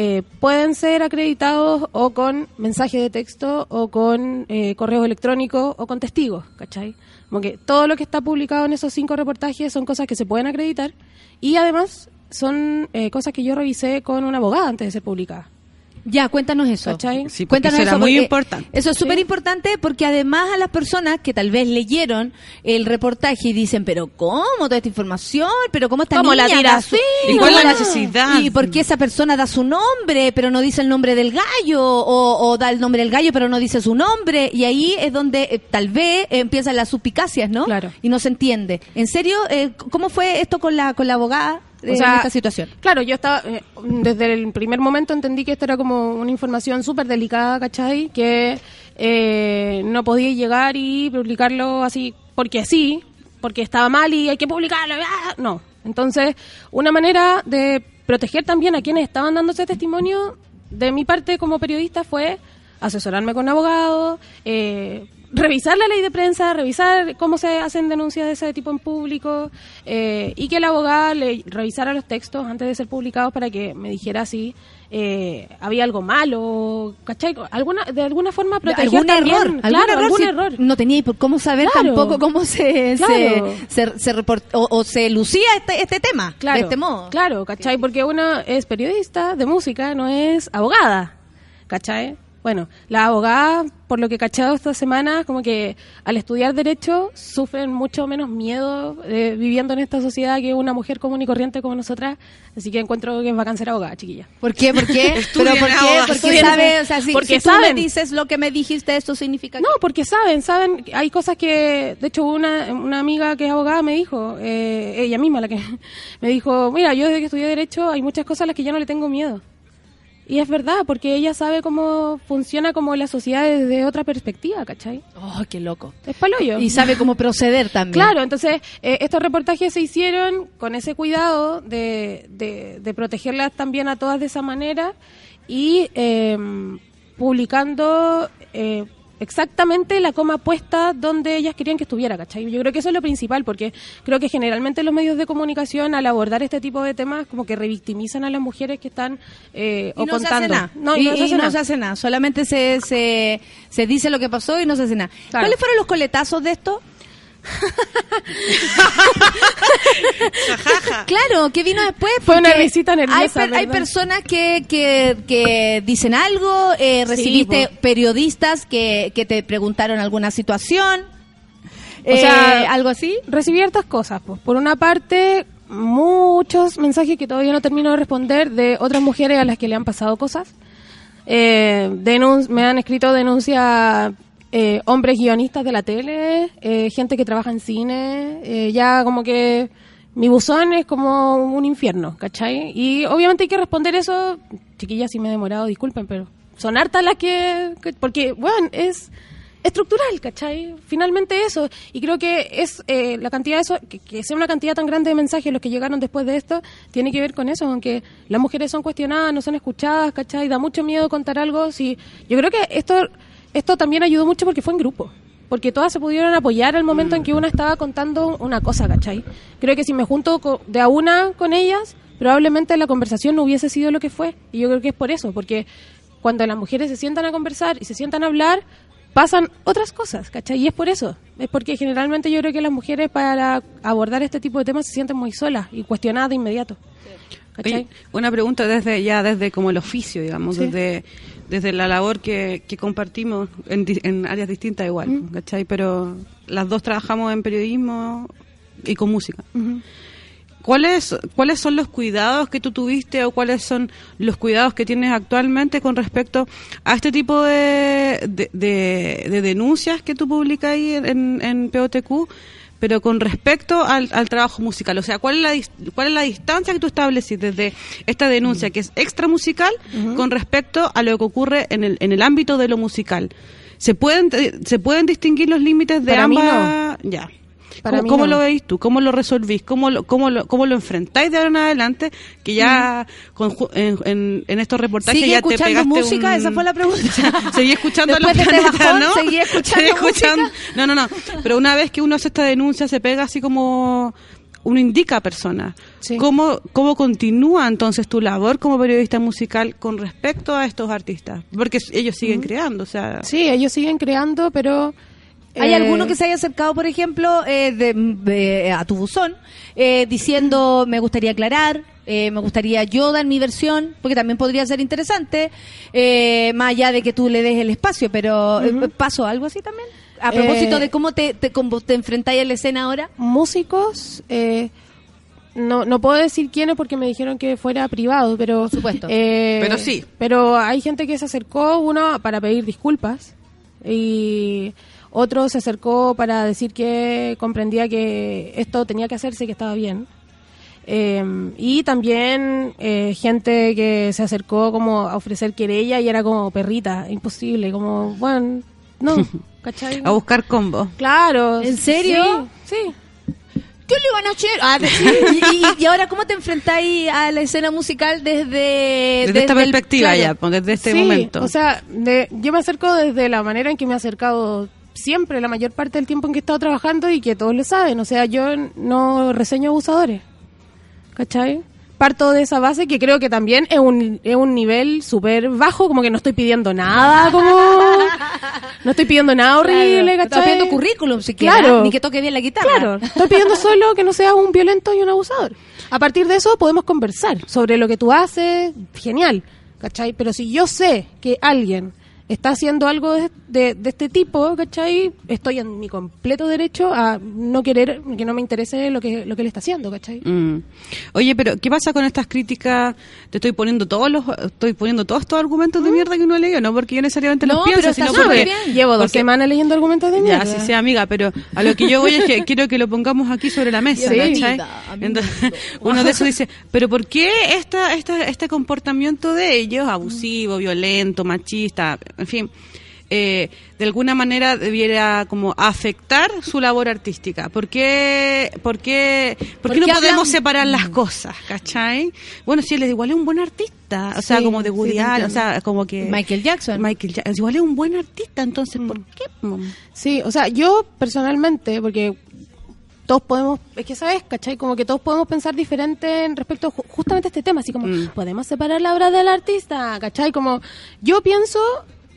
eh, pueden ser acreditados o con mensaje de texto o con eh, correos electrónicos o con testigos, ¿cachai? Como que todo lo que está publicado en esos cinco reportajes son cosas que se pueden acreditar y además son eh, cosas que yo revisé con una abogada antes de ser publicadas. Ya, cuéntanos eso. ¿Cachai? Sí, cuéntanos eso muy importante. Eso es súper importante porque además a las personas que tal vez leyeron el reportaje y dicen, pero ¿cómo toda esta información? ¿Pero cómo esta ¿Cómo la tira así? ¿Y cuál ¿Cómo la necesidad? ¿Y por qué esa persona da su nombre, pero no dice el nombre del gallo? O, o da el nombre del gallo, pero no dice su nombre. Y ahí es donde eh, tal vez eh, empiezan las suspicacias, ¿no? Claro. Y no se entiende. ¿En serio? Eh, ¿Cómo fue esto con la, con la abogada O sea, en esta situación? Claro, yo estaba, eh, desde el primer momento entendí que esto era como una información súper delicada, ¿cachai? Que eh, no podía llegar y publicarlo así, porque sí, porque estaba mal y hay que publicarlo. ¡ah! No. Entonces, una manera de proteger también a quienes estaban dando ese testimonio, de mi parte como periodista, fue asesorarme con abogados, eh, revisar la ley de prensa, revisar cómo se hacen denuncias de ese tipo en público eh, y que la abogada le revisara los textos antes de ser publicados para que me dijera si eh, había algo malo, ¿cachai? Alguna, de alguna forma proteger algún también, error, algún claro, error, algún si error. no tenía por cómo saber Claro. tampoco cómo se Claro. se, se, se report- o, o se lucía este, este tema Claro, de este modo Claro, ¿cachai? Porque una es periodista de música, no es abogada, ¿cachai? Bueno, las abogadas, por lo que he cachado esta semana, como que al estudiar Derecho sufren mucho menos miedo eh, viviendo en esta sociedad que una mujer común y corriente como nosotras. Así que encuentro que es bacán ser abogada, chiquilla. ¿Por qué? ¿Por qué? Estudien ¿Pero por qué? Porque estudien. sabe, o sea, si, Porque si tú me saben. dices lo que me dijiste, esto significa No, porque saben, saben, hay cosas que, de hecho, una, una amiga que es abogada me dijo, eh, ella misma la que me dijo, mira, yo desde que estudié Derecho hay muchas cosas a las que ya no le tengo miedo. Y es verdad, porque ella sabe cómo funciona como la sociedad desde otra perspectiva, ¿cachai? Oh, qué loco. Es paloyo. Y sabe cómo proceder también. Claro, entonces eh, estos reportajes se hicieron con ese cuidado de, de, de protegerlas también a todas de esa manera y eh, publicando eh, exactamente la coma puesta donde ellas querían que estuviera, ¿cachai? Yo creo que eso es lo principal, porque creo que generalmente los medios de comunicación al abordar este tipo de temas como que revictimizan a las mujeres que están eh, Y o no se hace contando. nada. No, y no se y hace no nada. se hace nada. Solamente se, se, se dice lo que pasó y no se hace nada. Claro. ¿Cuáles fueron los coletazos de esto? Claro, ¿qué vino después? Fue una risita nerviosa, Hay, per- hay ¿verdad? personas que, que, que dicen algo, eh, recibiste periodistas que, que te preguntaron alguna situación. O sea, eh, algo así. recibí hartas cosas. Pues. Por una parte, muchos mensajes que todavía no termino de responder de otras mujeres a las que le han pasado cosas. Eh, denun- me han escrito denuncias eh, hombres guionistas de la tele, eh, gente que trabaja en cine, eh, ya como que mi buzón es como un infierno, ¿cachai? Y obviamente hay que responder eso, chiquillas, si me he demorado, disculpen, pero son hartas las que, que- porque, bueno, es estructural, ¿cachai? Finalmente eso. Y creo que es eh, la cantidad de eso, que, que sea una cantidad tan grande de mensajes los que llegaron después de esto, tiene que ver con eso, aunque las mujeres son cuestionadas, no son escuchadas, ¿cachai? Da mucho miedo contar algo. Si, yo creo que esto, esto también ayudó mucho porque fue en grupo. Porque todas se pudieron apoyar al momento en que una estaba contando una cosa, ¿cachai? Creo que si me junto de a una con ellas, probablemente la conversación no hubiese sido lo que fue. Y yo creo que es por eso, porque cuando las mujeres se sientan a conversar y se sientan a hablar, pasan otras cosas, ¿cachai? Y es por eso. Es porque generalmente yo creo que las mujeres para abordar este tipo de temas se sienten muy solas y cuestionadas de inmediato. ¿Cachai? Oye, una pregunta desde ya desde como el oficio, digamos, Sí. desde desde la labor que, que compartimos en, en áreas distintas igual. ¿cachai? Pero las dos trabajamos en periodismo y con música. ¿Cuáles, ¿Cuáles son los cuidados que tú tuviste o cuáles son los cuidados que tienes actualmente con respecto a este tipo de, de, de- de denuncias que tú publicas ahí en, en POTQ, pero con respecto al, al trabajo musical? O sea, ¿cuál es, la, ¿cuál es la distancia que tú estableces desde esta denuncia que es extra musical con respecto a lo que ocurre en el, en el ámbito de lo musical? ¿Se pueden, ¿Se pueden distinguir los límites de Para mí ambas? Ya. Para ¿Cómo, mí cómo no. lo veis tú? ¿Cómo lo resolvís? ¿Cómo lo, cómo lo, cómo lo enfrentáis de ahora en adelante? Que ya con ju- en, en, en estos reportajes ¿Sigue ya te escuchando pegaste música? un- Esa fue la pregunta. Seguí escuchando a los Después de este planetas, bajón, ¿no? ¿seguí escuchando Seguí escuchando- música? No, no, no. Pero una vez que uno hace esta denuncia, se pega así como uno indica a personas. Sí. ¿Cómo, ¿Cómo continúa entonces tu labor como periodista musical con respecto a estos artistas? Porque ellos siguen creando, o sea... Sí, ellos siguen creando, pero... ¿Hay eh, alguno que se haya acercado, por ejemplo, eh, de- de- a tu buzón, eh, diciendo, me gustaría aclarar, eh, me gustaría yo dar mi versión, porque también podría ser interesante, eh, más allá de que tú le des el espacio, pero eh, ¿pasó algo así también? A propósito Eh, de cómo te, te, cómo te enfrentáis a la escena ahora. músicos eh, no no puedo decir quiénes porque me dijeron que fuera privado pero Por supuesto. eh, Pero sí. pero hay gente que se acercó uno para pedir disculpas y otro se acercó para decir que comprendía que esto tenía que hacerse y que estaba bien Eh, y también eh, gente que se acercó como a ofrecer querella y era como perrita imposible como bueno no ¿cachai? A buscar combo. Claro. ¿En serio? Sí. sí. ¿Qué le van a hacer? Ah, y, y- y ahora, ¿cómo te enfrentáis a la escena musical desde... Desde, esta el- perspectiva claro. ya, desde este Sí, momento. O sea, de- yo me acerco desde la manera en que me he acercado siempre, la mayor parte del tiempo en que he estado trabajando y que todos lo saben. O sea, yo no reseño abusadores. ¿Cachai? Parto de esa base que creo que también es un, es un nivel súper bajo, como que no estoy pidiendo nada, como... No estoy pidiendo nada horrible, Claro. ¿cachai? Estás pidiendo currículum siquiera, Claro. ni que toque bien la guitarra. Claro, estoy pidiendo solo que no seas un violento y un abusador. A partir de eso podemos conversar sobre lo que tú haces, genial, ¿cachai? Pero si yo sé que alguien está haciendo algo de, de- de este tipo, ¿cachai? Estoy en mi completo derecho a no querer, que no me interese lo que, lo que él está haciendo, ¿cachai? Mm. Oye, pero ¿qué pasa con estas críticas? Te estoy poniendo todos los, estoy poniendo todos estos argumentos de mierda que uno ha leído, no porque yo necesariamente No, los pienso, sino porque bien. Llevo dos porque- semanas leyendo argumentos de Ya, mierda. sí sea amiga, pero a lo que yo voy es que quiero que lo pongamos aquí sobre la mesa, Sí. ¿cachai? Entonces, uno de esos dice, pero ¿por qué esta, esta, este comportamiento de ellos, abusivo, violento, machista, en fin, eh, de alguna manera debiera como afectar su labor artística. ¿Por qué, por qué, por qué no podemos separar las cosas, ¿cachai? Bueno, si él es igual es un buen artista, o sea, Sí, como de Woody Allen, o sea, como que... Michael Jackson. Michael Jackson, igual es un buen artista, entonces, ¿por qué? Sí, o sea, yo personalmente, porque todos podemos, es que sabes, ¿cachai? Como que todos podemos pensar diferente en respecto justamente a este tema, así como, Mm. podemos separar la obra del artista, ¿cachai? Como, yo pienso,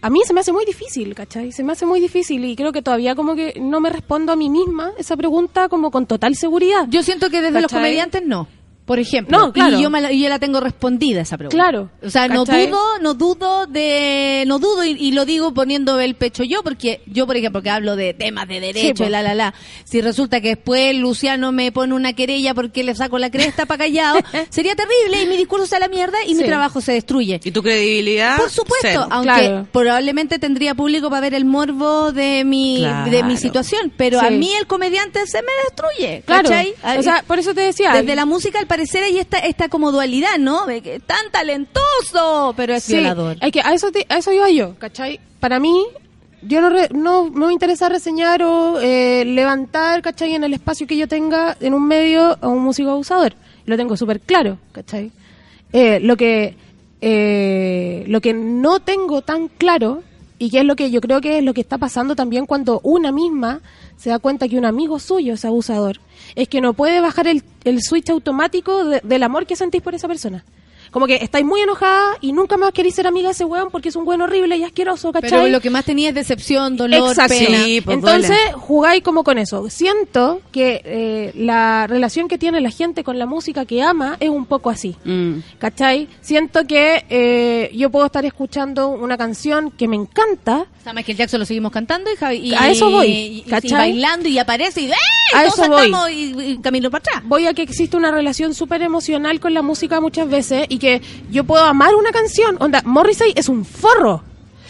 a mí se me hace muy difícil, ¿cachai? Se me hace muy difícil y creo que todavía como que no me respondo a mí misma esa pregunta como con total seguridad. Yo siento que desde los comediantes no. Por ejemplo, No, claro. y yo, me la, y yo la tengo respondida esa pregunta. Claro. O sea, no dudo, no dudo de, no dudo y, y lo digo poniendo el pecho yo, porque yo, por ejemplo, que hablo de temas de derecho y la, la, la, si resulta que después Luciano me pone una querella porque le saco la cresta para callado, sería terrible y mi discurso se a la mierda y mi trabajo se destruye. ¿Y tu credibilidad? Por supuesto, Cero. aunque Claro. probablemente tendría público para ver el morbo de mi Claro. de mi situación, pero Sí. a mí el comediante se me destruye, Claro. O sea, por eso te decía. Desde la música, al parecer, hay esta, esta como dualidad, ¿no? De que tan talentoso, pero es Sí, violador. hay que, a, eso te- a eso iba yo, ¿cachai? Para mí, yo no, re- no, no me interesa reseñar o eh, levantar, ¿cachai? En el espacio que yo tenga en un medio a un músico abusador. Lo tengo súper claro, ¿cachai? Eh, lo que eh, lo que no tengo tan claro y que es lo que yo creo que es lo que está pasando también cuando una misma se da cuenta que un amigo suyo es abusador, es que no puede bajar el, el switch automático de- del amor que sentís por esa persona. Como que estáis muy enojada y nunca más queréis ser amiga de ese weón porque es un weón horrible y asqueroso, ¿cachai? Pero lo que más tenía es decepción, dolor, Exacto. pena. Sí, pues Entonces duele. jugáis como con eso. Siento que eh, la relación que tiene la gente con la música que ama es un poco así. Mm. ¿Cachai? Siento que eh, yo puedo estar escuchando una canción que me encanta. O sea, Michael Jackson lo seguimos cantando y, Javi- y- A eso voy, y- y- y ¿cachai? bailando y aparece y, ¡eh! A eso voy. y camino para atrás. Voy a que existe una relación súper emocional con la música muchas veces y que yo puedo amar una canción. Onda, Morrissey es un forro.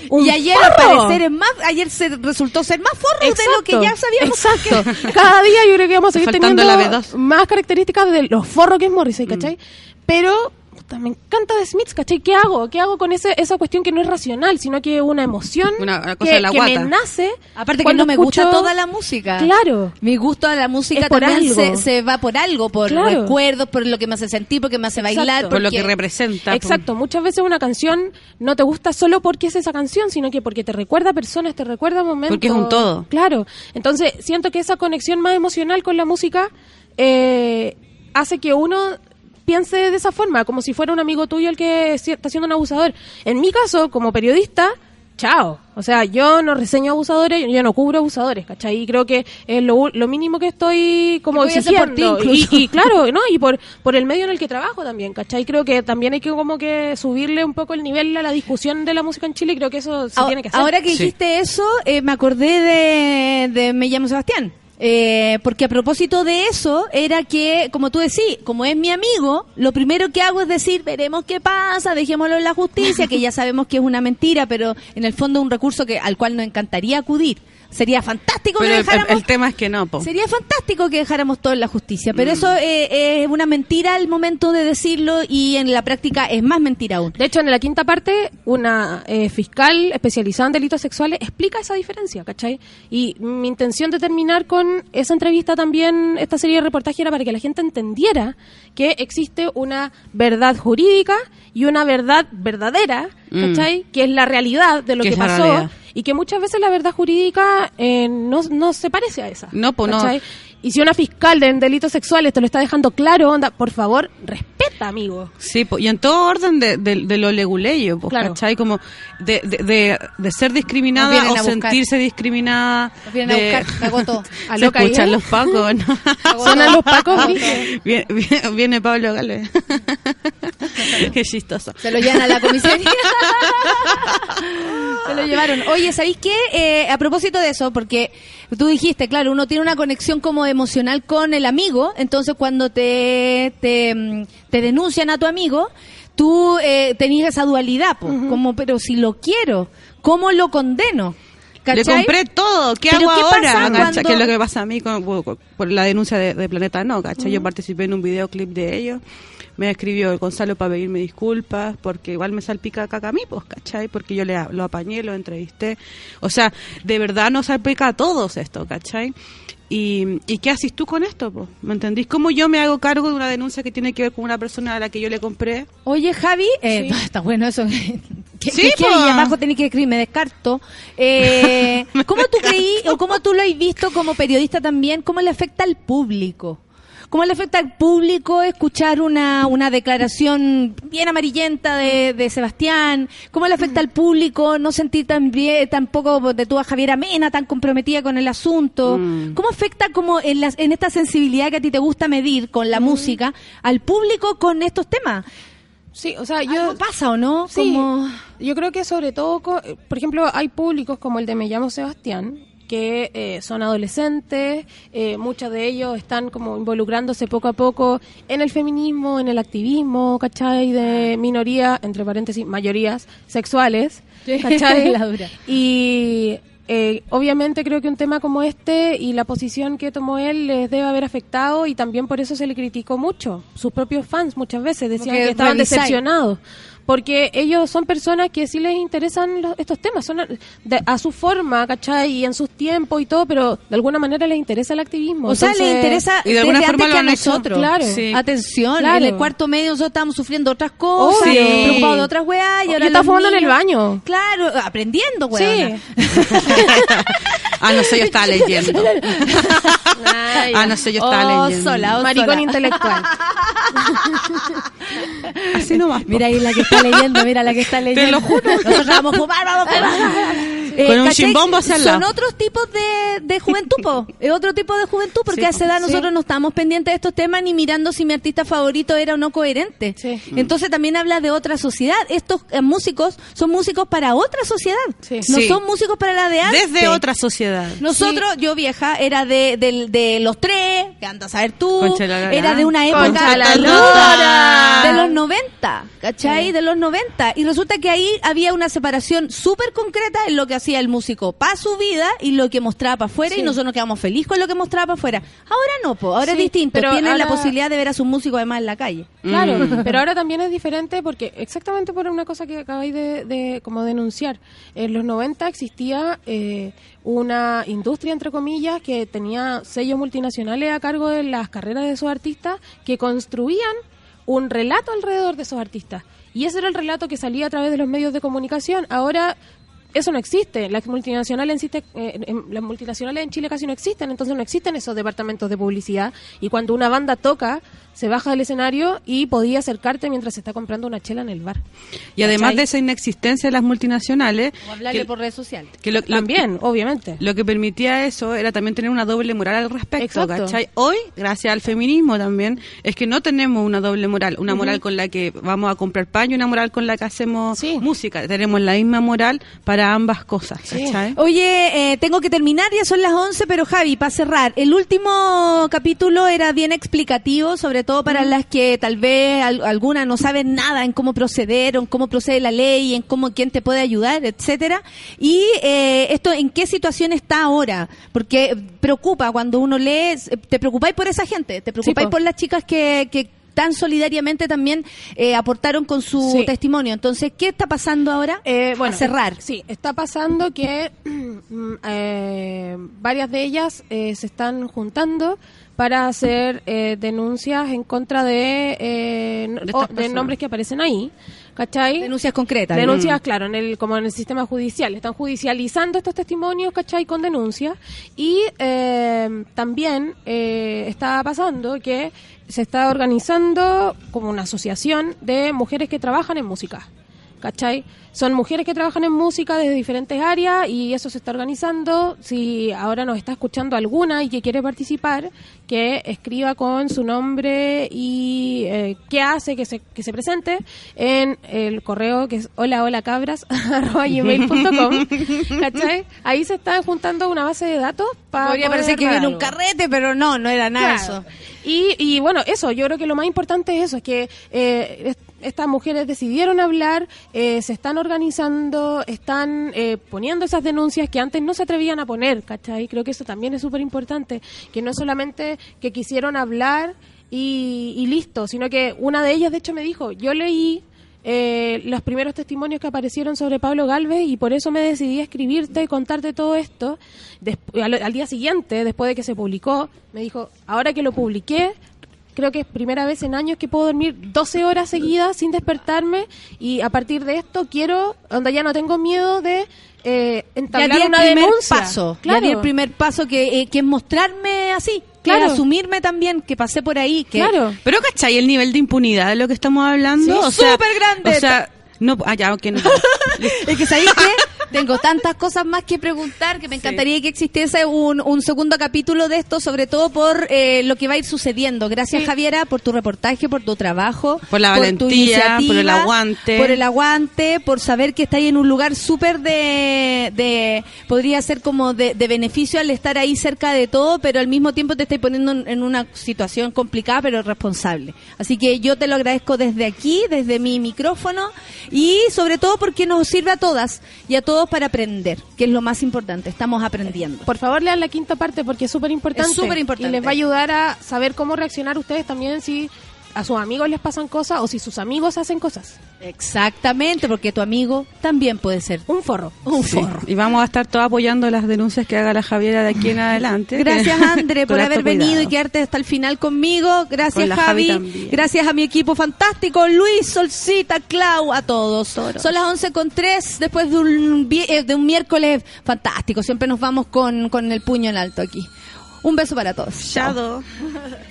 Un y ayer forro. al parecer es más, ayer se resultó ser más forro de lo que ya sabíamos. Exacto. Cada día yo creo que vamos a seguir Faltando teniendo la B2. más características de los forros que es Morrissey, Mm. ¿cachai? Pero puta, me encanta de Smiths, ¿cachai? ¿Qué hago? ¿Qué hago con ese, esa cuestión que no es racional, sino que es una emoción Una- una cosa que, de la que guata. me nace? Aparte que cuando no me gusta toda la música. Claro. Mi gusto a la música por también se, algo. se va por algo, por Claro. recuerdos, por lo que me hace sentir, porque me hace Exacto. bailar. Por lo que representa. Exacto, muchas veces una canción no te gusta solo porque es esa canción, sino que porque te recuerda a personas, te recuerda a momentos. Porque es un todo. Claro. Entonces, siento que esa conexión más emocional con la música eh, hace que uno piense de esa forma, como si fuera un amigo tuyo el que está siendo un abusador. En mi caso, como periodista, chao. O sea, yo no reseño abusadores, yo no cubro abusadores, ¿cachai? Y creo que es lo, lo mínimo que estoy como exigiendo. Y, incluso. y claro, ¿no? Y por, por el medio en el que trabajo también, ¿cachai? Creo que también hay que como que subirle un poco el nivel a la discusión de la música en Chile y creo que eso se Ahora- tiene que hacer. Ahora que Sí. dijiste eso, eh, me acordé de, de Me llamo Sebastián. Eh, porque a propósito de eso, era que, como tú decís, como es mi amigo, lo primero que hago es decir, veremos qué pasa, dejémoslo en la justicia, que ya sabemos que es una mentira, pero en el fondo es un recurso que al cual nos encantaría acudir. Sería fantástico Pero que el, dejáramos... el tema es que no, po. Sería fantástico que dejáramos todo en la justicia, Mm. pero eso eh, es una mentira al momento de decirlo y en la práctica es más mentira aún. De hecho, en la quinta parte, una eh, fiscal especializada en delitos sexuales explica esa diferencia, ¿cachai? Y mi intención de terminar con esa entrevista también, esta serie de reportajes, era para que la gente entendiera que existe una verdad jurídica y una verdad verdadera, Mm. ¿cachai? Que es la realidad de lo Que pasó. realidad. Y que muchas veces la verdad jurídica eh, no, no se parece a esa. No, pues no. Y si una fiscal de delitos sexuales te lo está dejando claro, onda, por favor, respeta, amigo. Sí, po, y en todo orden de, de, de lo leguleyo, pues, Claro. ¿cachai? Como de, de, de, de ser discriminada o a buscar. sentirse discriminada. Nos vienen a buscar, me agotó. A Se escuchan los pacos, ¿no? Sonan los pacos, viene, viene, viene Pablo Gale. Qué chistoso. Se lo llevan a la comisaría. Se lo llevaron. Oye, ¿sabéis qué? Eh, a propósito de eso, porque tú dijiste, claro, uno tiene una conexión como emocional con el amigo, entonces cuando te, te, mm, te denuncian a tu amigo, tú eh, tenías esa dualidad, po, como, pero si lo quiero, ¿cómo lo condeno? ¿Cachai? Le compré todo. ¿Qué hago ¿qué ahora? Que es lo que pasa a mí con, por, la denuncia de, de Planeta No, ¿cachai? Yo participé en un videoclip de ellos. Me escribió el Gonzalo para pedirme disculpas porque igual me salpica caca a mí, pues, ¿cachai? Porque yo le, lo apañé, lo entrevisté. O sea, de verdad nos salpica a todos esto, ¿cachai? ¿Y, ¿Y qué haces tú con esto? po? ¿Me entendís? ¿Cómo yo me hago cargo de una denuncia que tiene que ver con una persona a la que yo le compré? Oye, Javi, eh, está bueno eso. ¿Qué, Sí, qué-. Y abajo tenés que escribir, me descarto. Eh, ¿Cómo tú creí o cómo tú lo has visto como periodista también? ¿Cómo le afecta al público? ¿Cómo le afecta al público escuchar una, una declaración bien amarillenta de, de Sebastián? ¿Cómo le afecta al público no sentir tan bien, tampoco de tú a Javiera Mena tan comprometida con el asunto? Mm. ¿Cómo afecta como en, las- en esta sensibilidad que a ti te gusta medir con la música al público con estos temas? Sí, o sea, ¿Algo yo... pasa o no? Sí, Como- yo creo que sobre todo, por ejemplo, hay públicos como el de Me llamo Sebastián, que eh, son adolescentes, eh, muchos de ellos están como involucrándose poco a poco en el feminismo, en el activismo, ¿cachai? De minorías, entre paréntesis, mayorías sexuales, ¿cachai? La dura. Y eh, obviamente creo que un tema como este y la posición que tomó él les debe haber afectado y también por eso se le criticó mucho. Sus propios fans muchas veces decían que que estaban decepcionados. Porque ellos son personas que sí les interesan los- estos temas, son a, de- a su forma, ¿cachai? Y en sus tiempos y todo, pero de alguna manera les interesa el activismo. O sea, le Entonces- interesa Y de alguna desde forma antes lo que a hecho. nosotros. Claro. Sí. Atención, Claro. en el cuarto medio nosotros estábamos sufriendo otras cosas, Obvio. preocupados de otras weas. Y Yo ahora estaba los fumando en el niños- baño. Claro, aprendiendo, weón. ah, no sé, yo estaba leyendo. Ay, ah, no sé, yo estaba Oh, leyendo. sola, oh, Maricón sola. intelectual. Así nomás. Mira ahí la que está leyendo, mira la que está leyendo. lo juro. Nosotros vamos a fumar, vamos a fumar. Eh, Con un chimbombo el Son otros tipos de, de juventud, po. Es otro tipo de juventud, porque Sí, a esa edad Sí. nosotros no estamos pendientes de estos temas ni mirando si mi artista favorito era o no coherente. Sí. Entonces también habla de otra sociedad. Estos eh, músicos son músicos para otra sociedad. Sí. No Sí. son músicos para la de antes. Desde otra sociedad. Nosotros, yo vieja, era de, de los tres, que andas a ver tú, era de una época Concha la de los- lora. de los 90, ¿cachai? De los 90. Y resulta que ahí había una separación súper concreta en lo que hacía el músico para su vida y lo que mostraba para afuera y Sí. nosotros nos quedamos felices con lo que mostraba para afuera. Ahora no, po, ahora es distinto. pero Tienen la posibilidad de ver a sus músicos además en la calle. Claro, Mm. pero ahora también es diferente porque exactamente por una cosa que acabáis de, de como denunciar. En los 90 existía eh, una industria, entre comillas, que tenía sellos multinacionales a cargo de las carreras de esos artistas que construían un relato alrededor de esos artistas. Y ese era el relato que salía a través de los medios de comunicación. Ahora eso no existe. Las multinacionales, existe, eh, en- las multinacionales en Chile casi no existen, entonces no existen esos departamentos de publicidad. Y cuando una banda toca, se baja del escenario y podía acercarte mientras se está comprando una chela en el bar. Y además ¿Cachai? de esa inexistencia de las multinacionales, O hablarle que- por redes sociales. que lo, lo- También, obviamente. Lo que permitía eso era también tener una doble moral al respecto. ¿cachai? Hoy, gracias al feminismo también, es que no tenemos una doble moral, una moral con la que vamos a comprar pan y una moral con la que hacemos Sí. música. Tenemos la misma moral para ambas cosas. Oye, eh, tengo que terminar, ya son las 11, pero Javi, para cerrar, el último capítulo era bien explicativo, sobre todo para las que tal vez al- algunas no saben nada en cómo proceder, o en cómo procede la ley, en cómo quién te puede ayudar, etcétera. Y eh, esto, ¿en qué situación está ahora? Porque preocupa cuando uno lee, te preocupáis por esa gente, te preocupáis po. por las chicas que, que tan solidariamente también eh, aportaron con su Sí. testimonio. Entonces, ¿qué está pasando ahora? Eh, bueno, a cerrar. Sí, está pasando que mm, eh, varias de ellas eh, se están juntando para hacer eh, denuncias en contra de, eh, De de nombres que aparecen ahí, ¿cachai? Denuncias concretas. Denuncias, claro, en el, como en el sistema judicial. Están judicializando estos testimonios, ¿cachai? Con denuncias. Y eh, también eh, está pasando que se está organizando como una asociación de mujeres que trabajan en música. ¿Cachai? Son mujeres que trabajan en música desde diferentes áreas y eso se está organizando. Si ahora nos está escuchando alguna y que quiere participar, que escriba con su nombre y eh, qué hace, que se, que se presente en el correo que es hola hola cabras arroba gmail.com ¿cachai? Ahí se está juntando una base de datos para Podría parecer que viene un carrete, pero no, no era nada Claro. eso. Y, y bueno, eso, yo creo que lo más importante es eso, es que eh, es- estas mujeres decidieron hablar, eh, se están organizando, están eh, poniendo esas denuncias que antes no se atrevían a poner, ¿cachai? Creo que eso también es súper importante, que no solamente que quisieron hablar y, listo, sino que una de ellas de hecho me dijo, yo leí eh, los primeros testimonios que aparecieron sobre Pablo Galvez y por eso me decidí a escribirte y contarte todo esto. Despu- al, al día siguiente, después de que se publicó, me dijo, ahora que lo publiqué, creo que es primera vez en años que puedo dormir 12 horas seguidas sin despertarme y a partir de esto quiero, donde ya no tengo miedo de eh, Ya entablar el una primer denuncia. paso, ya Claro. el primer paso que, eh, que es mostrarme así, Claro. asumirme también, que pasé por ahí, que Claro. Pero ¿cachai el nivel de impunidad de lo que estamos hablando? Sí, o sea, súper grande. O sea, no, ah, ya, ok, no. Es que sabéis que tengo tantas cosas más que preguntar que me encantaría que existiese un, un segundo capítulo de esto, sobre todo por eh, lo que va a ir sucediendo. Gracias Sí. Javiera por tu reportaje, por tu trabajo, Por la tu valentía, por el aguante. por el aguante, por saber que estáis en un lugar súper de, de, podría ser como de, de beneficio al estar ahí cerca de todo, pero al mismo tiempo te estáis poniendo en, en una situación complicada pero responsable. Así que yo te lo agradezco desde aquí, desde mi micrófono y sobre todo porque nos sirve a todas y a todos para aprender, que es lo más importante. Estamos aprendiendo. Por favor, lean la quinta parte porque es súper importante. Es súper importante. Y les va a ayudar a saber cómo reaccionar ustedes también si a sus amigos les pasan cosas o si sus amigos hacen cosas. Exactamente, porque tu amigo también puede ser Un forro. un Sí. forro. Y vamos a estar todos apoyando las denuncias que haga la Javiera de aquí en adelante. Gracias, Andre, por haber venido cuidado. y quedarte hasta el final conmigo. Gracias, Con Javi Javi. Gracias a mi equipo fantástico, Luis, Solcita, Clau, a todos. Son las 11 con 3 después de un, eh, de un miércoles fantástico. Siempre nos vamos con, con el puño en alto aquí. Un beso para todos. Shadow.